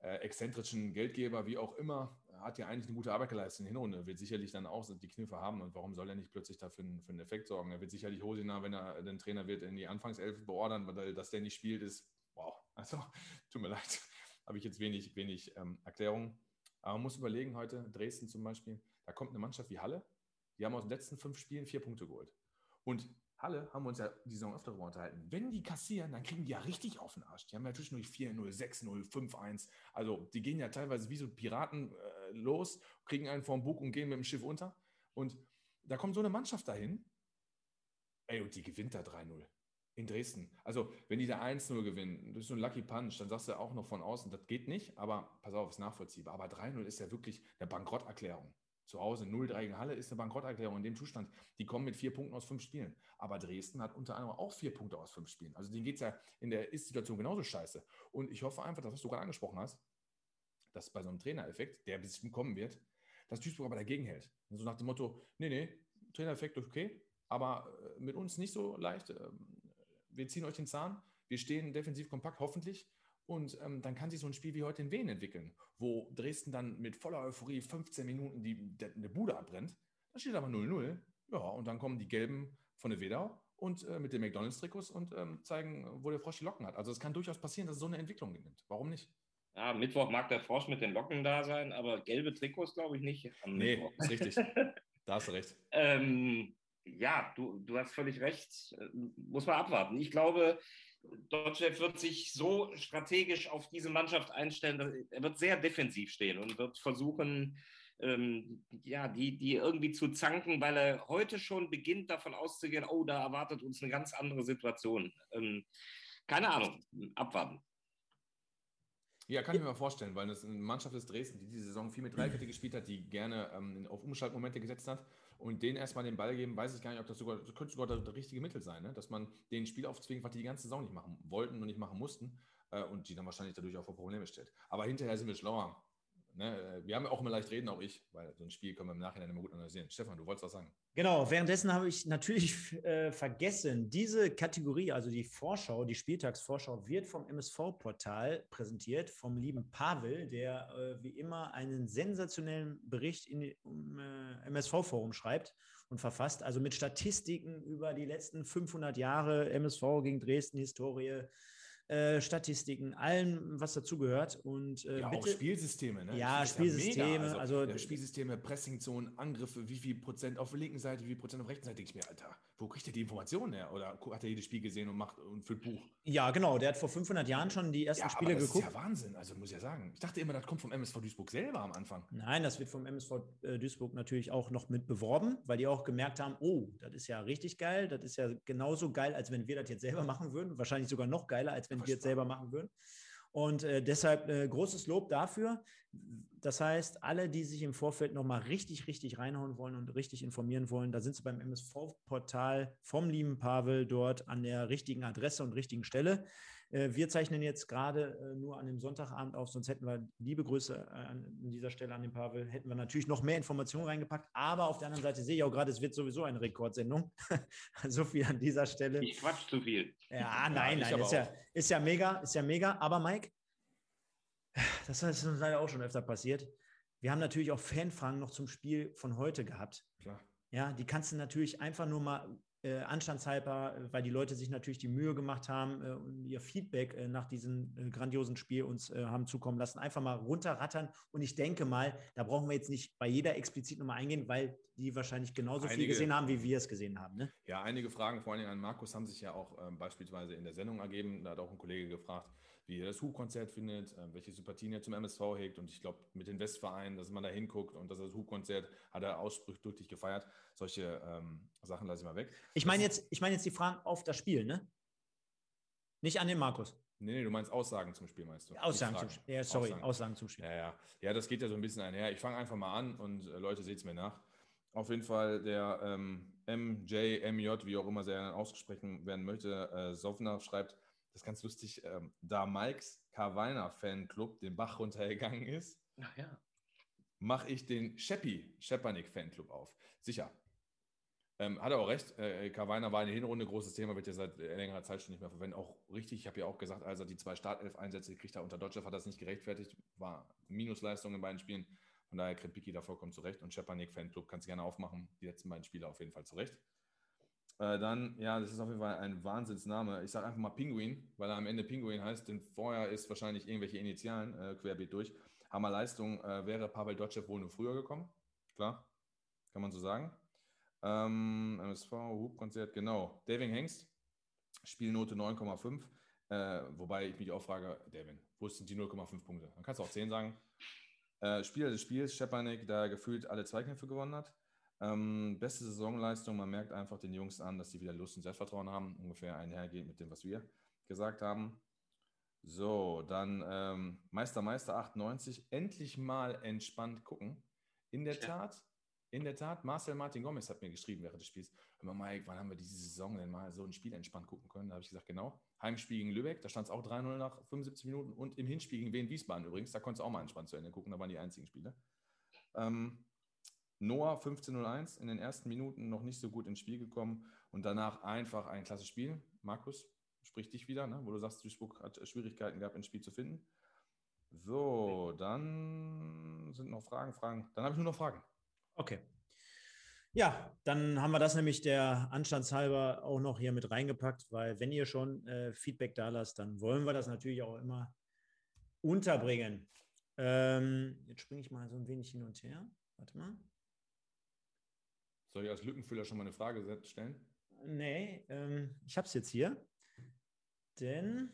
Speaker 2: äh, exzentrischen Geldgeber, wie auch immer, hat ja eigentlich eine gute Arbeit geleistet in der Hinrunde. Wird sicherlich dann auch die Kniffe haben und warum soll er nicht plötzlich dafür einen, für einen Effekt sorgen? Er wird sicherlich Hosina, wenn er den Trainer wird, in die Anfangself beordern, weil dass der nicht spielt, ist wow. Also, tut mir leid, habe ich jetzt wenig, wenig ähm, Erklärung. Aber man muss überlegen, heute Dresden zum Beispiel, da kommt eine Mannschaft wie Halle, die haben aus den letzten fünf Spielen vier Punkte geholt. Und Halle haben wir uns ja die Saison öfter darüber unterhalten. Wenn die kassieren, dann kriegen die ja richtig auf den Arsch. Die haben ja zwischendurch 4-0, 6-0, 5-1. Also die gehen ja teilweise wie so Piraten äh, los, kriegen einen vorm Bug und gehen mit dem Schiff unter. Und da kommt so eine Mannschaft dahin, ey, und die gewinnt da 3-0 in Dresden. Also, wenn die da 1-0 gewinnen, durch so einen Lucky Punch, dann sagst du auch noch von außen, das geht nicht, aber pass auf, ist nachvollziehbar. Aber 3-0 ist ja wirklich eine Bankrotterklärung. Zu Hause 0-3 gegen Halle ist eine Bankrotterklärung in dem Zustand. Die kommen mit vier Punkten aus fünf Spielen. Aber Dresden hat unter anderem auch vier Punkte aus fünf Spielen. Also denen geht es ja in der Ist-Situation genauso scheiße. Und ich hoffe einfach, dass was du gerade angesprochen hast, dass bei so einem Trainereffekt, der bestimmt kommen wird, dass Duisburg aber dagegen hält. So nach dem Motto, nee, nee, Trainereffekt okay, aber äh, mit uns nicht so leicht. Wir ziehen euch den Zahn, wir stehen defensiv kompakt, hoffentlich. Und ähm, dann kann sich so ein Spiel wie heute in Wien entwickeln, wo Dresden dann mit voller Euphorie 15 Minuten die, der, eine Bude abbrennt. Dann steht aber 0-0. Ja, und dann kommen die Gelben von der Wedau und äh, mit den McDonalds-Trikots und ähm, zeigen, wo der Frosch die Locken hat. Also es kann durchaus passieren, dass es so eine Entwicklung nimmt. Warum nicht?
Speaker 4: Ja, Mittwoch mag der Frosch mit den Locken da sein, aber gelbe Trikots glaube ich nicht.
Speaker 2: Nee,
Speaker 4: Mittwoch.
Speaker 2: ist richtig. [laughs] da hast du recht.
Speaker 4: Ähm, ja, du, du hast völlig recht. Muss man abwarten. Ich glaube, Dotchev wird sich so strategisch auf diese Mannschaft einstellen, dass er wird sehr defensiv stehen und wird versuchen, ähm, ja, die, die irgendwie zu zanken, weil er heute schon beginnt, davon auszugehen, oh, da erwartet uns eine ganz andere Situation. Ähm, keine Ahnung, abwarten.
Speaker 2: Ja, kann ich mir mal vorstellen, weil das eine Mannschaft ist Dresden, die diese Saison viel mit Dreikette gespielt hat, die gerne ähm, auf Umschaltmomente gesetzt hat und denen erstmal den Ball geben, weiß ich gar nicht, ob das sogar, das könnte sogar das, das richtige Mittel sein, ne? dass man den Spiel aufzwingt, was die die ganze Saison nicht machen wollten und nicht machen mussten äh, und die dann wahrscheinlich dadurch auch vor Probleme stellt. Aber hinterher sind wir schlauer. Ne, wir haben auch immer leicht reden, auch ich, weil so ein Spiel können wir im Nachhinein immer gut analysieren. Stefan, du wolltest was sagen.
Speaker 1: Genau, währenddessen habe ich natürlich äh, vergessen, diese Kategorie, also die Vorschau, die Spieltagsvorschau, wird vom MSV-Portal präsentiert, vom lieben Pavel, der äh, wie immer einen sensationellen Bericht in, im äh, MSV-Forum schreibt und verfasst, also mit Statistiken über die letzten 500 Jahre MSV gegen Dresden, Historie, äh, Statistiken, allem, was dazugehört. Und äh,
Speaker 2: Ja, auch
Speaker 1: bitte,
Speaker 2: Spielsysteme, ne?
Speaker 1: Ja,
Speaker 2: Das ist mega.
Speaker 1: Spielsysteme, also-
Speaker 2: äh, Spielsysteme, Pressingzonen, Angriffe, wie viel Prozent auf der linken Seite, wie viel Prozent auf der rechten Seite, denke ich mir, Alter, wo kriegt er die Informationen her? Oder hat er jedes Spiel gesehen und macht und füllt Buch?
Speaker 1: ja, genau, der hat vor 500 Jahren schon die ersten
Speaker 2: Ja,
Speaker 1: Spiele
Speaker 2: das
Speaker 1: geguckt.
Speaker 2: ist ja Wahnsinn, also muss ich ja sagen. Ich dachte immer, das kommt vom MSV Duisburg selber am Anfang.
Speaker 1: Nein, das wird vom MSV äh, Duisburg natürlich auch noch mit beworben, weil die auch gemerkt haben, oh, das ist ja richtig geil, das ist ja genauso geil, als wenn wir das jetzt selber machen würden, wahrscheinlich sogar noch geiler, als wenn wir es selber machen würden. Und äh, deshalb äh, großes Lob dafür. Das heißt, alle, die sich im Vorfeld nochmal richtig, richtig reinhauen wollen und richtig informieren wollen, da sind sie beim MSV-Portal vom lieben Pavel dort an der richtigen Adresse und richtigen Stelle. Äh, Wir zeichnen jetzt gerade äh, nur an dem Sonntagabend auf, sonst hätten wir liebe Grüße äh, an dieser Stelle an den Pavel, hätten wir natürlich noch mehr Informationen reingepackt. Aber auf der anderen Seite sehe ich auch gerade, es wird sowieso eine Rekordsendung. [laughs] so viel an dieser Stelle.
Speaker 4: Ich quatsch zu viel.
Speaker 1: Ja, nein,
Speaker 2: ich
Speaker 1: nein, ist ja, ist ja mega, ist ja mega. Aber Mike, das ist uns leider auch schon öfter passiert. Wir haben natürlich auch Fanfragen noch zum Spiel von heute gehabt.
Speaker 2: Klar.
Speaker 1: Ja, die kannst du natürlich einfach nur mal äh, anstandshalber, äh, weil die Leute sich natürlich die Mühe gemacht haben äh, und ihr Feedback äh, nach diesem äh, grandiosen Spiel uns äh, haben zukommen lassen, einfach mal runterrattern. Und ich denke mal, da brauchen wir jetzt nicht bei jeder explizit nochmal eingehen, weil die wahrscheinlich genauso viel
Speaker 2: Einige-
Speaker 1: gesehen haben, wie wir es gesehen haben. Ne?
Speaker 2: Ja, einige Fragen, vor allen Dingen an Markus, haben sich ja auch ähm, beispielsweise in der Sendung ergeben. Da hat auch ein Kollege gefragt, wie er das Hub-Konzert findet, ähm, welche Sympathien er zum MSV hegt. Und ich glaube, mit den Westvereinen, dass man da hinguckt und dass das Hub-Konzert hat er ausdrücklich gefeiert. Solche ähm, Sachen lasse ich mal weg.
Speaker 1: Ich meine jetzt, ich meine jetzt die Fragen auf das Spiel, ne? Nicht an den Markus.
Speaker 2: Nee, nee, du meinst Aussagen zum Spiel, meinst du?
Speaker 1: Aussagen zum. Spiel. Ja, sorry,
Speaker 2: Aussagen.
Speaker 1: Aussagen zum Spiel.
Speaker 2: Ja, ja. Ja, das geht ja so ein bisschen einher. Ich fange einfach mal an und äh, Leute, seht es mir nach. Auf jeden Fall der ähm, MJ, MJ, wie auch immer er ausgesprochen werden möchte, äh, Sovna schreibt, das ist ganz lustig, ähm, da Mikes Carvalner Fanclub den Bach runtergegangen ist,
Speaker 4: Ach ja.
Speaker 2: mache ich den Sheppi, Schepanik Fanclub auf. Sicher. Ähm, hat er auch recht. Äh, Carvalner war in der Hinrunde großes Thema, wird ja seit äh, längerer Zeit schon nicht mehr verwendet. Auch richtig, ich habe ja auch gesagt, als er die zwei Startelf-Einsätze gekriegt hat unter Dodger, hat er das nicht gerechtfertigt. War Minusleistung in beiden Spielen. Von daher Krepiki da vollkommen zurecht. Und Schepanik Fanclub kannst du gerne aufmachen. Die letzten beiden Spiele auf jeden Fall zurecht. Äh, dann, ja, das ist auf jeden Fall ein Wahnsinnsname. Ich sage einfach mal Pinguin, weil er am Ende Pinguin heißt, denn vorher ist wahrscheinlich irgendwelche Initialen äh, querbeet durch. Hammer Leistung äh, wäre Pavel Dotschew wohl nur früher gekommen. Klar, kann man so sagen. Ähm, MSV, Hubkonzert, genau. Daving Hengst, Spielnote 9,5. Äh, wobei ich mich auch frage, Davin, wo sind die 0,5 Punkte? Man kann es auch 10 sagen. Äh, Spieler des Spiels, Schepanik, da gefühlt alle Zweikämpfe gewonnen hat. Ähm, beste Saisonleistung, man merkt einfach den Jungs an, dass sie wieder Lust und Selbstvertrauen haben, ungefähr einhergeht mit dem, was wir gesagt haben. So, dann ähm, Meister Meister 98, endlich mal entspannt gucken. In der
Speaker 4: Ja.
Speaker 2: Tat, in der Tat, Marcel Martin Gomez hat mir geschrieben während des Spiels, mal, Mike, wann haben wir diese Saison denn mal so ein Spiel entspannt gucken können? Da habe ich gesagt, genau. Heimspiel gegen Lübeck, da stand es auch 3-0 nach 75 Minuten und im Hinspiel gegen Wien Wiesbaden übrigens, da konntest du auch mal entspannt zu Ende gucken, da waren die einzigen Spiele. Ähm, Noah 15:01 in den ersten Minuten noch nicht so gut ins Spiel gekommen und danach einfach ein klasse Spiel. Markus, sprich dich wieder, ne? wo du sagst, Duisburg hat Schwierigkeiten gehabt, ins Spiel zu finden. So, dann sind noch Fragen, Fragen. Dann habe ich nur noch Fragen.
Speaker 1: Okay. Ja, dann haben wir das nämlich der Anstandshalber auch noch hier mit reingepackt, weil wenn ihr schon äh, Feedback da lasst, dann wollen wir das natürlich auch immer unterbringen. Ähm, jetzt springe ich mal so ein wenig hin und her. Warte mal.
Speaker 2: Soll ich als Lückenfüller schon mal eine Frage stellen?
Speaker 1: Nee, ähm, ich habe es jetzt hier. Denn.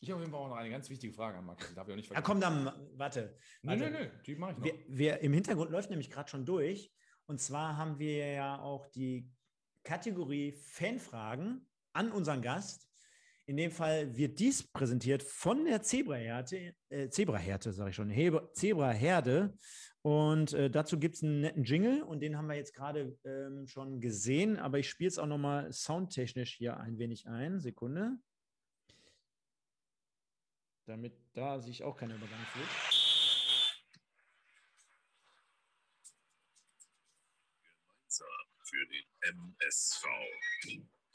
Speaker 2: Ich habe auf jeden Fall auch noch eine ganz wichtige Frage an. Die darf ich auch nicht
Speaker 1: Ja, komm dann, warte. Warte.
Speaker 2: nee, nee, die mache ich noch.
Speaker 1: Wir, wir, Im Hintergrund läuft nämlich gerade schon durch. Und zwar haben wir ja auch die Kategorie Fanfragen an unseren Gast. In dem Fall wird dies präsentiert von der Zebrahärte, äh, Zebrahärte, sage ich schon, Hebe, Zebraherde. Und äh, dazu gibt es einen netten Jingle und den haben wir jetzt gerade ähm, schon gesehen, aber ich spiele es auch nochmal soundtechnisch hier ein wenig ein. Sekunde. Damit da sich auch keiner übergangen fühlt.
Speaker 9: Gemeinsam für den MSV.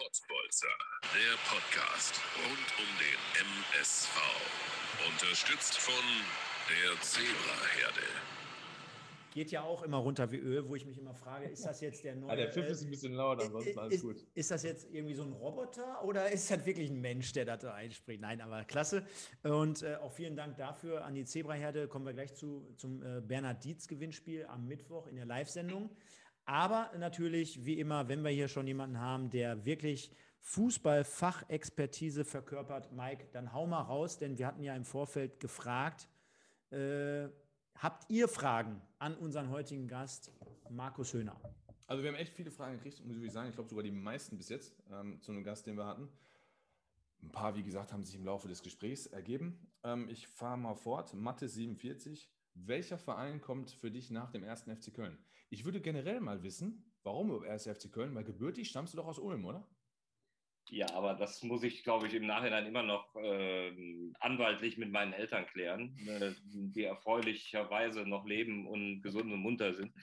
Speaker 9: Potsbolzer, der Podcast rund um den MSV. Unterstützt von der Zebraherde.
Speaker 1: Geht ja auch immer runter wie Öl, wo ich mich immer frage, ist das jetzt der neue.
Speaker 2: Ja, der Pfiff
Speaker 1: äh,
Speaker 2: ist ein bisschen laut, ansonsten alles
Speaker 1: ist,
Speaker 2: gut.
Speaker 1: Ist das jetzt irgendwie so ein Roboter oder ist das wirklich ein Mensch, der da einspricht? Nein, aber klasse. Und äh, auch vielen Dank dafür an die Zebraherde. Kommen wir gleich zu, zum äh, Bernhard Dietz Gewinnspiel am Mittwoch in der Live-Sendung. Aber natürlich, wie immer, wenn wir hier schon jemanden haben, der wirklich Fußball-Fachexpertise verkörpert, Mike, dann hau mal raus, denn wir hatten ja im Vorfeld gefragt, äh, habt ihr Fragen an unseren heutigen Gast, Markus Höhner?
Speaker 2: Also wir haben echt viele Fragen gekriegt, muss ich sagen. Ich glaube sogar die meisten bis jetzt ähm, zu einem Gast, den wir hatten. Ein paar, wie gesagt, haben sich im Laufe des Gesprächs ergeben. Ähm, ich fahre mal fort. Mathe 47. Welcher Verein kommt für dich nach dem ersten FC Köln? Ich würde generell mal wissen, warum erst FC Köln? Weil gebürtig stammst du doch aus Ulm, oder?
Speaker 4: Ja, aber das muss ich, glaube ich, im Nachhinein immer noch äh, anwaltlich mit meinen Eltern klären, äh, die erfreulicherweise noch leben und gesund und munter sind.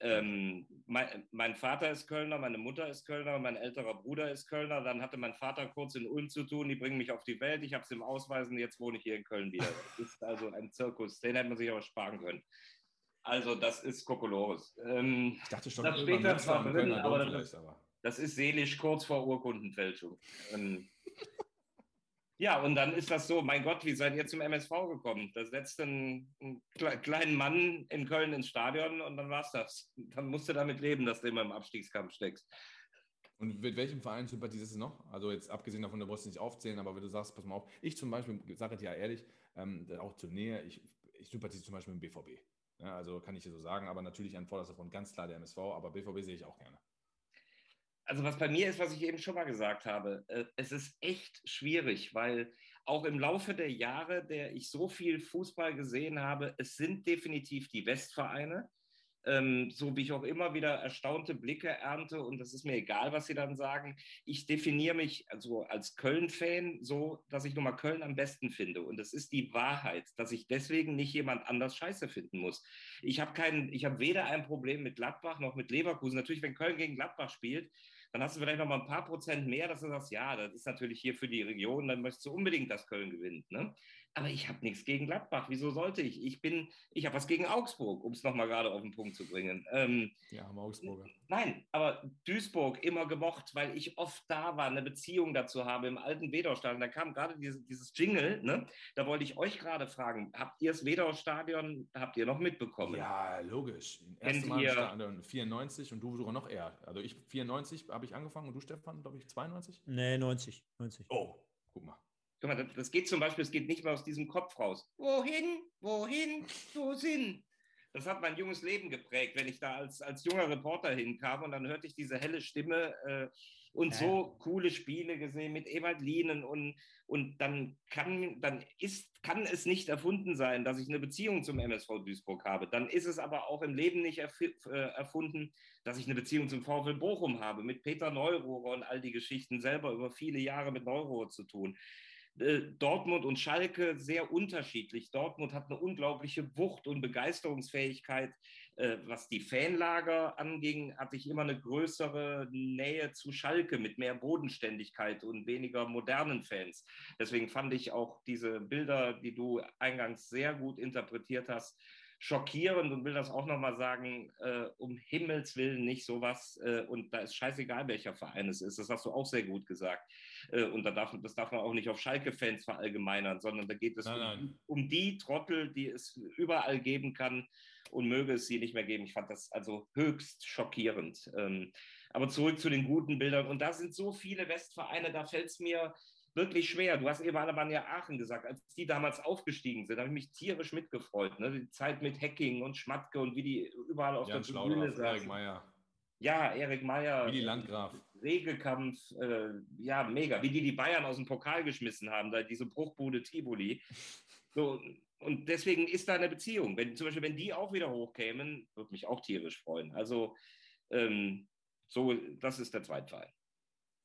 Speaker 4: Ähm, mein, mein, Vater ist Kölner, meine Mutter ist Kölner, mein älterer Bruder ist Kölner. Dann hatte mein Vater kurz in Ulm zu tun, die bringen mich auf die Welt, ich habe es im Ausweisen, jetzt wohne ich hier in Köln wieder. Das ist also ein Zirkus, den hätte man sich aber sparen können. Also das ist Kokolores. Ähm,
Speaker 2: ich dachte schon,
Speaker 4: das steht da zwar drin, aber das, aber das, ist seelisch kurz vor Urkundenfälschung. Ähm, [laughs] ja, und dann ist das so, mein Gott, wie seid ihr zum MSV gekommen? Da setzt einen, einen kleinen Mann in Köln ins Stadion und dann war's das. Dann musst du damit leben, dass du immer im Abstiegskampf steckst.
Speaker 2: Und mit welchem Verein sympathisierst du noch? Also jetzt abgesehen davon, du brauchst nicht aufzählen, aber wenn du sagst, pass mal auf, ich zum Beispiel, sage dir ja ehrlich, ähm, auch zur Nähe, ich, ich sympathisiere zum Beispiel mit dem BVB. Ja, also kann ich dir so sagen, aber natürlich an vorderster Front ganz klar der MSV, aber BVB sehe ich auch gerne.
Speaker 4: Also was bei mir ist, was ich eben schon mal gesagt habe, äh, es ist echt schwierig, weil auch im Laufe der Jahre, der ich so viel Fußball gesehen habe, es sind definitiv die Westvereine, ähm, so wie ich auch immer wieder erstaunte Blicke ernte und das ist mir egal, was sie dann sagen. Ich definiere mich also als Köln-Fan so, dass ich nur mal Köln am besten finde und es ist die Wahrheit, dass ich deswegen nicht jemand anders scheiße finden muss. Ich habe keinen, ich habe weder ein Problem mit Gladbach noch mit Leverkusen. Natürlich, wenn Köln gegen Gladbach spielt, dann hast du vielleicht noch mal ein paar Prozent mehr, dass du sagst, ja, das ist natürlich hier für die Region, dann möchtest du unbedingt, dass Köln gewinnt. Ne? Aber ich habe nichts gegen Gladbach. Wieso sollte ich? Ich bin, ich habe was gegen Augsburg, um es nochmal gerade auf den Punkt zu bringen. Ähm,
Speaker 2: ja, haben Augsburger.
Speaker 4: Nein, aber Duisburg immer gemocht, weil ich oft da war, eine Beziehung dazu habe im alten Wedau-Stadion. Da kam gerade diese, dieses Jingle, ne? da wollte ich euch gerade fragen, habt ihr das Wedau-Stadion, habt ihr noch mitbekommen?
Speaker 2: Ja, logisch. Erste Mal im Stadion 94 und du sogar noch eher. Also ich 94 habe ich angefangen und du, Stefan, glaube ich, 92?
Speaker 1: Nee, 90. 90.
Speaker 2: Oh, guck mal.
Speaker 4: Mal, das geht zum Beispiel, es geht nicht mehr aus diesem Kopf raus. Wohin, wohin, wo sind? Das hat mein junges Leben geprägt, wenn ich da als, als junger Reporter hinkam und dann hörte ich diese helle Stimme äh, und ja. so coole Spiele gesehen mit Ewald Lienen und, und dann, kann, dann ist, kann es nicht erfunden sein, dass ich eine Beziehung zum MSV Duisburg habe. Dann ist es aber auch im Leben nicht erf äh, erfunden, dass ich eine Beziehung zum VfL Bochum habe, mit Peter Neurohrer und all die Geschichten selber über viele Jahre mit Neurohrer zu tun. Äh, Dortmund und Schalke sehr unterschiedlich. Dortmund hat eine unglaubliche Wucht und Begeisterungsfähigkeit. Äh, was die Fanlager anging, hatte ich immer eine größere Nähe zu Schalke mit mehr Bodenständigkeit und weniger modernen Fans. Deswegen fand ich auch diese Bilder, die du eingangs sehr gut interpretiert hast, schockierend und will das auch nochmal sagen, äh, um Himmels Willen nicht sowas äh, und da ist scheißegal, welcher Verein es ist. Das hast du auch sehr gut gesagt. Äh, und da darf, das darf man auch nicht auf Schalke-Fans verallgemeinern, sondern da geht es
Speaker 2: Nein,
Speaker 4: um,
Speaker 2: nein.
Speaker 4: um die Trottel, die es überall geben kann und möge es sie nicht mehr geben. Ich fand das also höchst schockierend. Ähm, aber zurück zu den guten Bildern. Und da sind so viele Westvereine, da fällt es mir wirklich schwer. Du hast eben Alemannia Aachen gesagt, als die damals aufgestiegen sind, habe ich mich tierisch mitgefreut. Ne? Die Zeit mit Hacking und Schmatke und wie die überall auf
Speaker 2: Jan
Speaker 4: der Tribüne
Speaker 2: Schlaudraff, Erik
Speaker 4: saßen.
Speaker 2: Meyer,
Speaker 4: Ja, Erik Meyer.
Speaker 2: Willi Landgraf.
Speaker 4: Regelkampf, äh, ja, mega. Wie die die Bayern aus dem Pokal geschmissen haben, da diese Bruchbude Tivoli. So, und deswegen ist da eine Beziehung. Wenn, zum Beispiel, wenn die auch wieder hochkämen, würde mich auch tierisch freuen. Also, ähm, so, das ist der Zweitfall.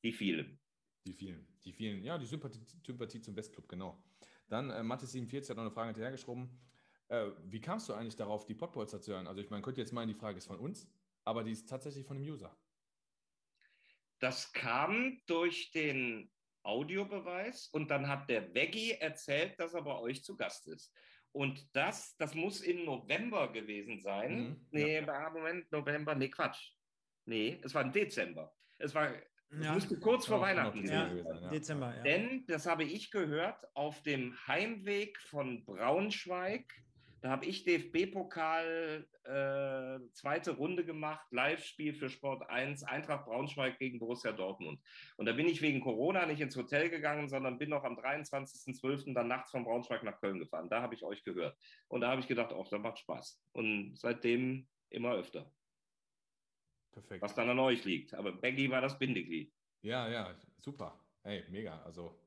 Speaker 4: Die vielen.
Speaker 2: Die vielen, die vielen, ja, die Sympathie, Sympathie zum Westclub, genau. Dann äh, Mathe47 hat noch eine Frage hinterhergeschoben. Äh, wie kamst du eigentlich darauf, die Podbolzer zu hören? Also ich meine, könnte jetzt meinen, die Frage ist von uns, aber die ist tatsächlich von einem User.
Speaker 4: Das kam durch den Audiobeweis und dann hat der Veggie erzählt, dass er bei euch zu Gast ist. Und das, das muss im November gewesen sein.
Speaker 2: Mhm,
Speaker 4: nee, ja. Moment, November, nee, Quatsch. Nee, es war im Dezember. Es war es
Speaker 1: Ja.
Speaker 4: müsste kurz vor Weihnachten sein,
Speaker 2: ja.
Speaker 1: Dezember, ja.
Speaker 4: Denn, das habe ich gehört, auf dem Heimweg von Braunschweig, da habe ich DFB-Pokal äh, zweite Runde gemacht, Live-Spiel für Sport 1, Eintracht Braunschweig gegen Borussia Dortmund. Und da bin ich wegen Corona nicht ins Hotel gegangen, sondern bin noch am 23.12. dann nachts von Braunschweig nach Köln gefahren. Da habe ich euch gehört. Und da habe ich gedacht, oh, das macht Spaß. Und seitdem immer öfter.
Speaker 2: Perfekt.
Speaker 4: Was dann an euch liegt. Aber Baggy war das Bindeglied.
Speaker 2: Ja, ja, super. Hey, mega. Also,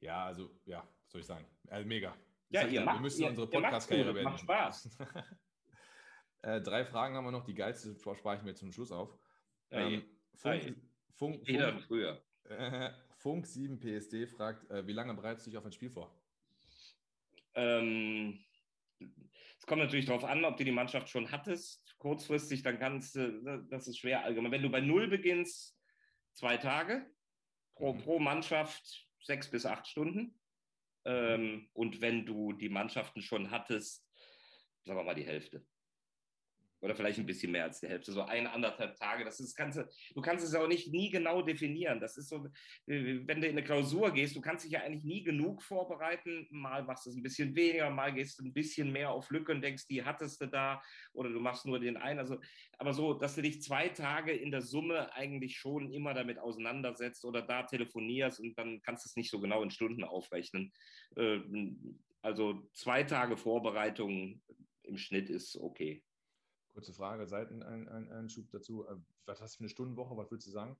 Speaker 2: ja, also, ja, was soll ich sagen? Also, mega.
Speaker 4: Ja, ihr
Speaker 2: wir
Speaker 4: macht-
Speaker 2: müssen
Speaker 4: ihr-
Speaker 2: unsere Podcast-Karriere beenden.
Speaker 4: macht Spaß. [laughs]
Speaker 2: äh, drei Fragen haben wir noch. Die geilste spare ich mir zum Schluss auf. Ähm, Funk. Funk,
Speaker 4: Jeder
Speaker 2: Funk,
Speaker 4: früher.
Speaker 2: äh, [laughs] Funk 7 PSD fragt, äh, wie lange bereitest du dich auf ein Spiel vor?
Speaker 4: Ähm, es kommt natürlich darauf an, ob du die Mannschaft schon hattest. Kurzfristig, dann kannst du, das ist schwer allgemein. Wenn du bei Null beginnst, zwei Tage pro,
Speaker 2: Mhm.
Speaker 4: pro Mannschaft sechs bis acht Stunden. Ähm, und wenn du die Mannschaften schon hattest, sagen wir mal die Hälfte. Oder vielleicht ein bisschen mehr als die Hälfte, so ein, anderthalb Tage. Das ist, kannst du, du kannst es auch nicht nie genau definieren. Das ist so, äh, wenn du in eine Klausur gehst, du kannst dich ja eigentlich nie genug vorbereiten. Mal machst du es ein bisschen weniger, mal gehst du ein bisschen mehr auf Lücke und denkst, die hattest du da, oder du machst nur den einen. Also, aber so, dass du dich zwei Tage in der Summe eigentlich schon immer damit auseinandersetzt oder da telefonierst und dann kannst du es nicht so genau in Stunden aufrechnen. Äh, Also zwei Tage Vorbereitung im Schnitt ist okay.
Speaker 2: Kurze Frage, Seiteneinschub dazu. Äh, Was hast du für eine Stundenwoche? Was würdest du sagen?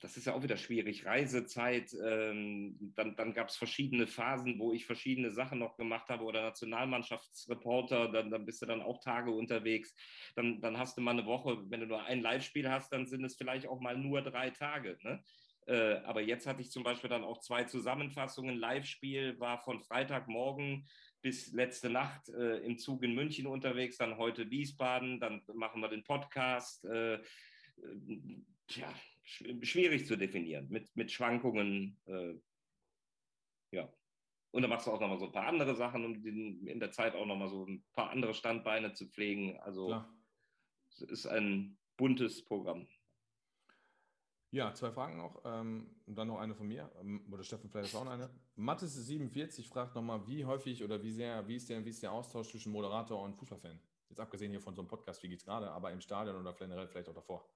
Speaker 4: das ist ja auch wieder schwierig. Reisezeit, ähm, dann, dann gab es verschiedene Phasen, wo ich verschiedene Sachen noch gemacht habe oder Nationalmannschaftsreporter, dann, dann bist du dann auch Tage unterwegs. Dann, dann hast du mal eine Woche, wenn du nur ein Live-Spiel hast, dann sind es vielleicht auch mal nur drei Tage. Ne? Äh, aber jetzt hatte ich zum Beispiel dann auch zwei Zusammenfassungen. Live-Spiel war von Freitagmorgen bis letzte Nacht äh, im Zug in München unterwegs, dann heute Wiesbaden, dann machen wir den Podcast. Äh, äh, tja, sch- schwierig zu definieren, mit, mit Schwankungen. Äh, ja. Und dann machst du auch nochmal so ein paar andere Sachen, um den, in der Zeit auch nochmal so ein paar andere Standbeine zu pflegen. Also
Speaker 2: Klar.
Speaker 4: es ist ein buntes Programm.
Speaker 2: Ja, zwei Fragen noch. Ähm, und dann noch eine von mir. Ähm, oder Steffen, vielleicht ist auch noch eine. Mattes47 fragt nochmal, wie häufig oder wie sehr, wie ist, der, wie ist der Austausch zwischen Moderator und Fußballfan? Jetzt abgesehen hier von so einem Podcast, wie geht's gerade, aber im Stadion oder generell vielleicht auch davor.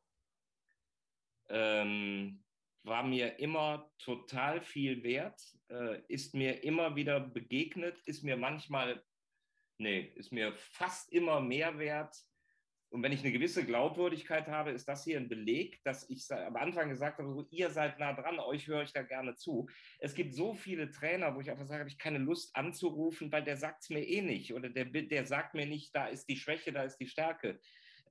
Speaker 4: ähm, war mir immer total viel wert, äh, ist mir immer wieder begegnet, ist mir manchmal, nee, ist mir fast immer mehr wert. Und wenn ich eine gewisse Glaubwürdigkeit habe, ist das hier ein Beleg, dass ich am Anfang gesagt habe, ihr seid nah dran, euch höre ich da gerne zu. Es gibt so viele Trainer, wo ich einfach sage, habe ich keine Lust anzurufen, weil der sagt es mir eh nicht. Oder der, der sagt mir nicht, da ist die Schwäche, da ist die Stärke.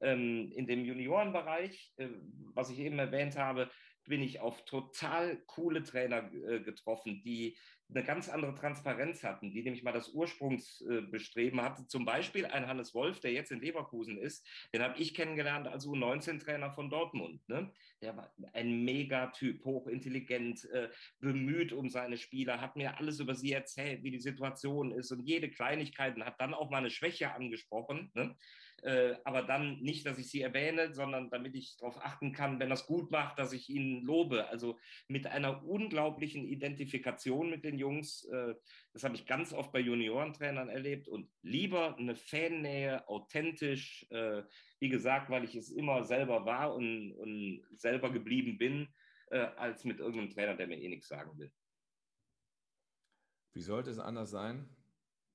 Speaker 4: Ähm, in dem Juniorenbereich, äh, was ich eben erwähnt habe, bin ich auf total coole Trainer äh, getroffen, die eine ganz andere Transparenz hatten, die nämlich mal das Ursprungsbestreben hatten. Zum Beispiel ein Hannes Wolf, der jetzt in Leverkusen ist, den habe ich kennengelernt als U19-Trainer von Dortmund. Ne? Der war ein Megatyp, hochintelligent, äh, bemüht um seine Spieler, hat mir alles über sie erzählt, wie die Situation ist und jede Kleinigkeit und hat dann auch mal eine Schwäche angesprochen. Ne? Äh, aber dann nicht, dass ich sie erwähne, sondern damit ich darauf achten kann, wenn es gut macht, dass ich ihn lobe. Also mit einer unglaublichen Identifikation mit den Jungs. Äh, das habe ich ganz oft bei Juniorentrainern erlebt. Und lieber eine Fannähe, authentisch, äh, wie gesagt, weil ich es immer selber war und, und selber geblieben bin, als mit irgendeinem Trainer, der mir eh nichts sagen will.
Speaker 2: Wie sollte es anders sein?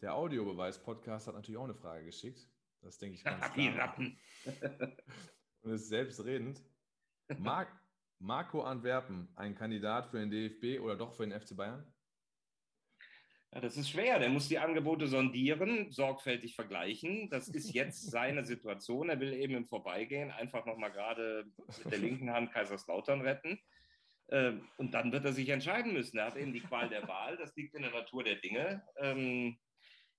Speaker 2: Der Audiobeweis-Podcast hat natürlich auch eine Frage geschickt. Das denke ich ganz [laughs]
Speaker 4: Die
Speaker 2: klar.
Speaker 4: Ratten. [laughs]
Speaker 2: Und ist selbstredend. Mar Marco Antwerpen, ein Kandidat für den DFB oder doch für den FC Bayern?
Speaker 4: Ja, das ist schwer. Der muss die Angebote sondieren, sorgfältig vergleichen. Das ist jetzt [laughs] seine Situation. Er will eben im Vorbeigehen einfach nochmal gerade mit der linken Hand Kaiserslautern retten. Ähm, Und dann wird er sich entscheiden müssen. Er hat eben die Qual der Wahl. Das liegt in der Natur der Dinge.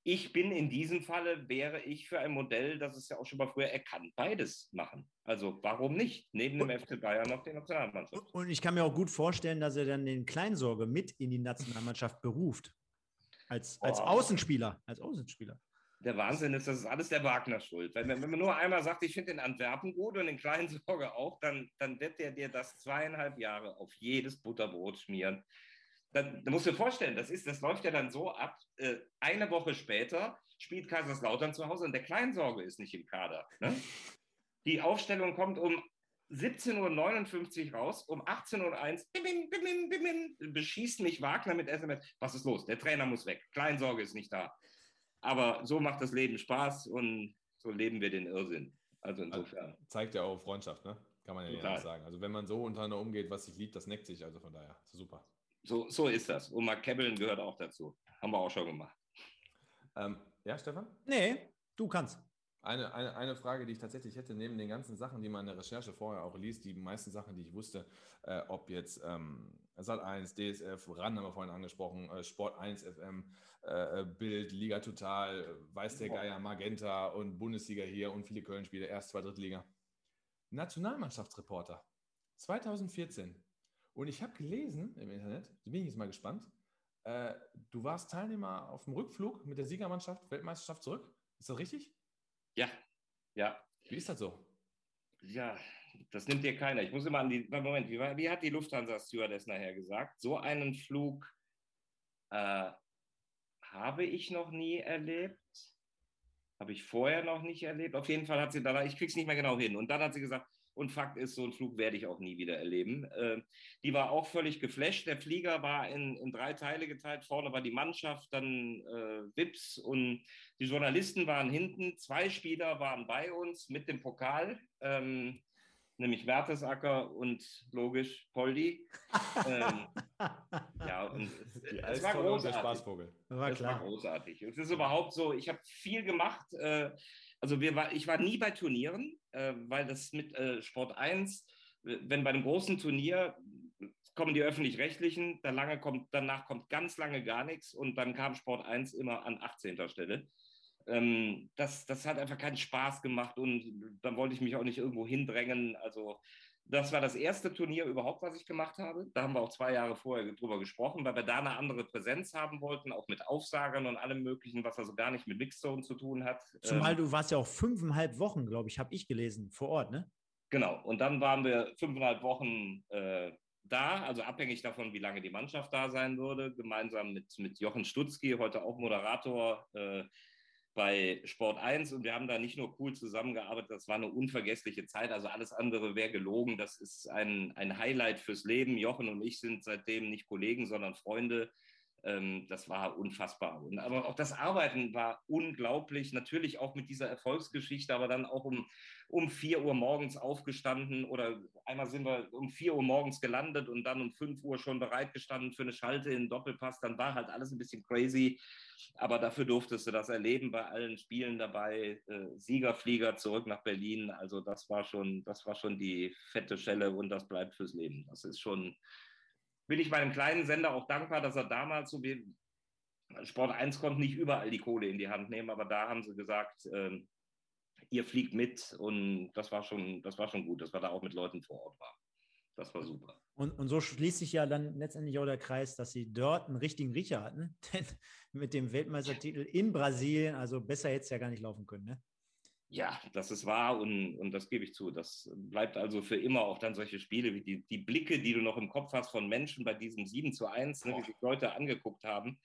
Speaker 4: Ich bin in diesem Falle, wäre ich für ein Modell, das ist ja auch schon mal früher erkannt, beides machen. Also warum nicht? Neben dem FC Bayern noch die Nationalmannschaft.
Speaker 1: Und ich kann mir auch gut vorstellen, dass er dann den Kleinsorge mit in die Nationalmannschaft beruft. Als, als
Speaker 4: Oh.
Speaker 1: Außenspieler. Als Außenspieler.
Speaker 4: Der Wahnsinn ist, das ist alles der Wagner schuld. Wenn, man- wenn man nur einmal sagt, ich finde den Antwerpen gut und den kleinen Sorge auch, dann, dann wird der dir das zweieinhalb Jahre auf jedes Butterbrot schmieren. Dann, dann musst du dir vorstellen, das, ist, das läuft ja dann so ab, äh, eine Woche später spielt Kaiserslautern zu Hause und der Kleinsorge ist nicht im Kader. Ne? Die Aufstellung kommt um 17.59 Uhr raus, um 18.01 Uhr beschießt mich Wagner mit SMS. Was ist los? Der Trainer muss weg. Kleinsorge ist nicht da. Aber so macht das Leben Spaß und so leben wir den Irrsinn. Also insofern.
Speaker 2: Zeigt ja auch Freundschaft, ne? Kann man ja nicht sagen. Also wenn man so untereinander umgeht, was sich liebt, das neckt sich. Also von daher, super.
Speaker 4: So, so ist das. Und mal Kebbeln gehört auch dazu. Haben wir auch schon gemacht.
Speaker 2: Ähm, ja, Stefan?
Speaker 1: Nee, du kannst.
Speaker 2: Eine, eine, eine Frage, die ich tatsächlich hätte, neben den ganzen Sachen, die man in der Recherche vorher auch liest, die meisten Sachen, die ich wusste, äh, ob jetzt ähm, Sat1, DSF, RAN haben wir vorhin angesprochen, äh, Sport 1 FM, äh, Bild, Liga Total, äh, Weiß der Geier, Magenta und Bundesliga hier und viele Köln-Spiele, erst, zwei, Drittliga. Nationalmannschaftsreporter 2014. Und ich habe gelesen im Internet, da bin ich jetzt mal gespannt, äh, du warst Teilnehmer auf dem Rückflug mit der Siegermannschaft, Weltmeisterschaft zurück. Ist das richtig?
Speaker 4: Ja, ja.
Speaker 2: Wie ist das so?
Speaker 4: Ja, das nimmt dir keiner. Ich muss immer an die. Moment, wie, wie hat die Lufthansa-Stewardess nachher gesagt? So einen Flug äh, habe ich noch nie erlebt. Habe ich vorher noch nicht erlebt. Auf jeden Fall hat sie danach, ich krieg's nicht mehr genau hin. Und dann hat sie gesagt, und Fakt ist, so einen Flug werde ich auch nie wieder erleben. Äh, die war auch völlig geflasht. Der Flieger war in, in drei Teile geteilt. Vorne war die Mannschaft, dann äh, Wips und die Journalisten waren hinten. Zwei Spieler waren bei uns mit dem Pokal, ähm, nämlich Mertesacker und logisch Poldi. ähm, [laughs] ja, und es, es war großartig.
Speaker 2: Spaßvogel.
Speaker 1: War
Speaker 4: Das
Speaker 1: klar.
Speaker 4: war großartig. Es ist überhaupt so, ich habe viel gemacht. Äh, also wir war, ich war nie bei Turnieren, äh, weil das mit äh, Sport 1, äh, wenn bei einem großen Turnier kommen die öffentlich-rechtlichen, dann lange kommt, danach kommt ganz lange gar nichts und dann kam Sport 1 immer an 18. Stelle. Ähm, das, das hat einfach keinen Spaß gemacht und dann wollte ich mich auch nicht irgendwo hindrängen. Also das war das erste Turnier überhaupt, was ich gemacht habe. Da haben wir auch zwei Jahre vorher drüber gesprochen, weil wir da eine andere Präsenz haben wollten, auch mit Aufsagern und allem Möglichen, was also gar nicht mit Mixzone zu tun hat.
Speaker 1: Zumal
Speaker 4: Ähm,
Speaker 1: du warst ja auch fünfeinhalb Wochen, glaube ich, habe ich gelesen, vor Ort, ne?
Speaker 4: Genau, und dann waren wir fünfeinhalb Wochen äh, da, also abhängig davon, wie lange die Mannschaft da sein würde, gemeinsam mit, mit Jochen Stutzki, heute auch Moderator äh, bei Sport 1. Und wir haben da nicht nur cool zusammengearbeitet, das war eine unvergessliche Zeit. Also alles andere wäre gelogen. Das ist ein, ein Highlight fürs Leben. Jochen und ich sind seitdem nicht Kollegen, sondern Freunde. Ähm, das war unfassbar. Und, aber auch das Arbeiten war unglaublich. Natürlich auch mit dieser Erfolgsgeschichte, aber dann auch um, um 4 Uhr morgens aufgestanden oder einmal sind wir um 4 Uhr morgens gelandet und dann um 5 Uhr schon bereitgestanden für eine Schalte in Doppelpass. Dann war halt alles ein bisschen crazy. Aber dafür durftest du das erleben bei allen Spielen dabei. Äh, Siegerflieger zurück nach Berlin. Also das war schon, das war schon die fette Schelle und das bleibt fürs Leben. Das ist schon, bin ich meinem kleinen Sender auch dankbar, dass er damals so wie Sport 1 konnte nicht überall die Kohle in die Hand nehmen, aber da haben sie gesagt, ähm, ihr fliegt mit und das war schon, das war schon gut, dass wir da auch mit Leuten vor Ort waren. Das war super.
Speaker 1: Und, und so schließt sich ja dann letztendlich auch der Kreis, dass sie dort einen richtigen Riecher hatten. [laughs] Denn mit dem Weltmeistertitel in Brasilien, also besser hätte es ja gar nicht laufen können, ne?
Speaker 4: Ja, das ist wahr und, und das gebe ich zu. Das bleibt also für immer auch dann solche Spiele wie die, die Blicke, die du noch im Kopf hast von Menschen bei diesem 7 zu 1, ne, wie sich Leute angeguckt haben,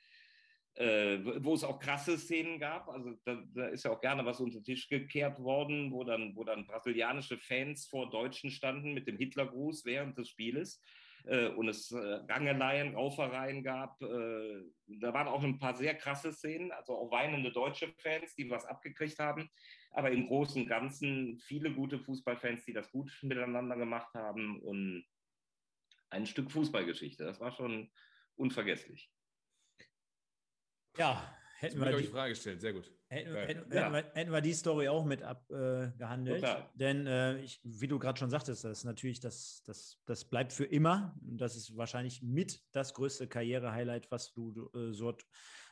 Speaker 4: äh, wo es auch krasse Szenen gab. Also da, da ist ja auch gerne was unter den Tisch gekehrt worden, wo dann, wo dann brasilianische Fans vor Deutschen standen mit dem Hitlergruß während des Spieles äh, und es äh, Rangeleien, Raufereien gab. Äh, da waren auch ein paar sehr krasse Szenen, also auch weinende deutsche Fans, die was abgekriegt haben. Aber im Großen und Ganzen viele gute Fußballfans, die das gut miteinander gemacht haben und ein Stück Fußballgeschichte. Das war schon unvergesslich.
Speaker 1: Ja, hätten wir
Speaker 2: euch
Speaker 1: die
Speaker 2: Frage gestellt, sehr gut.
Speaker 1: Hätten,
Speaker 2: Geil.
Speaker 1: hätten,
Speaker 4: Ja.
Speaker 1: wir, hätten wir die Story auch mit abgehandelt. Äh. Denn, äh, ich, wie du gerade schon sagtest, das ist natürlich, das, das, das bleibt für immer. Das ist wahrscheinlich mit das größte Karriere-Highlight, was du äh, so,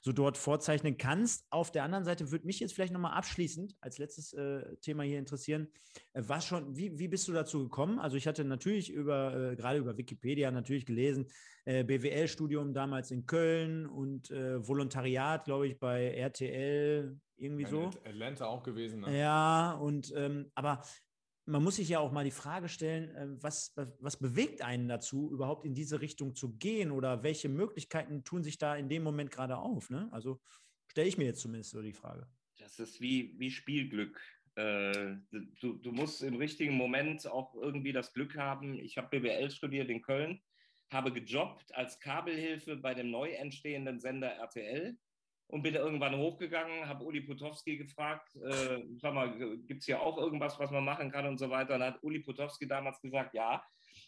Speaker 1: so dort vorzeichnen kannst. Auf der anderen Seite würde mich jetzt vielleicht nochmal abschließend als letztes äh, Thema hier interessieren. Äh, was schon, wie, wie bist du dazu gekommen? Also ich hatte natürlich über, äh, gerade über Wikipedia natürlich gelesen, äh, BWL-Studium damals in Köln und äh, Volontariat, glaube ich, bei RTL, irgendwie
Speaker 2: In
Speaker 1: so.
Speaker 2: At- Atlanta auch gewesen. Ne?
Speaker 1: Ja, und ähm, aber man muss sich ja auch mal die Frage stellen, äh, was, was bewegt einen dazu, überhaupt in diese Richtung zu gehen oder welche Möglichkeiten tun sich da in dem Moment gerade auf? Ne? Also stelle ich mir jetzt zumindest so die Frage.
Speaker 4: Das ist wie, wie Spielglück. Äh, du, du musst im richtigen Moment auch irgendwie das Glück haben. Ich habe BWL studiert in Köln, habe gejobbt als Kabelhilfe bei dem neu entstehenden Sender RTL und bin irgendwann hochgegangen, habe Uli Potowski gefragt, äh, sag mal, gibt es hier auch irgendwas, was man machen kann und so weiter. Und dann hat Uli Potowski damals gesagt, ja,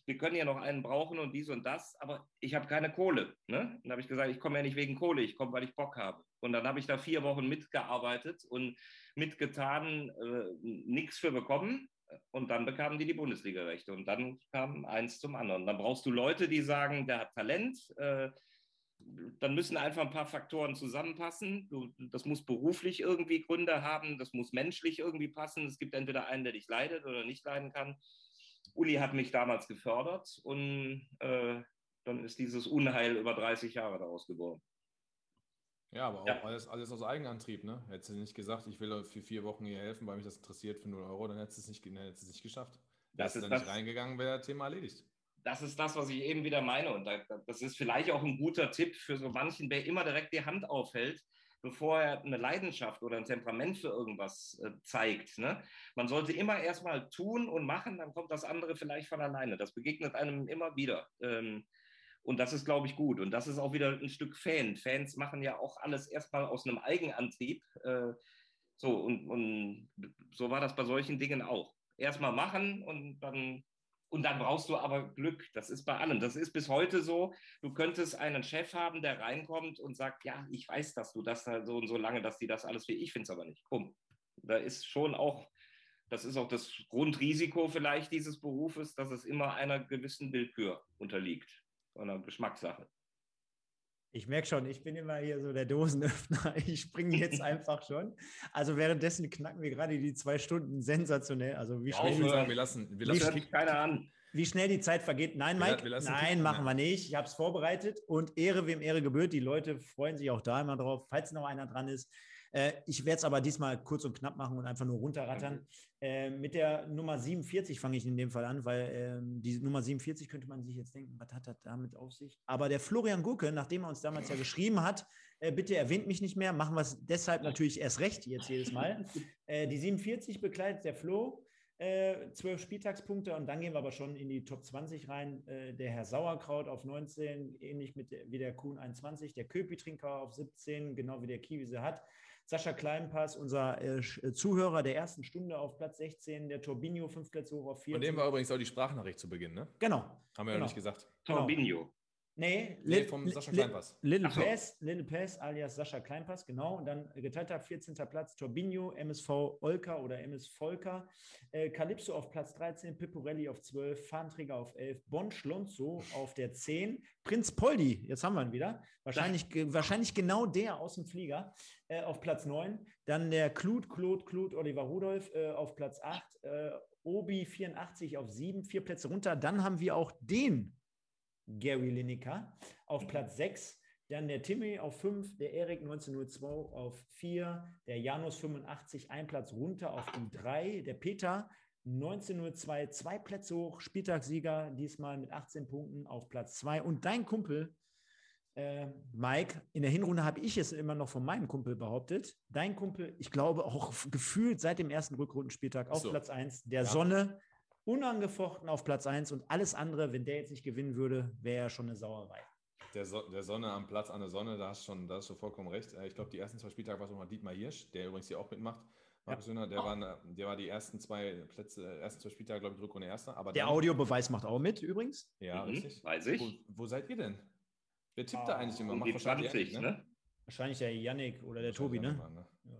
Speaker 4: wir können ja noch einen brauchen und dies und das, aber ich habe keine Kohle. Ne? Dann habe ich gesagt, ich komme ja nicht wegen Kohle, ich komme, weil ich Bock habe. Und dann habe ich da vier Wochen mitgearbeitet und mitgetan, äh, nichts für bekommen. Und dann bekamen die die Bundesliga-Rechte. Und dann kam eins zum anderen. Dann brauchst du Leute, die sagen, der hat Talent. Äh, dann müssen einfach ein paar Faktoren zusammenpassen. Du, das muss beruflich irgendwie Gründe haben, das muss menschlich irgendwie passen. Es gibt entweder einen, der dich leidet oder nicht leiden kann. Uli hat mich damals gefördert und äh, dann ist dieses Unheil über 30 Jahre daraus geboren.
Speaker 2: Ja, aber auch
Speaker 4: Ja.
Speaker 2: Alles, alles aus Eigenantrieb, ne? Hättest du nicht gesagt, ich will für vier Wochen hier helfen, weil mich das interessiert für 0 Euro, dann hättest du es nicht, dann hättest du es nicht geschafft.
Speaker 4: Das
Speaker 2: Wärst du
Speaker 4: ist
Speaker 2: da nicht
Speaker 4: das-
Speaker 2: reingegangen, wäre Thema erledigt.
Speaker 4: Das ist das, was ich eben wieder meine. Und da, das ist vielleicht auch ein guter Tipp für so manchen, der immer direkt die Hand aufhält, bevor er eine Leidenschaft oder ein Temperament für irgendwas äh, zeigt. Ne? Man sollte immer erstmal tun und machen, dann kommt das andere vielleicht von alleine. Das begegnet einem immer wieder. Ähm, und das ist, glaube ich, gut. Und das ist auch wieder ein Stück Fan. Fans machen ja auch alles erstmal aus einem Eigenantrieb. Äh, so, und, und so war das bei solchen Dingen auch. Erstmal machen und dann und dann brauchst du aber Glück. Das ist bei allem. Das ist bis heute so. Du könntest einen Chef haben, der reinkommt und sagt, ja, ich weiß, dass du das da so und so lange, dass die das alles für ich finde es aber nicht. Komm. Da ist schon auch, das ist auch das Grundrisiko vielleicht dieses Berufes, dass es immer einer gewissen Willkür unterliegt. Einer Geschmackssache.
Speaker 1: Ich merke schon, ich bin immer hier so der Dosenöffner. [laughs] Ich springe jetzt [laughs] einfach schon. Also währenddessen knacken wir gerade die zwei Stunden sensationell. Also wie schnell,
Speaker 2: sagen, wir lassen, wir
Speaker 1: Wie
Speaker 2: lassen
Speaker 4: hört keiner an.
Speaker 1: wie schnell die Zeit vergeht. Nein,
Speaker 2: Wir
Speaker 1: Mike,
Speaker 2: wir lassen
Speaker 1: nein, machen wir nicht. Ich habe es vorbereitet und Ehre wem Ehre gebührt. Die Leute freuen sich auch da immer drauf, falls noch einer dran ist. Äh, ich werde es aber diesmal kurz und knapp machen und einfach nur runterrattern. Äh, mit der Nummer 47 fange ich in dem Fall an, weil ähm, die Nummer 47 könnte man sich jetzt denken, was hat das damit auf sich? Aber der Florian Gurke, nachdem er uns damals ja geschrieben hat, äh, bitte erwähnt mich nicht mehr, machen wir es deshalb natürlich erst recht jetzt jedes Mal. [laughs] Äh, die 47 bekleidet der Flo, äh, 12 Spieltagspunkte und dann gehen wir aber schon in die Top 20 rein. Äh, der Herr Sauerkraut auf 19, ähnlich mit wie der Kuhn 21, der Köpi-Trinker auf 17, genau wie der Kiwi sie hat. Sascha Kleinpass, unser äh, äh, Zuhörer der ersten Stunde auf Platz 16, der Turbinio fünf Plätze hoch auf 14.
Speaker 2: Von dem war übrigens auch die Sprachnachricht zu Beginn, ne?
Speaker 1: genau.
Speaker 2: Haben wir ja
Speaker 1: Genau.
Speaker 2: nicht gesagt.
Speaker 1: Genau. Nee,
Speaker 2: Nee,
Speaker 1: Lil-
Speaker 2: vom Sascha Kleinpass.
Speaker 4: So.
Speaker 1: Pass, Little Pass alias Sascha Kleinpass, genau. Und dann geteilter 14. Platz Torbinho, MSV Olka oder MS Volker, äh, Calypso auf Platz 13, Pipporelli auf 12, Fahnenträger auf 11, Bon Schlonzo auf der 10, Prinz Poldi, jetzt haben wir ihn wieder, wahrscheinlich, wahrscheinlich genau der aus dem Flieger, äh, auf Platz 9. Dann der Klut, Claude, Claude, Oliver Rudolph äh, auf Platz 8, äh, Obi 84 auf 7, vier Plätze runter. Dann haben wir auch den Gary Lineker auf Platz 6. Dann der Timmy auf 5, der Erik 1902 auf 4, der Janus 85 ein Platz runter auf die 3, der Peter 1902 zwei Plätze hoch, Spieltagssieger diesmal mit 18 Punkten auf Platz 2 und dein Kumpel äh, Mike, in der Hinrunde habe ich es immer noch von meinem Kumpel behauptet. Dein Kumpel, ich glaube auch gefühlt seit dem ersten Rückrundenspieltag auf
Speaker 2: So.
Speaker 1: Platz 1, der
Speaker 2: Ja.
Speaker 1: Sonne unangefochten auf Platz 1 und alles andere, wenn der jetzt nicht gewinnen würde, wäre ja schon eine Sauerei.
Speaker 2: Der, so der Sonne am Platz an der Sonne, da hast du schon, da hast du vollkommen recht. Äh, Ich glaube, die ersten zwei Spieltage war es nochmal Dietmar Hirsch, der übrigens hier auch mitmacht. Markus Söhner, der, war, ne- der war die ersten zwei Plätze, äh, ersten zwei Spieltage, glaube ich, Rückrunde erster. Aber
Speaker 1: Der
Speaker 2: dann-
Speaker 1: Audiobeweis macht auch mit übrigens.
Speaker 2: Ja,
Speaker 4: Mhm,
Speaker 2: richtig.
Speaker 4: weiß ich.
Speaker 2: Wo, wo seid ihr denn? Wer tippt da eigentlich immer?
Speaker 4: Um
Speaker 2: Macht
Speaker 4: die
Speaker 2: wahrscheinlich
Speaker 4: 20,
Speaker 2: Yannick,
Speaker 4: ne?
Speaker 1: Wahrscheinlich der Yannick oder der Tobi, ne?
Speaker 2: Wahrscheinlich Yannick,
Speaker 1: Ja.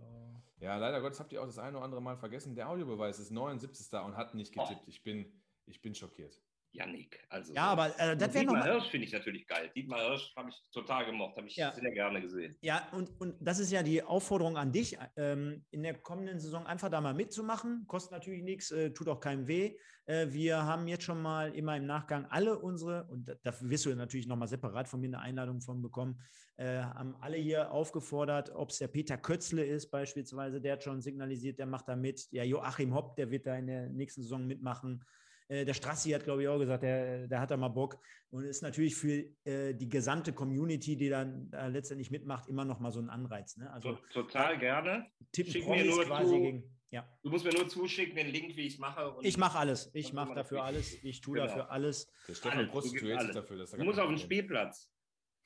Speaker 2: Ja, leider Gottes habt ihr auch das eine oder andere Mal vergessen. Der Audiobeweis ist 79. und hat nicht getippt. Ich, bin, ich bin schockiert.
Speaker 4: Yannick, also.
Speaker 1: Ja, aber äh, das wäre
Speaker 4: Dietmar
Speaker 1: noch.
Speaker 4: Hirsch finde ich natürlich geil. Dietmar Hirsch habe ich total gemocht, habe ich
Speaker 1: Ja.
Speaker 4: sehr gerne gesehen.
Speaker 1: Ja, und, und das ist ja die Aufforderung an dich, ähm, in der kommenden Saison einfach da mal mitzumachen. Kostet natürlich nichts, äh, tut auch keinem weh. Äh, wir haben jetzt schon mal immer im Nachgang alle unsere, und da, dafür wirst du natürlich nochmal separat von mir eine Einladung von bekommen, äh, haben alle hier aufgefordert, ob es der Peter Kötzle ist beispielsweise, der hat schon signalisiert, der macht da mit. Ja, Joachim Hopp, der wird da in der nächsten Saison mitmachen. Äh, Der Strassi hat, glaube ich, auch gesagt, der, der hat da mal Bock. Und ist natürlich für äh, die gesamte Community, die dann da letztendlich mitmacht, immer noch mal so ein Anreiz. Ne? Also
Speaker 4: To- Total gerne.
Speaker 1: tippen
Speaker 4: Schick mir
Speaker 1: Promis
Speaker 4: nur
Speaker 1: quasi
Speaker 4: zu.
Speaker 1: gegen. Ja.
Speaker 4: Du musst mir nur zuschicken, den Link, wie ich es mache. und-
Speaker 1: Ich mache alles. Ich mache dafür alles. Ich tue
Speaker 4: Genau.
Speaker 1: dafür alles.
Speaker 2: Der Stefan sich
Speaker 4: alles.
Speaker 2: dafür. Das da
Speaker 4: Du musst auf den. Spielplatz.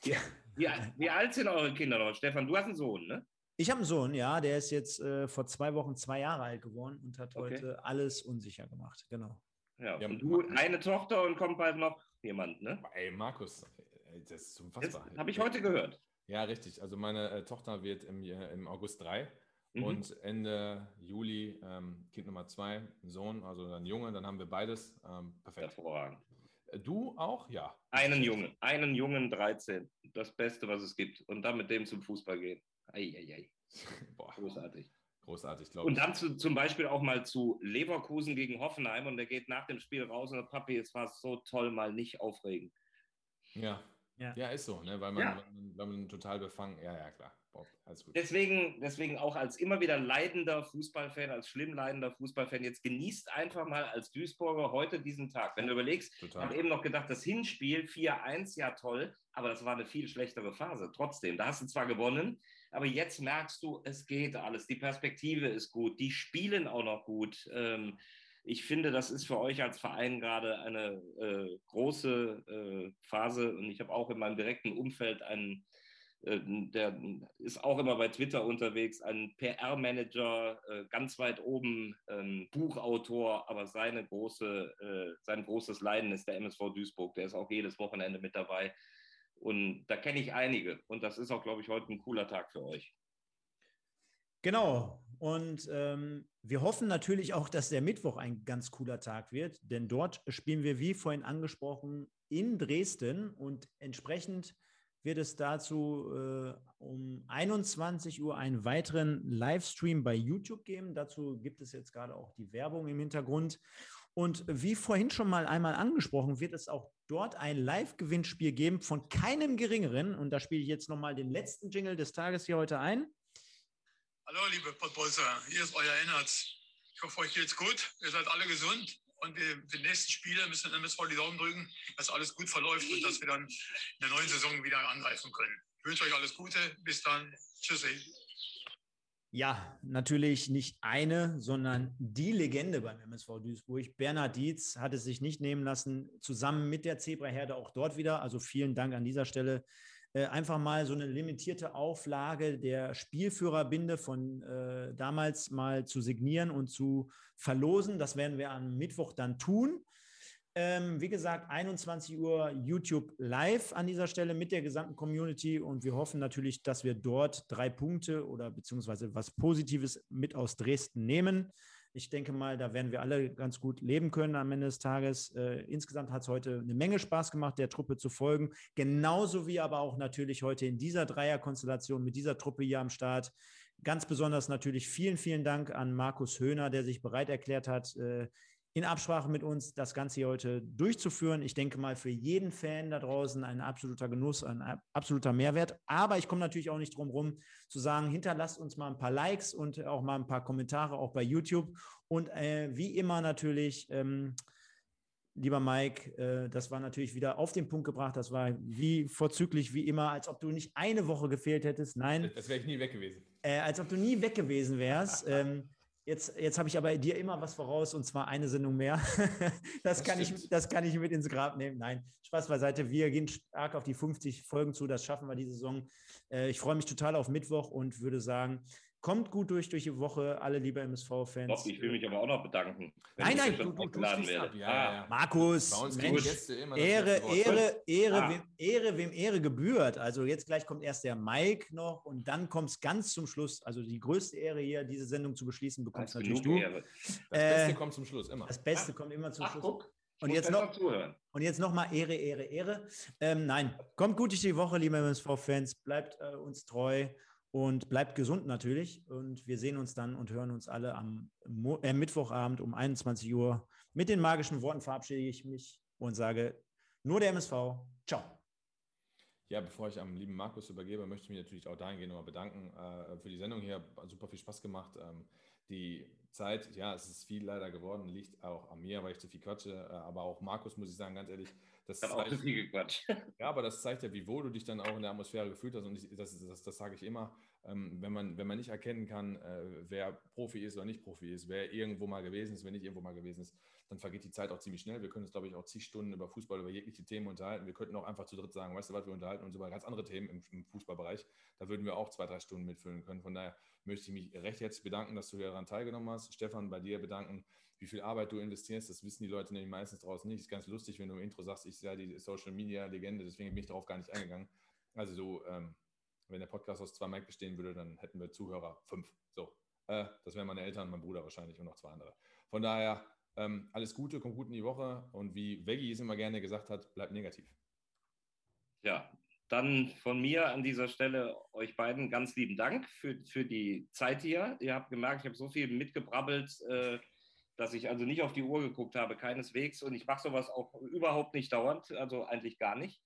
Speaker 4: Wie, wie alt sind eure Kinder noch? Stefan, du hast einen Sohn, ne?
Speaker 1: Ich habe einen Sohn, ja, der ist jetzt äh, vor zwei Wochen zwei Jahre alt geworden und hat
Speaker 4: Okay.
Speaker 1: heute alles unsicher gemacht. Genau.
Speaker 4: Ja,
Speaker 2: Ja,
Speaker 4: und du
Speaker 2: Markus.
Speaker 4: eine Tochter und kommt bald noch jemand, ne?
Speaker 2: Ey, Markus, das ist unfassbar.
Speaker 4: habe ich heute gehört.
Speaker 2: Ja, richtig. Also meine äh, Tochter wird im, äh, im August drei
Speaker 4: Mhm.
Speaker 2: und Ende Juli ähm, Kind Nummer zwei, ein Sohn, also ein Junge, dann haben wir beides. Ähm, perfekt.
Speaker 4: Hervorragend.
Speaker 2: Äh, Du auch? Ja.
Speaker 4: Einen Jungen, einen Jungen 13. Das Beste, was es gibt. Und dann mit dem zum Fußball gehen. Eieiei. [laughs]
Speaker 2: Boah,
Speaker 4: Großartig.
Speaker 2: Großartig, glaube
Speaker 4: Und
Speaker 2: ich.
Speaker 4: dann zu, zum Beispiel auch mal zu Leverkusen gegen Hoffenheim und der geht nach dem Spiel raus und sagt, Papi, es war so toll, mal nicht aufregen.
Speaker 2: Ja.
Speaker 1: Ja.
Speaker 2: ja. ist so, ne? weil, man,
Speaker 4: Ja.
Speaker 2: weil man, weil man total befangen. Ja, ja, klar. Boah, alles gut.
Speaker 4: Deswegen, deswegen auch als immer wieder leidender Fußballfan, als schlimm leidender Fußballfan, jetzt genießt einfach mal als Duisburger heute diesen Tag. Wenn du überlegst, ich habe eben noch gedacht, das Hinspiel 4-1, ja toll, aber das war eine viel schlechtere Phase. Trotzdem, da hast du zwar gewonnen, aber jetzt merkst du, es geht alles. Die Perspektive ist gut, die spielen auch noch gut. Ähm, ich finde, das ist für euch als Verein gerade eine äh, große äh, Phase und ich habe auch in meinem direkten Umfeld einen äh, der ist auch immer bei Twitter unterwegs, ein PR-Manager, äh, ganz weit oben, ähm, Buchautor, aber seine große, äh, sein großes Leiden ist der MSV Duisburg. Der ist auch jedes Wochenende mit dabei. Und da kenne ich einige. Und das ist auch, glaube ich, heute ein cooler Tag für euch.
Speaker 1: Genau. Und ähm, wir hoffen natürlich auch, dass der Mittwoch ein ganz cooler Tag wird, denn dort spielen wir, wie vorhin angesprochen, in Dresden und entsprechend wird es dazu äh, um 21 Uhr einen weiteren Livestream bei YouTube geben. Dazu gibt es jetzt gerade auch die Werbung im Hintergrund. Und wie vorhin schon mal einmal angesprochen, wird es auch dort ein Live-Gewinnspiel geben von keinem geringeren. Und da spiele ich jetzt nochmal den letzten Jingle des Tages hier heute ein.
Speaker 10: Hallo, liebe Pottbolzer, hier ist euer Ennertz. Ich hoffe, euch geht's gut. Ihr seid alle gesund. Und wir, für nächsten Spiele müssen wir MSV die Daumen drücken, dass alles gut verläuft und dass wir dann in der neuen Saison wieder angreifen können. Ich wünsche euch alles Gute. Bis dann. Tschüssi.
Speaker 1: Ja, natürlich nicht eine, sondern die Legende beim MSV Duisburg. Bernhard Dietz hat es sich nicht nehmen lassen, zusammen mit der Zebraherde auch dort wieder. Also vielen Dank an dieser Stelle. Äh, einfach mal so eine limitierte Auflage der Spielführerbinde von äh, damals mal zu signieren und zu verlosen. Das werden wir am Mittwoch dann tun. Ähm, wie gesagt, 21 Uhr YouTube live an dieser Stelle mit der gesamten Community und wir hoffen natürlich, dass wir dort drei Punkte oder beziehungsweise was Positives mit aus Dresden nehmen. Ich denke mal, da werden wir alle ganz gut leben können am Ende des Tages. Äh, insgesamt hat es heute eine Menge Spaß gemacht, der Truppe zu folgen. Genauso wie aber auch natürlich heute in dieser Dreierkonstellation mit dieser Truppe hier am Start. Ganz besonders natürlich vielen, vielen Dank an Markus Höhner, der sich bereit erklärt hat, äh, in Absprache mit uns das Ganze hier heute durchzuführen. Ich denke mal, für jeden Fan da draußen ein absoluter Genuss, ein absoluter Mehrwert. Aber ich komme natürlich auch nicht drum rum zu sagen, hinterlasst uns mal ein paar Likes und auch mal ein paar Kommentare auch bei YouTube. Und äh, wie immer natürlich, ähm, lieber Mike, äh, das war natürlich wieder auf den Punkt gebracht. Das war wie vorzüglich, wie immer, als ob du nicht eine Woche gefehlt hättest. Nein.
Speaker 2: Das wäre ich nie weg gewesen.
Speaker 1: Äh, als ob du nie weg gewesen wärst. [laughs] ähm, Jetzt, jetzt habe ich aber dir immer was voraus und zwar eine Sendung mehr. [laughs] das,
Speaker 2: Das
Speaker 1: kann ich, das kann ich mit ins Grab nehmen. Nein, Spaß beiseite. Wir gehen stark auf die 50 Folgen zu. Das schaffen wir diese Saison. Äh, ich freue mich total auf Mittwoch und würde sagen, Kommt gut durch durch die Woche, alle liebe MSV-Fans.
Speaker 4: Ich will mich aber auch noch bedanken. wenn
Speaker 1: Nein,
Speaker 4: ich
Speaker 1: nein, du- du- du ab.
Speaker 2: Ja,
Speaker 4: Ah,
Speaker 2: ja.
Speaker 1: Markus,
Speaker 2: Bei uns
Speaker 1: Mensch,
Speaker 2: das
Speaker 1: Ehre. Ehre, Ehre,
Speaker 4: Ah.
Speaker 1: wem, Ehre, wem Ehre gebührt. Also jetzt gleich kommt erst der Mike noch und dann kommt es ganz zum Schluss. Also die größte Ehre hier, diese Sendung zu beschließen, bekommst natürlich du.
Speaker 4: Ehre.
Speaker 2: Das
Speaker 1: Äh,
Speaker 2: Beste kommt zum Schluss, immer.
Speaker 1: Das Beste kommt immer zum
Speaker 4: Ach,
Speaker 1: Schluss.
Speaker 4: guck.
Speaker 1: Und jetzt noch-. Und jetzt nochmal Ehre, Ehre, Ehre. Ähm, nein, kommt gut durch die Woche, liebe MSV-Fans. Bleibt äh, uns treu und bleibt gesund natürlich. Und wir sehen uns dann und hören uns alle am Mo äh, Mittwochabend um 21 Uhr. Mit den magischen Worten verabschiede ich mich und sage nur der MSV. Ciao.
Speaker 2: Ja, bevor ich am lieben Markus übergebe, möchte ich mich natürlich auch dahingehend nochmal bedanken äh, für die Sendung hier. Super viel Spaß gemacht. Ähm, die Zeit, ja, es ist viel leider geworden, liegt auch an mir, weil ich zu viel quatsche. Äh, aber auch Markus, muss ich sagen, ganz ehrlich, das
Speaker 4: habe auch zu viel gequatscht. [laughs]
Speaker 2: ja, aber das zeigt ja, wie wohl du dich dann auch in der Atmosphäre gefühlt hast. Und ich, das, das, das sage ich immer, ähm, wenn, man, wenn man nicht erkennen kann, äh, wer Profi ist oder nicht Profi ist, wer irgendwo mal gewesen ist, wer nicht irgendwo mal gewesen ist, dann vergeht die Zeit auch ziemlich schnell. Wir können uns, glaube ich, auch zig Stunden über Fußball, über jegliche Themen unterhalten. Wir könnten auch einfach zu dritt sagen, weißt du was, wir unterhalten uns über ganz andere Themen im, im Fußballbereich. Da würden wir auch zwei, drei Stunden mitfüllen können. Von daher möchte ich mich recht herzlich bedanken, dass du daran teilgenommen hast. Stefan, bei dir bedanken, wie viel Arbeit du investierst. Das wissen die Leute nämlich meistens draußen nicht. Ist ganz lustig, wenn du im Intro sagst, ich sei die Social Media Legende, deswegen bin ich darauf gar nicht eingegangen. Also so, ähm, wenn der Podcast aus zwei Mike bestehen würde, dann hätten wir Zuhörer fünf. So, äh, das wären meine Eltern, mein Bruder wahrscheinlich und noch zwei andere. Von daher ähm, alles Gute, kommt gut in die Woche und wie Veggie es immer gerne gesagt hat, bleibt negativ.
Speaker 4: Ja, dann von mir an dieser Stelle euch beiden ganz lieben Dank für, für die Zeit hier. Ihr habt gemerkt, ich habe so viel mitgebrabbelt, äh, dass ich also nicht auf die Uhr geguckt habe, keineswegs. Und ich mache sowas auch überhaupt nicht dauernd, also eigentlich gar nicht.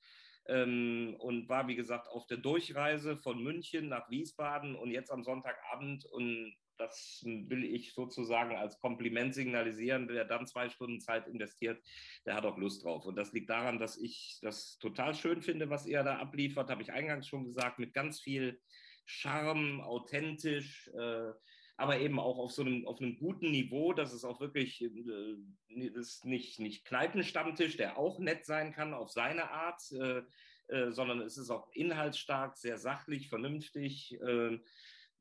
Speaker 4: Ähm, und war, wie gesagt, auf der Durchreise von München nach Wiesbaden und jetzt am Sonntagabend. Und das will ich sozusagen als Kompliment signalisieren. Wer dann zwei Stunden Zeit investiert, der hat auch Lust drauf. Und das liegt daran, dass ich das total schön finde, was ihr da abliefert, habe ich eingangs schon gesagt, mit ganz viel Charme, authentisch, äh, aber eben auch auf so einem, auf einem guten Niveau, dass es auch wirklich, äh, ist nicht, nicht Kneipenstammtisch, der auch nett sein kann auf seine Art, äh, äh, sondern es ist auch inhaltsstark, sehr sachlich, vernünftig. Äh,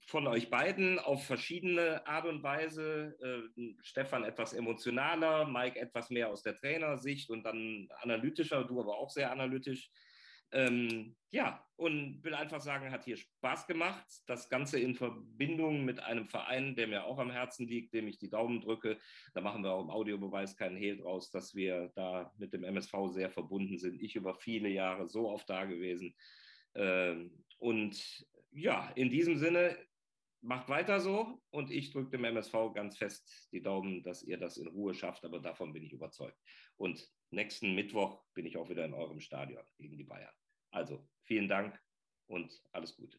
Speaker 4: von euch beiden auf verschiedene Art und Weise. Äh, Stefan etwas emotionaler, Mike etwas mehr aus der Trainersicht und dann analytischer, du aber auch sehr analytisch. Ähm, ja, und will einfach sagen, hat hier Spaß gemacht. Das Ganze in Verbindung mit einem Verein, der mir auch am Herzen liegt, dem ich die Daumen drücke. Da machen wir auch im Audiobeweis keinen Hehl draus, dass wir da mit dem MSV sehr verbunden sind. Ich über viele Jahre so oft da gewesen. Ähm, und ja, in diesem Sinne, macht weiter so und ich drücke dem MSV ganz fest die Daumen, dass ihr das in Ruhe schafft, aber davon bin ich überzeugt. Und nächsten Mittwoch bin ich auch wieder in eurem Stadion gegen die Bayern. Also vielen Dank und alles Gute.